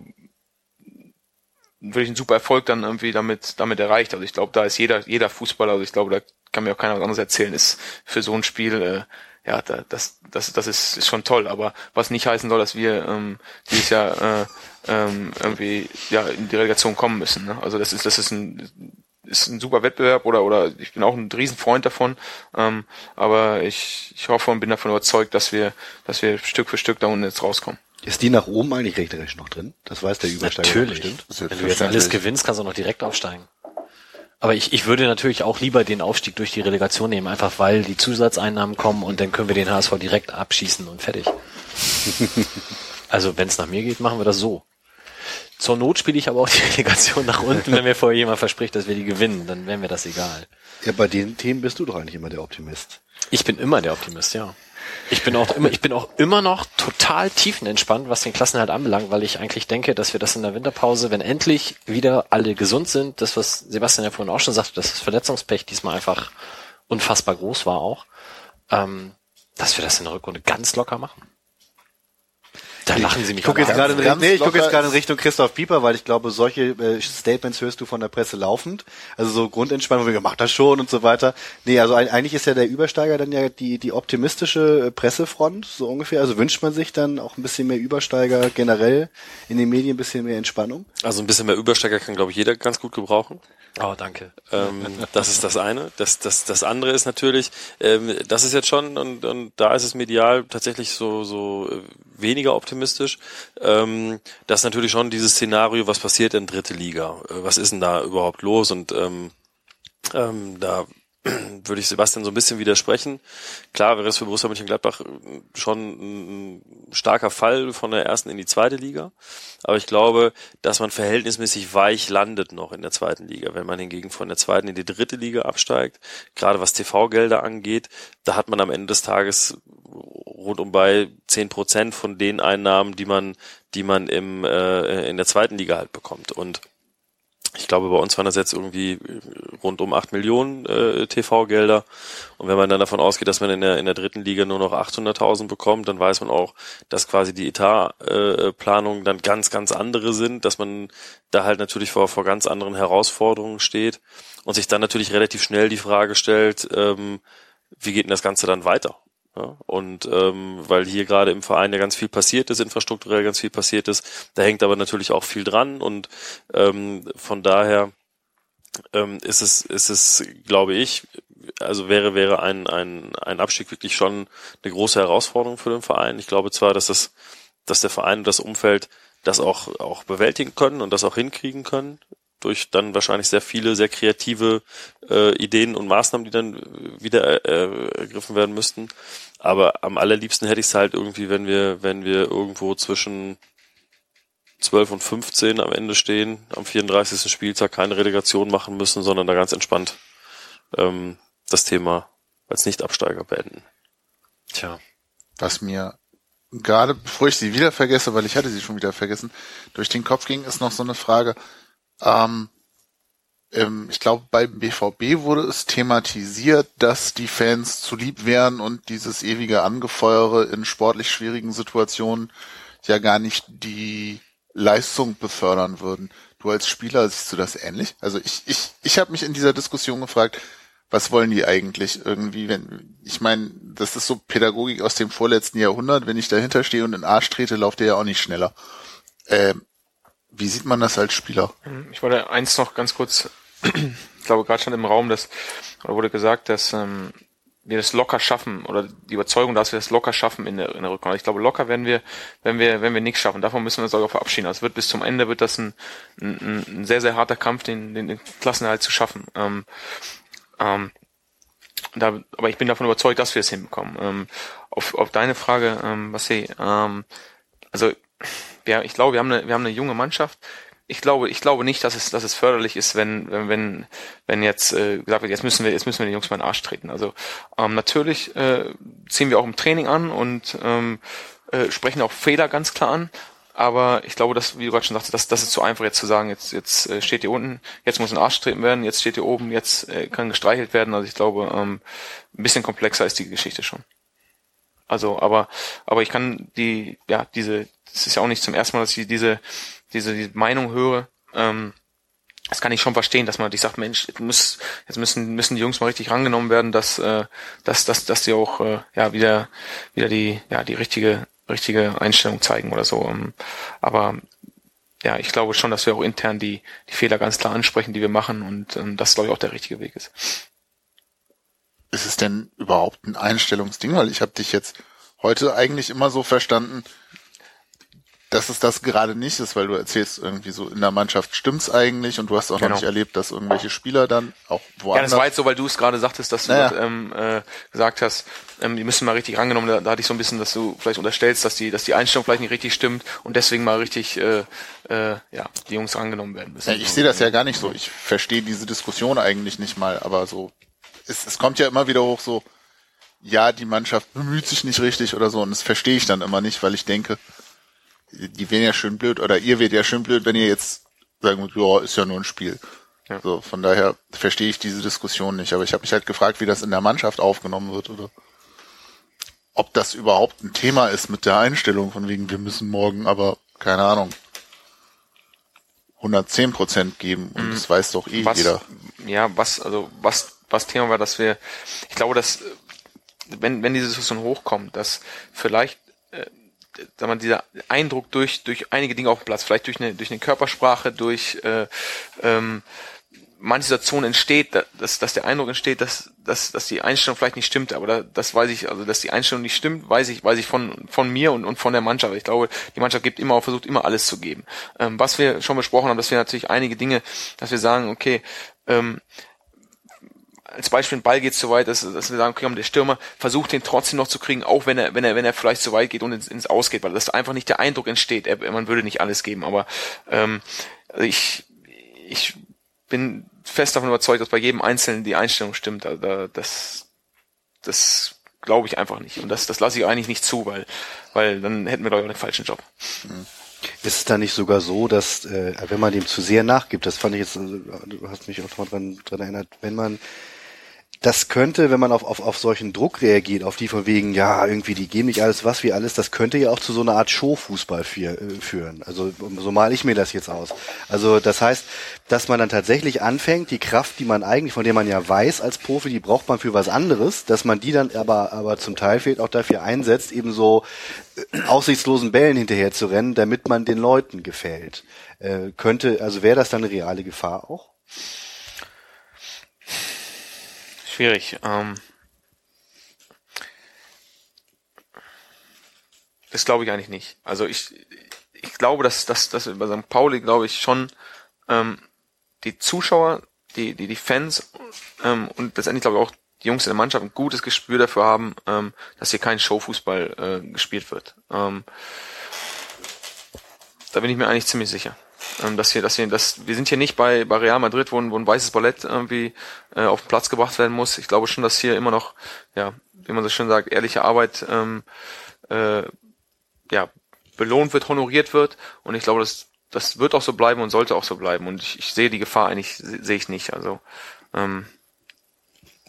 wirklich einen super Erfolg dann irgendwie damit damit erreicht. Also ich glaube, da ist jeder jeder Fußballer, also ich glaube, da kann mir auch keiner was anderes erzählen, ist für so ein Spiel äh, ja, da, das das das ist, ist schon toll. Aber was nicht heißen soll, dass wir ähm, dieses Jahr äh, ähm, irgendwie ja in die Relegation kommen müssen. Ne? Also das ist das ist ein ist ein super Wettbewerb oder oder ich bin auch ein Riesenfreund davon. Ähm, aber ich ich hoffe und bin davon überzeugt, dass wir dass wir Stück für Stück da unten jetzt rauskommen. Ist die nach oben eigentlich rechnerisch noch drin? Das weiß der Übersteiger Natürlich. bestimmt. Wenn du jetzt alles gewinnst, kannst du noch direkt aufsteigen. Aber ich, ich würde natürlich auch lieber den Aufstieg durch die Relegation nehmen, einfach weil die Zusatzeinnahmen kommen und dann können wir den HSV direkt abschießen und fertig. also wenn es nach mir geht, machen wir das so. Zur Not spiele ich aber auch die Relegation nach unten, wenn mir vorher jemand verspricht, dass wir die gewinnen, dann wäre mir das egal. Ja, bei den Themen bist du doch eigentlich immer der Optimist. Ich bin immer der Optimist, ja. Ich bin auch immer, ich bin auch immer noch total tiefenentspannt, was den Klassenhalt anbelangt, weil ich eigentlich denke, dass wir das in der Winterpause, wenn endlich wieder alle gesund sind, das was Sebastian ja vorhin auch schon sagte, dass das Verletzungspech diesmal einfach unfassbar groß war auch, ähm, dass wir das in der Rückrunde ganz locker machen. Da lachen sie mich Ich gucke jetzt gerade in, nee, ich gucke jetzt locker gerade in Richtung Christoph Pieper, weil ich glaube, solche äh, Statements hörst du von der Presse laufend. Also so Grundentspannung, wie macht das schon und so weiter. Nee, also ein- eigentlich ist ja der Übersteiger dann ja die, die optimistische äh, Pressefront, so ungefähr. Also wünscht man sich dann auch ein bisschen mehr Übersteiger generell in den Medien, ein bisschen mehr Entspannung. Also ein bisschen mehr Übersteiger kann, glaube ich, jeder ganz gut gebrauchen. Oh, danke. Ähm, das ist das eine. Das, das, das andere ist natürlich, ähm, das ist jetzt schon, und, und da ist es medial tatsächlich so, so äh, weniger optimistisch. Ähm, das ist natürlich schon dieses Szenario, was passiert in dritte Liga. Äh, was ist denn da überhaupt los? Und ähm, ähm, da würde ich Sebastian so ein bisschen widersprechen. Klar wäre es für Borussia Mönchengladbach äh, schon ein starker Fall von der ersten in die zweite Liga. Aber ich glaube, dass man verhältnismäßig weich landet noch in der zweiten Liga. Wenn man hingegen von der zweiten in die dritte Liga absteigt, gerade was TV-Gelder angeht, da hat man am Ende des Tages rund um bei zehn Prozent von den Einnahmen, die man, die man im, äh, in der zweiten Liga halt bekommt. Und ich glaube, bei uns waren das jetzt irgendwie rund um 8 Millionen äh, TV-Gelder. Und wenn man dann davon ausgeht, dass man in der, in der dritten Liga nur noch 800.000 bekommt, dann weiß man auch, dass quasi die Etatplanungen dann ganz, ganz andere sind, dass man da halt natürlich vor, vor ganz anderen Herausforderungen steht und sich dann natürlich relativ schnell die Frage stellt, ähm, wie geht denn das Ganze dann weiter? Ja, und ähm, weil hier gerade im Verein ja ganz viel passiert ist, infrastrukturell ganz viel passiert ist, da hängt aber natürlich auch viel dran und ähm, von daher ähm, ist es, ist es, glaube ich, also wäre wäre ein, ein, ein Abstieg wirklich schon eine große Herausforderung für den Verein. Ich glaube zwar, dass das, dass der Verein und das Umfeld das auch auch bewältigen können und das auch hinkriegen können durch dann wahrscheinlich sehr viele sehr kreative äh, Ideen und Maßnahmen, die dann wieder äh, ergriffen werden müssten. Aber am allerliebsten hätte ich es halt irgendwie, wenn wir, wenn wir irgendwo zwischen 12 und 15 am Ende stehen, am 34. Spieltag keine Relegation machen müssen, sondern da ganz entspannt ähm, das Thema als Nicht-Absteiger beenden. Tja. Was mir gerade, bevor ich sie wieder vergesse, weil ich hatte sie schon wieder vergessen, durch den Kopf ging, ist noch so eine Frage. Ähm, ähm, ich glaube, beim BVB wurde es thematisiert, dass die Fans zu lieb wären und dieses ewige Angefeuere in sportlich schwierigen Situationen ja gar nicht die Leistung befördern würden. Du als Spieler siehst du das ähnlich? Also ich, ich, ich habe mich in dieser Diskussion gefragt, was wollen die eigentlich irgendwie, wenn, ich meine, das ist so Pädagogik aus dem vorletzten Jahrhundert, wenn ich dahinter stehe und in den Arsch trete, lauft der ja auch nicht schneller. Ähm, wie sieht man das als Spieler? Ich wollte eins noch ganz kurz, ich glaube gerade schon im Raum, dass oder wurde gesagt, dass ähm, wir das locker schaffen oder die Überzeugung, dass wir das locker schaffen in der, in der Rückrunde. Ich glaube, locker werden wir, wenn wir, wenn wir nichts schaffen. Davon müssen wir uns auch verabschieden. Also wird bis zum Ende wird das ein, ein, ein sehr, sehr harter Kampf, den, den, den Klassenerhalt zu schaffen. Ähm, ähm, da, aber ich bin davon überzeugt, dass wir es hinbekommen. Ähm, auf, auf deine Frage, ähm, was sie, ähm, also ja, ich glaube, wir haben eine, wir haben eine junge Mannschaft. Ich glaube, ich glaube nicht, dass es, dass es förderlich ist, wenn, wenn, wenn, jetzt äh, gesagt wird, jetzt müssen wir, jetzt müssen wir den Jungs mal in den Arsch treten. Also ähm, natürlich äh, ziehen wir auch im Training an und ähm, äh, sprechen auch Fehler ganz klar an. Aber ich glaube, dass, wie du gerade schon sagst, das, das ist zu einfach jetzt zu sagen, jetzt, jetzt äh, steht hier unten, jetzt muss ein Arsch treten werden, jetzt steht hier oben, jetzt äh, kann gestreichelt werden. Also ich glaube, ähm, ein bisschen komplexer ist die Geschichte schon. Also, aber, aber ich kann die, ja, diese, das ist ja auch nicht zum ersten Mal, dass ich diese, diese, diese Meinung höre. Ähm, das kann ich schon verstehen, dass man sich sagt, Mensch, jetzt, muss, jetzt müssen, müssen die Jungs mal richtig rangenommen werden, dass, äh, dass, dass, dass die auch äh, ja wieder, wieder die, ja, die richtige, richtige Einstellung zeigen oder so. Ähm, aber ja, ich glaube schon, dass wir auch intern die, die Fehler ganz klar ansprechen, die wir machen und ähm, das glaube ich auch der richtige Weg ist. Ist es denn überhaupt ein Einstellungsding? Weil ich habe dich jetzt heute eigentlich immer so verstanden, dass es das gerade nicht ist, weil du erzählst irgendwie so, in der Mannschaft stimmt's eigentlich und du hast auch Genau. noch nicht erlebt, dass irgendwelche Spieler dann auch Ja, woanders... das war jetzt so, weil du es gerade sagtest, dass du Naja. das, ähm, äh, gesagt hast, ähm, die müssen mal richtig rangenommen. Da, da hatte ich so ein bisschen, dass du vielleicht unterstellst, dass die, dass die Einstellung vielleicht nicht richtig stimmt und deswegen mal richtig, äh, äh, ja, die Jungs rangenommen werden müssen. ja, ich sehe das ja gar nicht so. Ich verstehe diese Diskussion eigentlich nicht mal, aber so, es, es kommt ja immer wieder hoch so, ja, die Mannschaft bemüht sich nicht richtig oder so und das verstehe ich dann immer nicht, weil ich denke, die wären ja schön blöd oder ihr wärt ja schön blöd, wenn ihr jetzt sagen würdet, ja, ist ja nur ein Spiel. Ja. So, von daher verstehe ich diese Diskussion nicht. Aber ich habe mich halt gefragt, wie das in der Mannschaft aufgenommen wird oder ob das überhaupt ein Thema ist mit der Einstellung von wegen, wir müssen morgen aber, keine Ahnung, 110 Prozent geben und das weiß doch eh was, jeder. ja, was, also was, was Thema war, dass wir, ich glaube, dass wenn, wenn diese Diskussion hochkommt, dass vielleicht äh, sag mal, dieser Eindruck durch, durch einige Dinge auf dem Platz, vielleicht durch eine, durch eine Körpersprache, durch äh, ähm, manche Situationen entsteht, da- dass, dass der Eindruck entsteht, dass, dass, dass die Einstellung vielleicht nicht stimmt, aber da, das weiß ich, also dass die Einstellung nicht stimmt, weiß ich, weiß ich von, von mir und, und von der Mannschaft. Ich glaube, die Mannschaft gibt immer, versucht immer alles zu geben. Ähm, was wir schon besprochen haben, dass wir natürlich einige Dinge, dass wir sagen, okay, ähm, als Beispiel ein Ball geht so weit, dass, dass wir sagen, okay, der Stürmer versucht den trotzdem noch zu kriegen, auch wenn er, wenn er, wenn er vielleicht zu weit geht und ins, ins Ausgeht, weil das einfach nicht der Eindruck entsteht, er, man würde nicht alles geben. Aber ähm, also ich, ich bin fest davon überzeugt, dass bei jedem Einzelnen die Einstellung stimmt. Also da, das, das glaube ich einfach nicht. Und das, das lasse ich eigentlich nicht zu, weil, weil dann hätten wir glaube auch den falschen Job. Ist es da nicht sogar so, dass äh, wenn man dem zu sehr nachgibt, das fand ich jetzt, also, du hast mich auch noch mal dran, dran erinnert, wenn man das könnte, wenn man auf, auf, auf solchen Druck reagiert, auf die von wegen, ja, irgendwie, die geben nicht alles, was wir alles, das könnte ja auch zu so einer Art Showfußball äh, führen. Also so male ich mir das jetzt aus. Also das heißt, dass man dann tatsächlich anfängt, die Kraft, die man eigentlich, von der man ja weiß als Profi, die braucht man für was anderes, dass man die dann aber, aber zum Teil fehlt auch dafür einsetzt, eben so äh, aussichtslosen Bällen hinterher zu rennen, damit man den Leuten gefällt. Äh, könnte, also wäre das dann eine reale Gefahr auch? Schwierig. Ähm, das glaube ich eigentlich nicht. Also ich, ich glaube, dass, dass, dass bei St. Pauli, glaube ich, schon ähm, die Zuschauer, die, die, die Fans ähm, und letztendlich glaube ich auch die Jungs in der Mannschaft ein gutes Gespür dafür haben, ähm, dass hier kein Showfußball äh, gespielt wird. Ähm, da bin ich mir eigentlich ziemlich sicher. Ähm, dass wir, dass wir, dass wir sind hier nicht bei, bei Real Madrid, wo ein, wo ein weißes Ballett irgendwie äh, auf den Platz gebracht werden muss. Ich glaube schon, dass hier immer noch, ja, wie man so schön sagt, ehrliche Arbeit ähm, äh, ja, belohnt wird, honoriert wird. Und ich glaube, das, das wird auch so bleiben und sollte auch so bleiben. Und ich, ich sehe die Gefahr eigentlich, se- sehe ich nicht. Also ähm,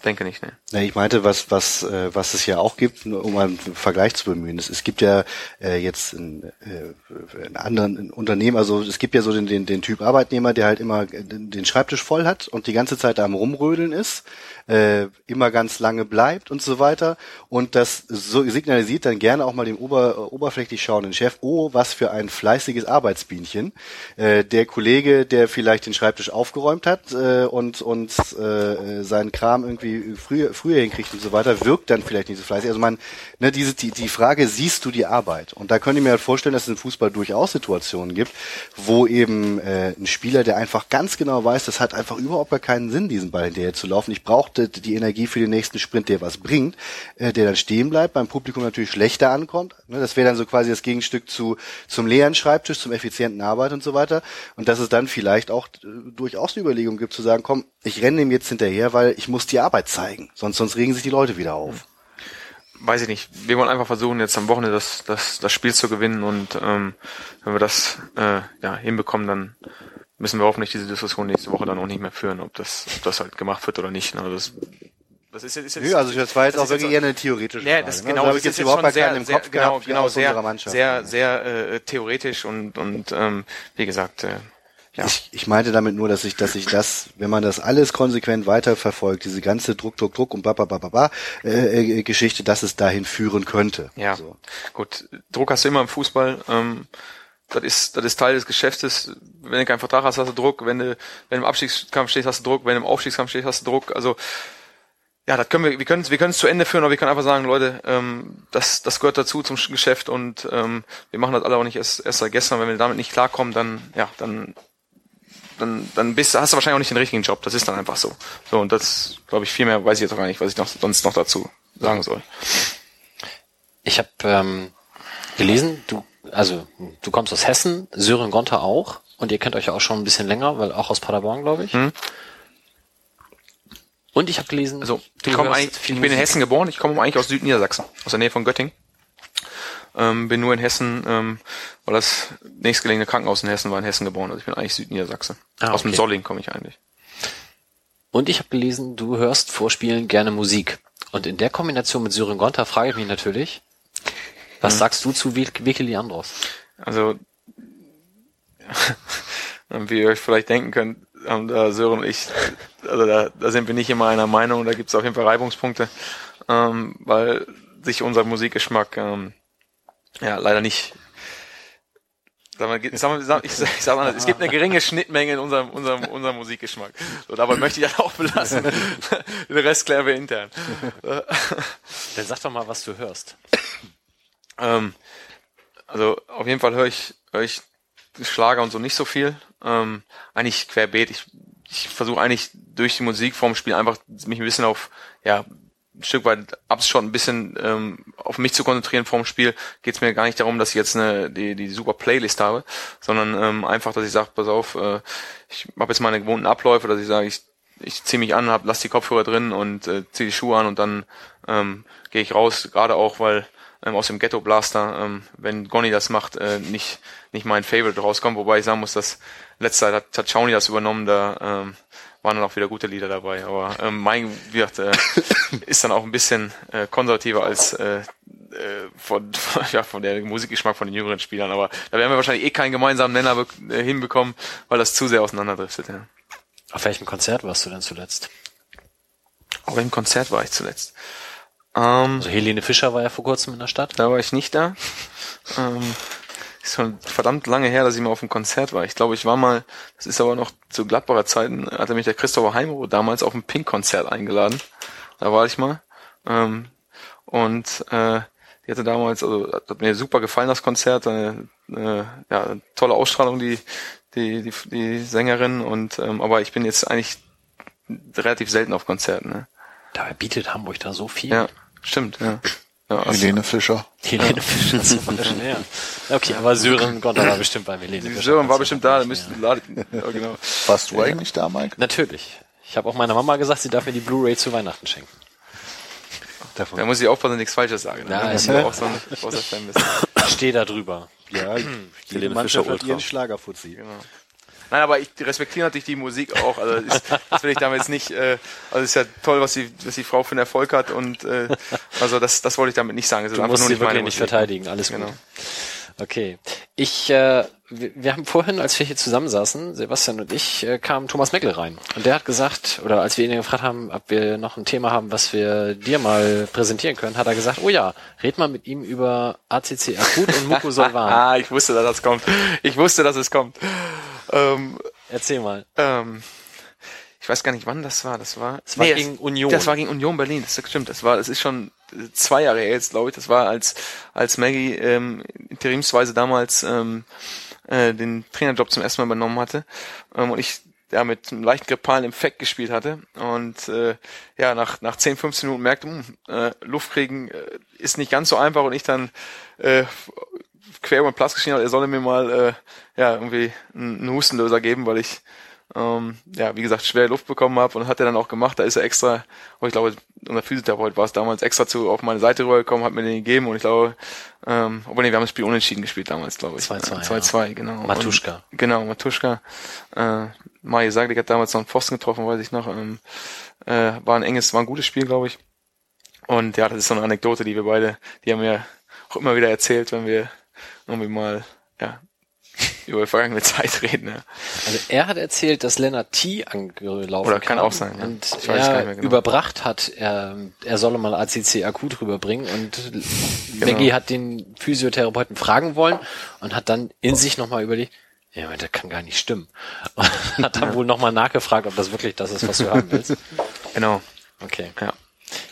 denke nicht, ne. Ja, ich meinte, was, was, äh, was es ja auch gibt, um einen Vergleich zu bemühen. Es, es gibt ja äh, jetzt in, äh, in anderen in Unternehmen, also es gibt ja so den, den, den Typ Arbeitnehmer, der halt immer den, den Schreibtisch voll hat und die ganze Zeit am Rumrödeln ist, äh, immer ganz lange bleibt und so weiter. Und das so signalisiert dann gerne auch mal dem ober, äh, oberflächlich schauenden Chef, oh, was für ein fleißiges Arbeitsbienchen. Äh, der Kollege, der vielleicht den Schreibtisch aufgeräumt hat äh, und, und äh, seinen Kram irgendwie früher, früher hinkriegt und so weiter, wirkt dann vielleicht nicht so fleißig. Also man, ne, diese, die, die Frage, siehst du die Arbeit? Und da könnte ich mir halt vorstellen, dass es im Fußball durchaus Situationen gibt, wo eben äh, ein Spieler, der einfach ganz genau weiß, das hat einfach überhaupt gar keinen Sinn, diesen Ball hinterher zu laufen. Ich brauchte die Energie für den nächsten Sprint, der was bringt, äh, der dann stehen bleibt, beim Publikum natürlich schlechter ankommt. Ne, das wäre dann so quasi das Gegenstück zu zum leeren Schreibtisch, zum effizienten Arbeit und so weiter. Und dass es dann vielleicht auch äh, durchaus eine Überlegung gibt, zu sagen, komm, ich renne dem jetzt hinterher, weil ich muss die Arbeit zeigen. Sonst, sonst regen sich die Leute wieder auf. weiß ich nicht. Wir wollen einfach versuchen, jetzt am Wochenende das, das, das Spiel zu gewinnen und ähm, wenn wir das äh, ja, hinbekommen, dann müssen wir hoffentlich diese Diskussion nächste Woche dann auch nicht mehr führen, ob das, ob das halt gemacht wird oder nicht. Also das, das ist, jetzt- ist jetzt, Nö, also das war jetzt das auch wirklich eher eine theoretische Ja, Frage. das ne? genau, da habe das ich jetzt überhaupt gar keinen im sehr, Kopf sehr, genau, gehabt genau, sehr, unserer Mannschaft. sehr, sehr äh, theoretisch und und ähm, wie gesagt, äh, ja. Ich, ich meinte damit nur, dass ich, dass ich das, wenn man das alles konsequent weiterverfolgt, diese ganze Druck, Druck, Druck und babababa äh, äh, Geschichte, dass es dahin führen könnte. Ja, So. gut. Druck hast du immer im Fußball. Ähm, das ist, das ist Teil des Geschäftes. Wenn du keinen Vertrag hast, hast du Druck. Wenn du, wenn du im Abstiegskampf stehst, hast du Druck. Wenn du im Aufstiegskampf stehst, hast du Druck. Also, ja, das können wir, wir können es wir können es zu Ende führen, aber wir können einfach sagen, Leute, ähm, das, das gehört dazu zum Geschäft und ähm, wir machen das alle auch nicht erst, erst seit gestern. Wenn wir damit nicht klarkommen, dann, ja, dann, dann, dann bist, hast du wahrscheinlich auch nicht den richtigen Job. Das ist dann einfach so. So, und das, glaube ich, viel mehr weiß ich jetzt auch gar nicht, was ich noch, sonst noch dazu sagen soll. Ich habe ähm, gelesen, du, also du kommst aus Hessen, Sören Gonter auch, und ihr kennt euch ja auch schon ein bisschen länger, weil auch aus Paderborn, glaube ich. Hm. Und ich habe gelesen, Also, du ich, hörst eigentlich, ich bin in. Hessen geboren, ich komme eigentlich aus Südniedersachsen, aus der Nähe von Göttingen. Ähm, bin nur in Hessen, ähm, weil das nächstgelegene Krankenhaus in Hessen war in Hessen geboren. Also ich bin eigentlich Südniedersachse. Ah, Aus dem okay. Solling komme ich eigentlich. Und ich habe gelesen, du hörst vor Spielen gerne Musik. Und in der Kombination mit Sören Gonter frage ich mich natürlich, was sagst du zu Vicky Leandros? Also, wie ihr euch vielleicht denken könnt, haben da Sören und ich, also da, da sind wir nicht immer einer Meinung, da gibt es auf jeden Fall Reibungspunkte, ähm, weil sich unser Musikgeschmack ähm, ja leider nicht ich sag mal, ich sag, mal, es gibt eine geringe Schnittmenge in unserem, unserem, unserem Musikgeschmack. So, dabei möchte ich das auch belassen. Den Rest klären wir intern. Dann sag doch mal, was du hörst. Ähm, also auf jeden Fall höre ich, höre ich Schlager und so nicht so viel. Ähm, eigentlich querbeet. Ich, ich versuche eigentlich durch die Musik vorm Spiel einfach mich ein bisschen auf, ja, ein Stück weit abzuschotten, ein bisschen ähm, auf mich zu konzentrieren vorm Spiel. Geht es mir gar nicht darum, dass ich jetzt eine die, die super Playlist habe, sondern ähm, einfach, dass ich sage, pass auf, äh, ich habe jetzt meine gewohnten Abläufe, dass ich sage, ich ich ziehe mich an, hab, lass die Kopfhörer drin und äh, ziehe die Schuhe an und dann ähm, gehe ich raus, gerade auch, weil ähm, aus dem Ghetto Blaster, ähm, wenn Gonny das macht, äh, nicht nicht mein Favorite rauskommt, wobei ich sagen muss, dass letzte Zeit hat, Shawnee das übernommen, da ähm, waren dann auch wieder gute Lieder dabei, aber ähm, mein wie gesagt, äh, ist dann auch ein bisschen äh, konservativer als äh, äh, von, ja, von der Musikgeschmack von den jüngeren Spielern, aber da werden wir wahrscheinlich eh keinen gemeinsamen Nenner äh, hinbekommen, weil das zu sehr auseinanderdriftet. Ja. Auf welchem Konzert warst du denn zuletzt? Auf welchem Konzert war ich zuletzt? Ähm, Also Helene Fischer war ja vor kurzem in der Stadt. da war ich nicht da. Ähm, ist schon verdammt lange her, dass ich mal auf einem Konzert war. Ich glaube, ich war mal, das ist aber noch zu Gladbacher Zeiten, hatte mich der Christopher Heimroth damals auf ein Pink-Konzert eingeladen. Da war ich mal. Ähm, und äh, die hatte damals, also hat mir super gefallen, das Konzert. Eine, eine ja, tolle Ausstrahlung, die, die, die, die Sängerin. Und ähm, aber ich bin jetzt eigentlich relativ selten auf Konzerten. Ne? Dabei bietet Hamburg da so viel. Ja, stimmt, ja. Ja also, Helene Fischer. Helene Fischer zum Beispiel, ja. Okay, aber Sören Gonter war bestimmt bei Helene Fischer. Sören war bestimmt da, da müssten ja, genau. Warst du eigentlich da, Mike? Natürlich. Ich habe auch meiner Mama gesagt, sie darf mir die Blu-ray zu Weihnachten schenken. Davon. Da muss ich aufpassen, dass ich nichts Falsches sage. Ne? Ja, du ja- auch so ein großer Fan bist. Ich stehe da drüber. Ja, jede Helene Mannschaft Fischer hat ihren Ultra. Schlagerfuzzi. Nein, aber ich respektiere natürlich die Musik auch. Also ist, das will ich damit jetzt nicht. Äh, also ist ja toll, was die, was die Frau für einen Erfolg hat und äh, also das, das wollte ich damit nicht sagen. Ist Du musst sie wirklich nicht verteidigen. Alles Genau. gut. Okay. Ich, äh, wir, wir haben vorhin, als wir hier zusammensaßen, Sebastian und ich, äh, kam Thomas Meckel rein. Und der hat gesagt, oder als wir ihn gefragt haben, ob wir noch ein Thema haben, was wir dir mal präsentieren können, hat er gesagt, oh ja, red mal mit ihm über ACC Akut und Mucosolvan. Ah, ich wusste, dass das kommt. Ich wusste, dass es kommt. Ähm, Erzähl mal. ähm, ich weiß gar nicht, wann das war. Das war, Das war gegen Union. Das war gegen Union Berlin. Das stimmt. Das war, das ist schon äh, zwei Jahre her jetzt, glaube ich. Das war als als Maggie ähm, interimsweise damals ähm, äh, den Trainerjob zum ersten Mal übernommen hatte ähm, und ich ja mit einem leicht grippalen Infekt gespielt hatte und äh, ja nach nach 10 15 Minuten merkte, hm, äh, Luft kriegen äh, ist nicht ganz so einfach und ich dann äh, quer über den Platz geschrien hat, er solle mir mal äh, ja irgendwie einen Hustenlöser geben, weil ich ähm, ja, wie gesagt, schwer Luft bekommen habe und hat er dann auch gemacht. Da ist er extra, oh, ich glaube, unser Physiotherapeut war es damals extra zu auf meine Seite rübergekommen, hat mir den gegeben und ich glaube, ähm, obwohl nee, wir haben das Spiel unentschieden gespielt damals, glaube ich. 2-2, Ja, 2-2, genau. Matuschka. Und, genau, Matuschka. Äh, Maje Saglik hat damals noch einen Pfosten getroffen, weiß ich noch. Ähm, äh, war ein enges, war ein gutes Spiel, glaube ich. Und ja, das ist so eine Anekdote, die wir beide, die haben mir auch immer wieder erzählt, wenn wir irgendwie mal, ja, über vergangene Zeit reden. Ja. Also er hat erzählt, dass Lennart T. angelaufen Oder kann auch sein, ja. und er genau. überbracht hat, er, er solle mal ACC akut rüberbringen und Genau. Maggie hat den Physiotherapeuten fragen wollen und hat dann in sich nochmal überlegt, ja, das kann gar nicht stimmen. Und hat dann wohl nochmal nachgefragt, ob das wirklich das ist, was du haben willst. Genau. Okay. Ja.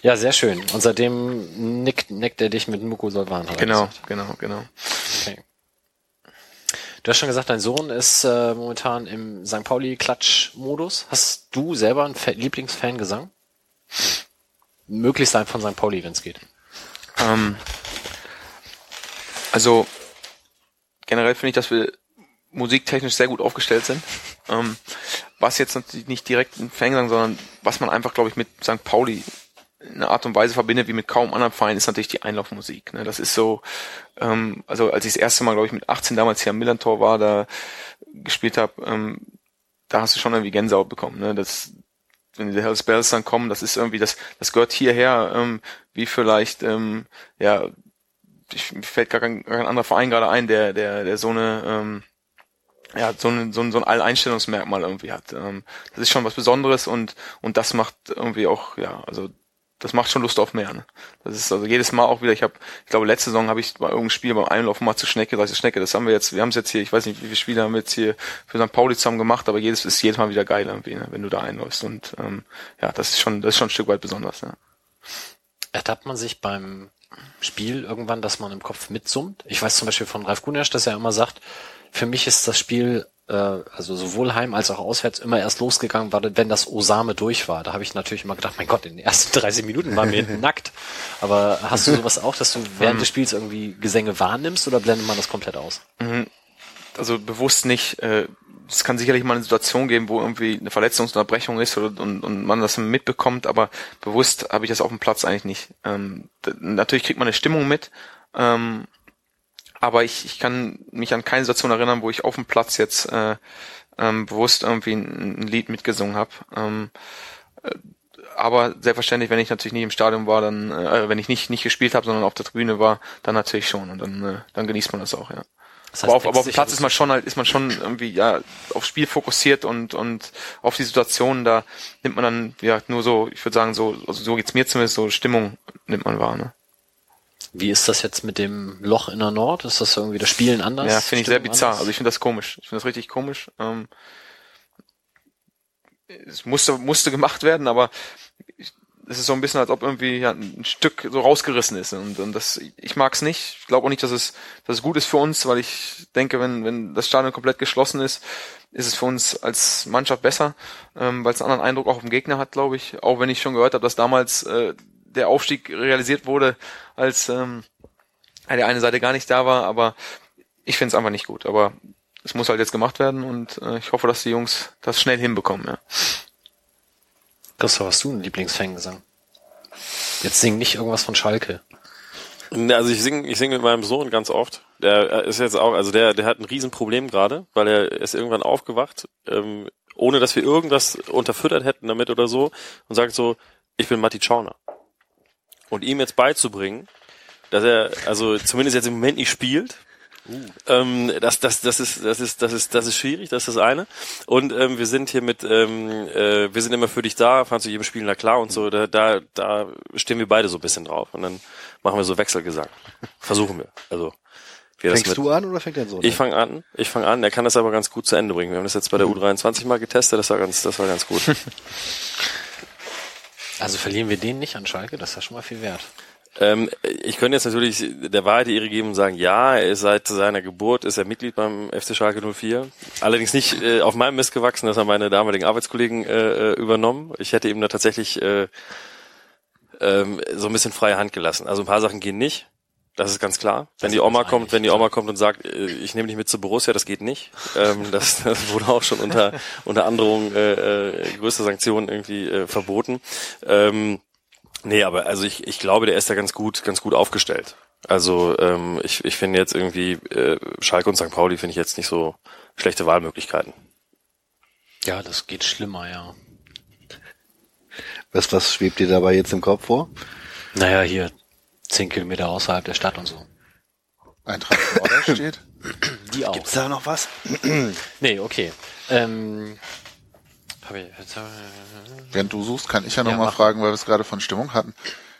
Ja, sehr schön. Und seitdem nickt, neckt er dich mit Muko Solvan. hat er Genau, gesagt. genau, genau. Du hast schon gesagt, dein Sohn ist äh, momentan im St. Pauli-Klatsch-Modus. Hast du selber einen Fa- Lieblingsfangesang? Möglichst ein von St. Pauli, wenn es geht. Ähm, also generell finde ich, dass wir musiktechnisch sehr gut aufgestellt sind. Ähm, was jetzt natürlich nicht direkt ein Fangesang, sondern was man einfach, glaube ich, mit St. Pauli in einer Art und Weise verbindet wie mit kaum anderen Vereinen, ist natürlich die Einlaufmusik. Ne? Das ist so, ähm, also als ich das erste Mal, glaube ich, mit 18 damals hier am Millantor war, da gespielt habe, ähm, da hast du schon irgendwie Gänsehaut bekommen. Ne? Das, wenn die Hells Bells dann kommen, das ist irgendwie, das, das gehört hierher, ähm, wie vielleicht, ähm, ja, ich, mir fällt gar kein, gar kein anderer Verein gerade ein, der, der, der so eine, ähm, ja, so ein, so ein, so ein Alleinstellungsmerkmal irgendwie hat. Ähm, das ist schon was Besonderes und, und das macht irgendwie auch, ja, also das macht schon Lust auf mehr. Ne? Das ist also jedes Mal auch wieder, ich habe, ich glaube, letzte Saison habe ich bei irgendeinem Spiel beim Einlaufen mal zu Schnecke, sag ich, Schnecke, das haben wir jetzt, wir haben es jetzt hier, ich weiß nicht, wie viele Spiele haben wir jetzt hier für St. Pauli zusammen gemacht, aber jedes ist jedes Mal wieder geil irgendwie, ne, wenn du da einläufst. Und ähm, ja, das ist schon, das ist schon ein Stück weit besonders, ja. Ertappt man sich beim Spiel irgendwann, dass man im Kopf mitsummt? Ich weiß zum Beispiel von Ralf Gunesch, dass er immer sagt, für mich ist das Spiel, äh, also sowohl heim als auch auswärts, immer erst losgegangen, war, wenn das Osame durch war. Da habe ich natürlich immer gedacht, mein Gott, in den ersten 30 Minuten waren wir hinten nackt. Aber hast du sowas auch, dass du während des Spiels irgendwie Gesänge wahrnimmst oder blendet man das komplett aus? also bewusst nicht. Äh, es kann sicherlich mal eine Situation geben, wo irgendwie eine Verletzungsunterbrechung ist oder, und, und man das mitbekommt, aber bewusst habe ich das auf dem Platz eigentlich nicht. Ähm, natürlich kriegt man eine Stimmung mit, ähm, aber ich, ich kann mich an keine Situation erinnern, wo ich auf dem Platz jetzt äh, ähm, bewusst irgendwie ein, ein Lied mitgesungen habe. Ähm, äh, aber selbstverständlich, wenn ich natürlich nicht im Stadion war, dann, äh, wenn ich nicht nicht gespielt habe, sondern auf der Tribüne war, dann natürlich schon und dann, äh, dann genießt man das auch, ja Das aber auf, aber auf dem Platz ist man schon halt, ist man schon irgendwie ja aufs Spiel fokussiert und und auf die Situation da nimmt man dann ja nur so, ich würde sagen so, also so geht's mir zumindest so Stimmung nimmt man wahr. Ne? Wie ist das jetzt mit dem Loch in der Nord? Ist das irgendwie das Spielen anders? Ja, finde ich sehr bizarr. anders? Also ich finde das komisch. Ich finde das richtig komisch. Ähm, es musste musste gemacht werden, aber ich, es ist so ein bisschen, als ob irgendwie ja, ein Stück so rausgerissen ist. Und, und das, ich mag es nicht. Ich glaube auch nicht, dass es, dass es gut ist für uns, weil ich denke, wenn, wenn das Stadion komplett geschlossen ist, ist es für uns als Mannschaft besser, ähm, weil es einen anderen Eindruck auch auf dem Gegner hat, glaube ich. Auch wenn ich schon gehört habe, dass damals äh, der Aufstieg realisiert wurde, als ähm, die eine Seite gar nicht da war, aber ich finde es einfach nicht gut. Aber es muss halt jetzt gemacht werden und äh, ich hoffe, dass die Jungs das schnell hinbekommen. Ja. Christoph, hast du einen Lieblingsfangesang? Jetzt sing nicht irgendwas von Schalke. Ne, Also ich singe ich sing mit meinem Sohn ganz oft. Der ist jetzt auch, also der, der hat ein Riesenproblem gerade, weil er ist irgendwann aufgewacht, ähm, ohne dass wir irgendwas unterfüttert hätten damit oder so und sagt so, ich bin Matti Schauner. Und ihm jetzt beizubringen, dass er also zumindest jetzt im Moment nicht spielt, ähm, das, das, das ist, das ist, das ist, das ist schwierig. Das ist das eine. Und ähm, wir sind hier mit, ähm, äh, wir sind immer für dich da, fahren zu jedem Spiel na klar und so. Da, da, da stehen wir beide so ein bisschen drauf. Und dann machen wir so Wechselgesang. Versuchen wir. Also wir das Fängst du an oder fängt dein Sohn ich an? fange an, ich fange an. Er kann das aber ganz gut zu Ende bringen. Wir haben das jetzt bei der U23 mal getestet. Das war ganz, das war ganz gut. Also verlieren wir den nicht an Schalke, das ist ja schon mal viel wert. Ähm, ich könnte jetzt natürlich der Wahrheit die Ehre geben und sagen, ja, er ist seit seiner Geburt ist er Mitglied beim FC Schalke 04. Allerdings nicht äh, auf meinem Mist gewachsen, das haben meine damaligen Arbeitskollegen äh, äh, übernommen. Ich hätte ihm da tatsächlich äh, ähm, so ein bisschen freie Hand gelassen. Also ein paar Sachen gehen nicht. Das ist ganz klar. Wenn Das die Oma kommt, wenn die Oma kommt und sagt, äh, ich nehme dich mit zu Borussia, das geht nicht. Ähm, das, das wurde auch schon unter unter Androhung äh, äh, größter Sanktionen irgendwie äh, verboten. Ähm, Nee, aber also ich, ich glaube, der ist da ganz gut, ganz gut aufgestellt. Also ähm, ich, ich finde jetzt irgendwie äh, Schalke und St. Pauli finde ich jetzt nicht so schlechte Wahlmöglichkeiten. Ja, das geht schlimmer, ja. Was, was schwebt dir dabei jetzt im Kopf vor? Naja, hier zehn Kilometer außerhalb der Stadt und so. Eintracht Vorder steht. Die auch. Gibt's da noch was? Nee, okay. Ähm, hab ich, jetzt, äh, Während du suchst, kann ich ja noch Ja, mal fragen, weil wir es gerade von Stimmung hatten.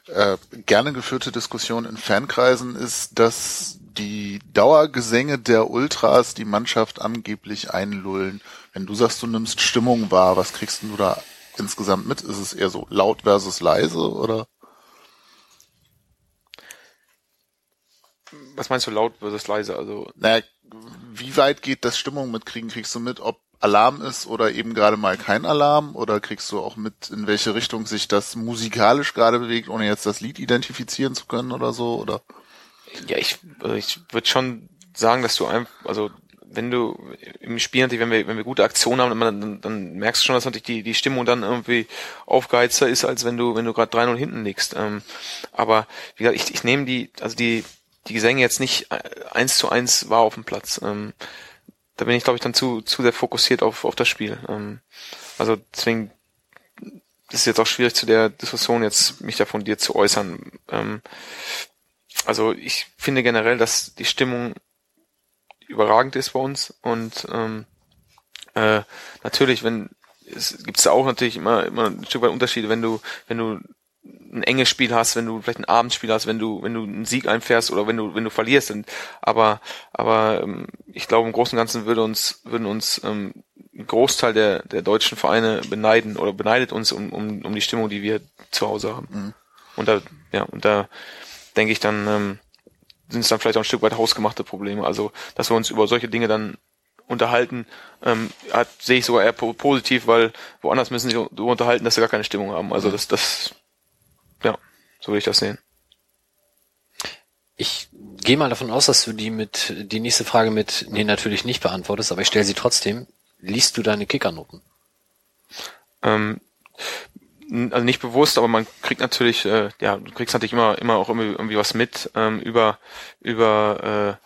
Äh, gerne geführte Diskussion in Fankreisen ist, dass die Dauergesänge der Ultras die Mannschaft angeblich einlullen. Wenn du sagst, du nimmst Stimmung wahr, was kriegst du da insgesamt mit? Ist es eher so laut versus leise oder? Was meinst du laut versus leise? Also Naja, wie weit geht das Stimmung mitkriegen? Kriegst du mit, ob Alarm ist oder eben gerade mal kein Alarm? Oder kriegst du auch mit, in welche Richtung sich das musikalisch gerade bewegt, ohne jetzt das Lied identifizieren zu können oder so? Oder? Ja, ich, also ich würde schon sagen, dass du einfach, also wenn du im Spiel natürlich, wenn wir, wenn wir gute Aktionen haben, dann, dann merkst du schon, dass natürlich die, die Stimmung dann irgendwie aufgeheizter ist, als wenn du, wenn du gerade 3-0 hinten liegst. Ähm, aber wie gesagt, ich, ich nehme die, also die, die Gesänge jetzt nicht äh, eins zu eins wahr auf dem Platz. Ähm, da bin ich, glaube ich, dann zu, zu sehr fokussiert auf, auf das Spiel. Ähm, also deswegen ist es jetzt auch schwierig zu der Diskussion jetzt mich da von dir zu äußern. Ähm, also ich finde generell, dass die Stimmung überragend ist bei uns und ähm, äh, natürlich, wenn es gibt's da auch natürlich immer immer ein Stück weit Unterschiede, wenn du wenn du ein enges Spiel hast, wenn du vielleicht ein Abendspiel hast, wenn du wenn du einen Sieg einfährst oder wenn du wenn du verlierst. Und, aber aber ähm, ich glaube im Großen und Ganzen würde uns würden uns ähm, ein Großteil der der deutschen Vereine beneiden oder beneidet uns um um, um die Stimmung, die wir zu Hause haben. Mhm. Und da ja und da denke ich dann ähm, sind es dann vielleicht auch ein Stück weit hausgemachte Probleme. Also dass wir uns über solche Dinge dann unterhalten, ähm, hat, sehe ich sogar eher po- positiv, weil woanders müssen sie unterhalten, dass sie gar keine Stimmung haben. Also das, das, ja, so würde ich das sehen. Ich gehe mal davon aus, dass du die mit die nächste Frage mit nee natürlich nicht beantwortest, aber ich stelle sie trotzdem. Liest du deine Kickernoten? Ähm, also nicht bewusst, aber man kriegt natürlich, äh, ja, du kriegst natürlich immer, immer auch irgendwie, irgendwie was mit ähm, über, über,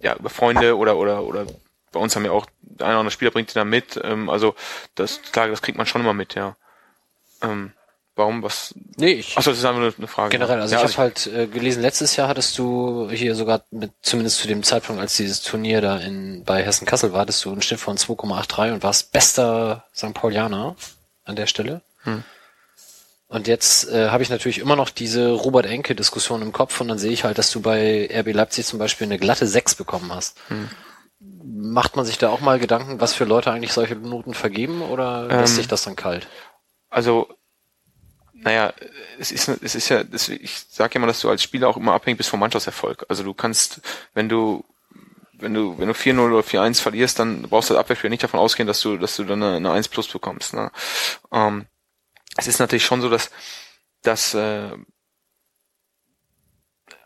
äh, ja, über Freunde oder oder oder bei uns haben ja auch der eine oder andere Spieler bringt die da mit. Ähm, also das klar, das kriegt man schon immer mit, ja. Ähm, warum was? Nee, ich Achso, das ist einfach nur eine Frage. generell, also ja, ich habe halt äh, gelesen, letztes Jahr hattest du hier sogar mit zumindest zu dem Zeitpunkt, als dieses Turnier da in bei Hessen Kassel war, hattest du einen Schnitt von 2,83 und warst bester St. Paulianer an der Stelle. Hm. Und jetzt äh, habe ich natürlich immer noch diese Robert Enke Diskussion im Kopf und dann sehe ich halt, dass du bei RB Leipzig zum Beispiel eine glatte 6 bekommen hast. Hm. Macht man sich da auch mal Gedanken, was für Leute eigentlich solche Noten vergeben oder lässt Ähm, sich das dann kalt? also naja, es ist, es ist ja, ich sage ja immer, dass du als Spieler auch immer abhängig bist vom Mannschaftserfolg. Also du kannst, wenn du, wenn du, wenn du 4-0 oder 4-1 verlierst, dann brauchst du als Abwehrspieler nicht davon ausgehen, dass du, dass du dann eine, eine 1 plus bekommst. Ne? Ähm, es ist natürlich schon so, dass, dass äh,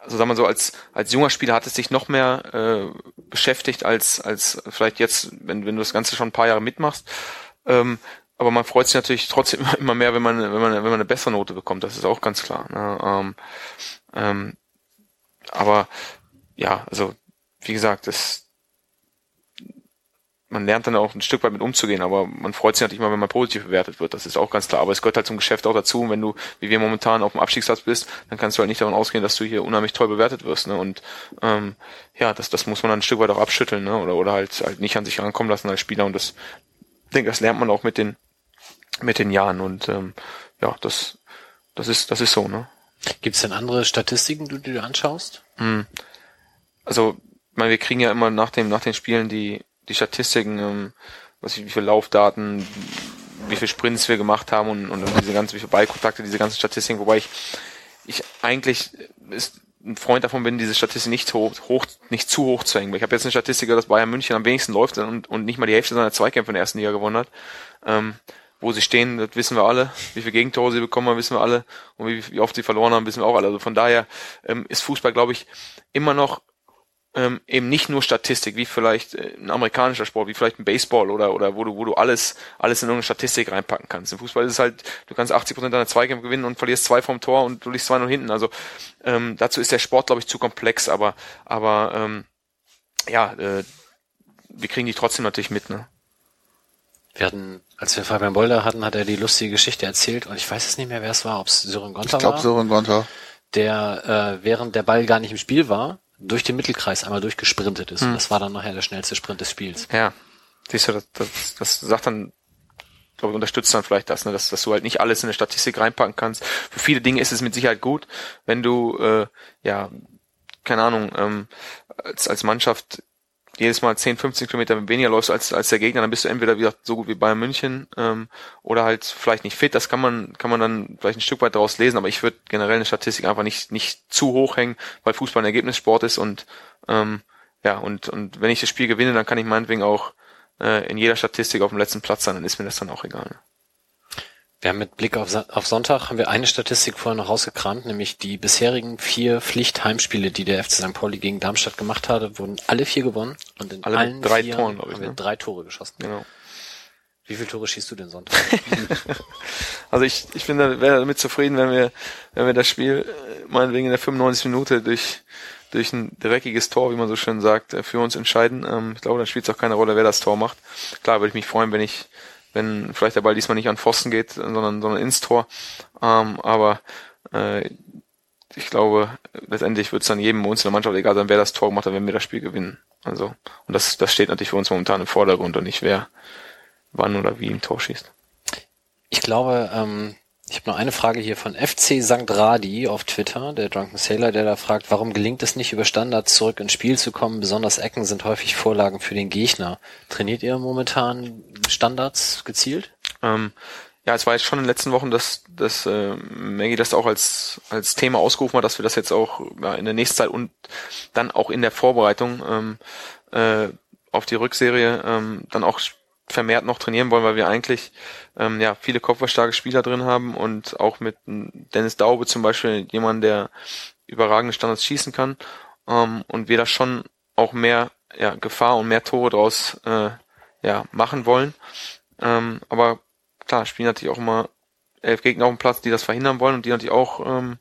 also sagen wir so, als, als junger Spieler hat es dich noch mehr äh, beschäftigt als, als vielleicht jetzt, wenn, wenn du das Ganze schon ein paar Jahre mitmachst. Ähm, aber man freut sich natürlich trotzdem immer, mehr, wenn man, wenn man, wenn man eine bessere Note bekommt. Das ist auch ganz klar. Ne? Ähm, ähm, aber ja, also wie gesagt, das man lernt dann auch ein Stück weit mit umzugehen, aber man freut sich natürlich immer, wenn man positiv bewertet wird. Das ist auch ganz klar. Aber es gehört halt zum Geschäft auch dazu. Und wenn du, wie wir momentan auf dem Abstiegsplatz bist, dann kannst du halt nicht davon ausgehen, dass du hier unheimlich toll bewertet wirst. Ne? Und ähm, ja, das, das muss man dann ein Stück weit auch abschütteln, ne? Oder oder halt halt nicht an sich rankommen lassen als Spieler. Und das, ich denke, das lernt man auch mit den mit den Jahren. Und ähm, ja, das das ist das ist so, ne? Gibt es denn andere Statistiken, die du dir anschaust? Hm. Also, ich meine, wir kriegen ja immer nach dem nach den Spielen die die Statistiken, ähm, was ich, wie viele Laufdaten, wie viele Sprints wir gemacht haben und, und diese ganzen, wie viele Ballkontakte, diese ganzen Statistiken, wobei ich ich eigentlich ist ein Freund davon bin, diese Statistik nicht hoch, hoch nicht zu hoch zu hängen. Ich habe jetzt eine Statistik, dass Bayern München am wenigsten läuft und, und nicht mal die Hälfte seiner Zweikämpfe in der ersten Liga gewonnen hat. Ähm, wo sie stehen, das wissen wir alle. Wie viele Gegentore sie bekommen haben, wissen wir alle. Und wie, wie oft sie verloren haben, wissen wir auch alle. Also von daher ähm, ist Fußball, glaube ich, immer noch ähm, eben nicht nur Statistik, wie vielleicht äh, ein amerikanischer Sport, wie vielleicht ein Baseball oder oder wo du wo du alles alles in irgendeine Statistik reinpacken kannst. Im Fußball ist es halt, du kannst 80 Prozent deiner Zweikämpfe gewinnen und verlierst zwei vom Tor und du liegst zwei nur hinten. Also ähm, dazu ist der Sport, glaube ich, zu komplex. Aber aber ähm, ja, äh, wir kriegen die trotzdem natürlich mit. Ne? Wir hatten, als wir Fabian Bolder hatten, hat er die lustige Geschichte erzählt und ich weiß es nicht mehr, wer es war, ob es Sören Gonter Ich glaube, war, Sören Gonter. der äh, während der Ball gar nicht im Spiel war, durch den Mittelkreis einmal durchgesprintet ist. Und das war dann nachher der schnellste Sprint des Spiels. Ja, siehst du, das, das, das sagt dann, glaube ich, unterstützt dann vielleicht das, ne, dass, dass du halt nicht alles in eine Statistik reinpacken kannst. Für viele Dinge ist es mit Sicherheit gut, wenn du, äh, ja, keine Ahnung, ähm, als, als Mannschaft jedes Mal 10, 15 Kilometer weniger läufst als, als der Gegner, dann bist du entweder wieder so gut wie Bayern München ähm, oder halt vielleicht nicht fit. Das kann man, kann man dann vielleicht ein Stück weit daraus lesen, aber ich würde generell eine Statistik einfach nicht, nicht zu hoch hängen, weil Fußball ein Ergebnissport ist und ähm, ja, und, und wenn ich das Spiel gewinne, dann kann ich meinetwegen auch äh, in jeder Statistik auf dem letzten Platz sein, dann ist mir das dann auch egal. Wir haben mit Blick auf, auf Sonntag haben wir eine Statistik vorher noch rausgekramt, nämlich die bisherigen vier Pflichtheimspiele, die der FC St. Pauli gegen Darmstadt gemacht hatte, wurden alle vier gewonnen und in Alle allen drei vier Toren, ich, haben wir ne? drei Tore geschossen. Genau. Wie viele Tore schießt du denn Sonntag? Also ich, ich bin da, wäre damit zufrieden, wenn wir, wenn wir das Spiel äh, meinetwegen in der 95 Minute durch, durch ein dreckiges Tor, wie man so schön sagt, äh, für uns entscheiden. Ähm, ich glaube, dann spielt es auch keine Rolle, wer das Tor macht. Klar würde ich mich freuen, wenn ich, wenn vielleicht der Ball diesmal nicht an Pfosten geht, sondern, sondern ins Tor. Ähm, aber äh, ich glaube, letztendlich wird es dann jedem uns in der Mannschaft egal sein, wer das Tor gemacht hat, wenn wir das Spiel gewinnen. Also, und das, das steht natürlich für uns momentan im Vordergrund und nicht wer wann oder wie ein Tor schießt. Ich glaube, ähm, ich habe noch eine Frage hier von FC St. Radi auf Twitter, der Drunken Sailor, der da fragt, warum gelingt es nicht über Standards zurück ins Spiel zu kommen? Besonders Ecken sind häufig Vorlagen für den Gegner. Trainiert ihr momentan Standards gezielt? Ähm, ja, es war jetzt schon in den letzten Wochen, dass, dass äh, Maggie das auch als, als Thema ausgerufen hat, dass wir das jetzt auch ja, in der nächsten Zeit und dann auch in der Vorbereitung ähm, äh, auf die Rückserie ähm, dann auch vermehrt noch trainieren wollen, weil wir eigentlich ähm, ja viele kopfballstarke Spieler drin haben und auch mit Dennis Daube zum Beispiel jemand, der überragende Standards schießen kann ähm, und wir da schon auch mehr ja, Gefahr und mehr Tore draus äh, ja, machen wollen. Ähm, aber klar, spielen natürlich auch immer elf Gegner auf dem Platz, die das verhindern wollen und die natürlich auch ähm,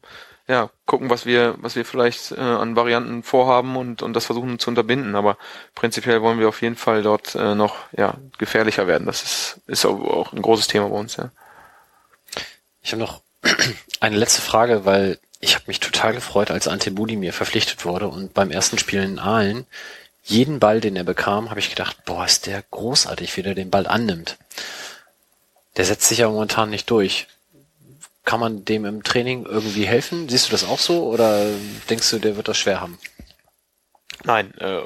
ja, gucken, was wir, was wir vielleicht äh, an Varianten vorhaben und, und das versuchen zu unterbinden. Aber prinzipiell wollen wir auf jeden Fall dort äh, noch ja, gefährlicher werden. Das ist, ist auch ein großes Thema bei uns, ja. Ich habe noch eine letzte Frage, weil ich habe mich total gefreut, als Ante Budimir verpflichtet wurde und beim ersten Spiel in Aalen jeden Ball, den er bekam, habe ich gedacht, boah, ist der großartig, wie der den Ball annimmt. Der setzt sich ja momentan nicht durch. Kann man dem im Training irgendwie helfen? Siehst du das auch so oder denkst du, der wird das schwer haben? Nein, äh,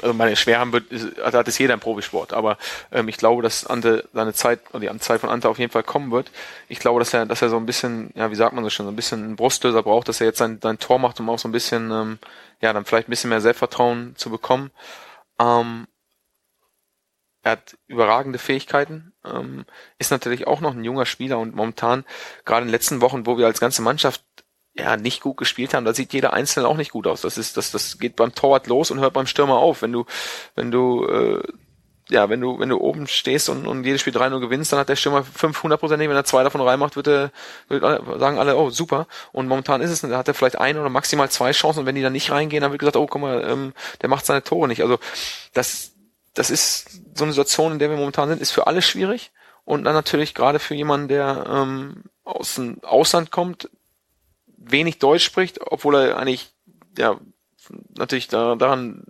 also meine Schwerhand wird, ist- also hat es jeder im Profisport, aber ähm, ich glaube, dass Ante seine Zeit oder die Zeit von Ante auf jeden Fall kommen wird. Ich glaube, dass er, dass er so ein bisschen, ja, wie sagt man so schon, so ein bisschen einen Brustlöser braucht, dass er jetzt sein, sein Tor macht, um auch so ein bisschen, ähm, ja, dann vielleicht ein bisschen mehr Selbstvertrauen zu bekommen. Ähm, er hat überragende Fähigkeiten, ähm, ist natürlich auch noch ein junger Spieler und momentan, gerade in den letzten Wochen, wo wir als ganze Mannschaft ja nicht gut gespielt haben, da sieht jeder Einzelne auch nicht gut aus. Das ist, das, das geht beim Torwart los und hört beim Stürmer auf. Wenn du, wenn du, äh, ja, wenn du, wenn du oben stehst und, und jedes Spiel 3-0 gewinnst, dann hat der Stürmer 500 Prozent Wenn er zwei davon reinmacht, wird er, wird alle, sagen alle, oh, super. Und momentan ist es, da hat er vielleicht eine oder maximal zwei Chancen und wenn die dann nicht reingehen, dann wird gesagt, oh, guck mal, ähm, der macht seine Tore nicht. Also, das, das ist so eine Situation, in der wir momentan sind, ist für alle schwierig. Und dann natürlich gerade für jemanden, der ähm, aus dem Ausland kommt, wenig Deutsch spricht, obwohl er eigentlich ja natürlich da, daran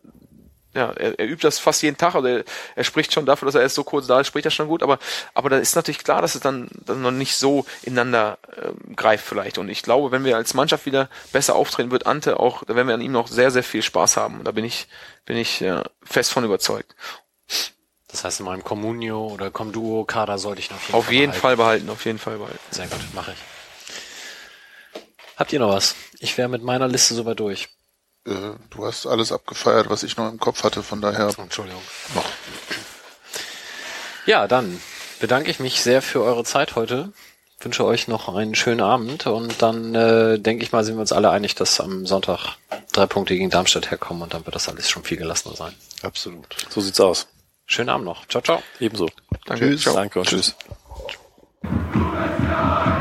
ja, er, er übt das fast jeden Tag, also er, er spricht schon dafür, dass er erst so kurz da ist, spricht er schon gut, aber aber da ist natürlich klar, dass es dann, dann noch nicht so ineinander ähm, greift vielleicht. Und ich glaube, wenn wir als Mannschaft wieder besser auftreten, wird Ante auch, da werden wir an ihm noch sehr, sehr viel Spaß haben. Und da bin ich, bin ich äh, fest von überzeugt. Das heißt, in meinem Communio oder Comduo Kader sollte ich noch auf jeden Auf Fall jeden behalten. Fall behalten, auf jeden Fall behalten. Sehr gut, mache ich. Habt ihr noch was? Ich wäre mit meiner Liste soweit durch. Äh, du hast alles abgefeiert, was ich noch im Kopf hatte, von daher. Entschuldigung. Ja, dann bedanke ich mich sehr für eure Zeit heute. Wünsche euch noch einen schönen Abend und dann äh, denke ich mal, sind wir uns alle einig, dass am Sonntag drei Punkte gegen Darmstadt herkommen und dann wird das alles schon viel gelassener sein. Absolut. So sieht's aus. Schönen Abend noch. Ciao, ciao. Ebenso. Danke. Tschüss. Ciao. Danke und tschüss. Tschüss.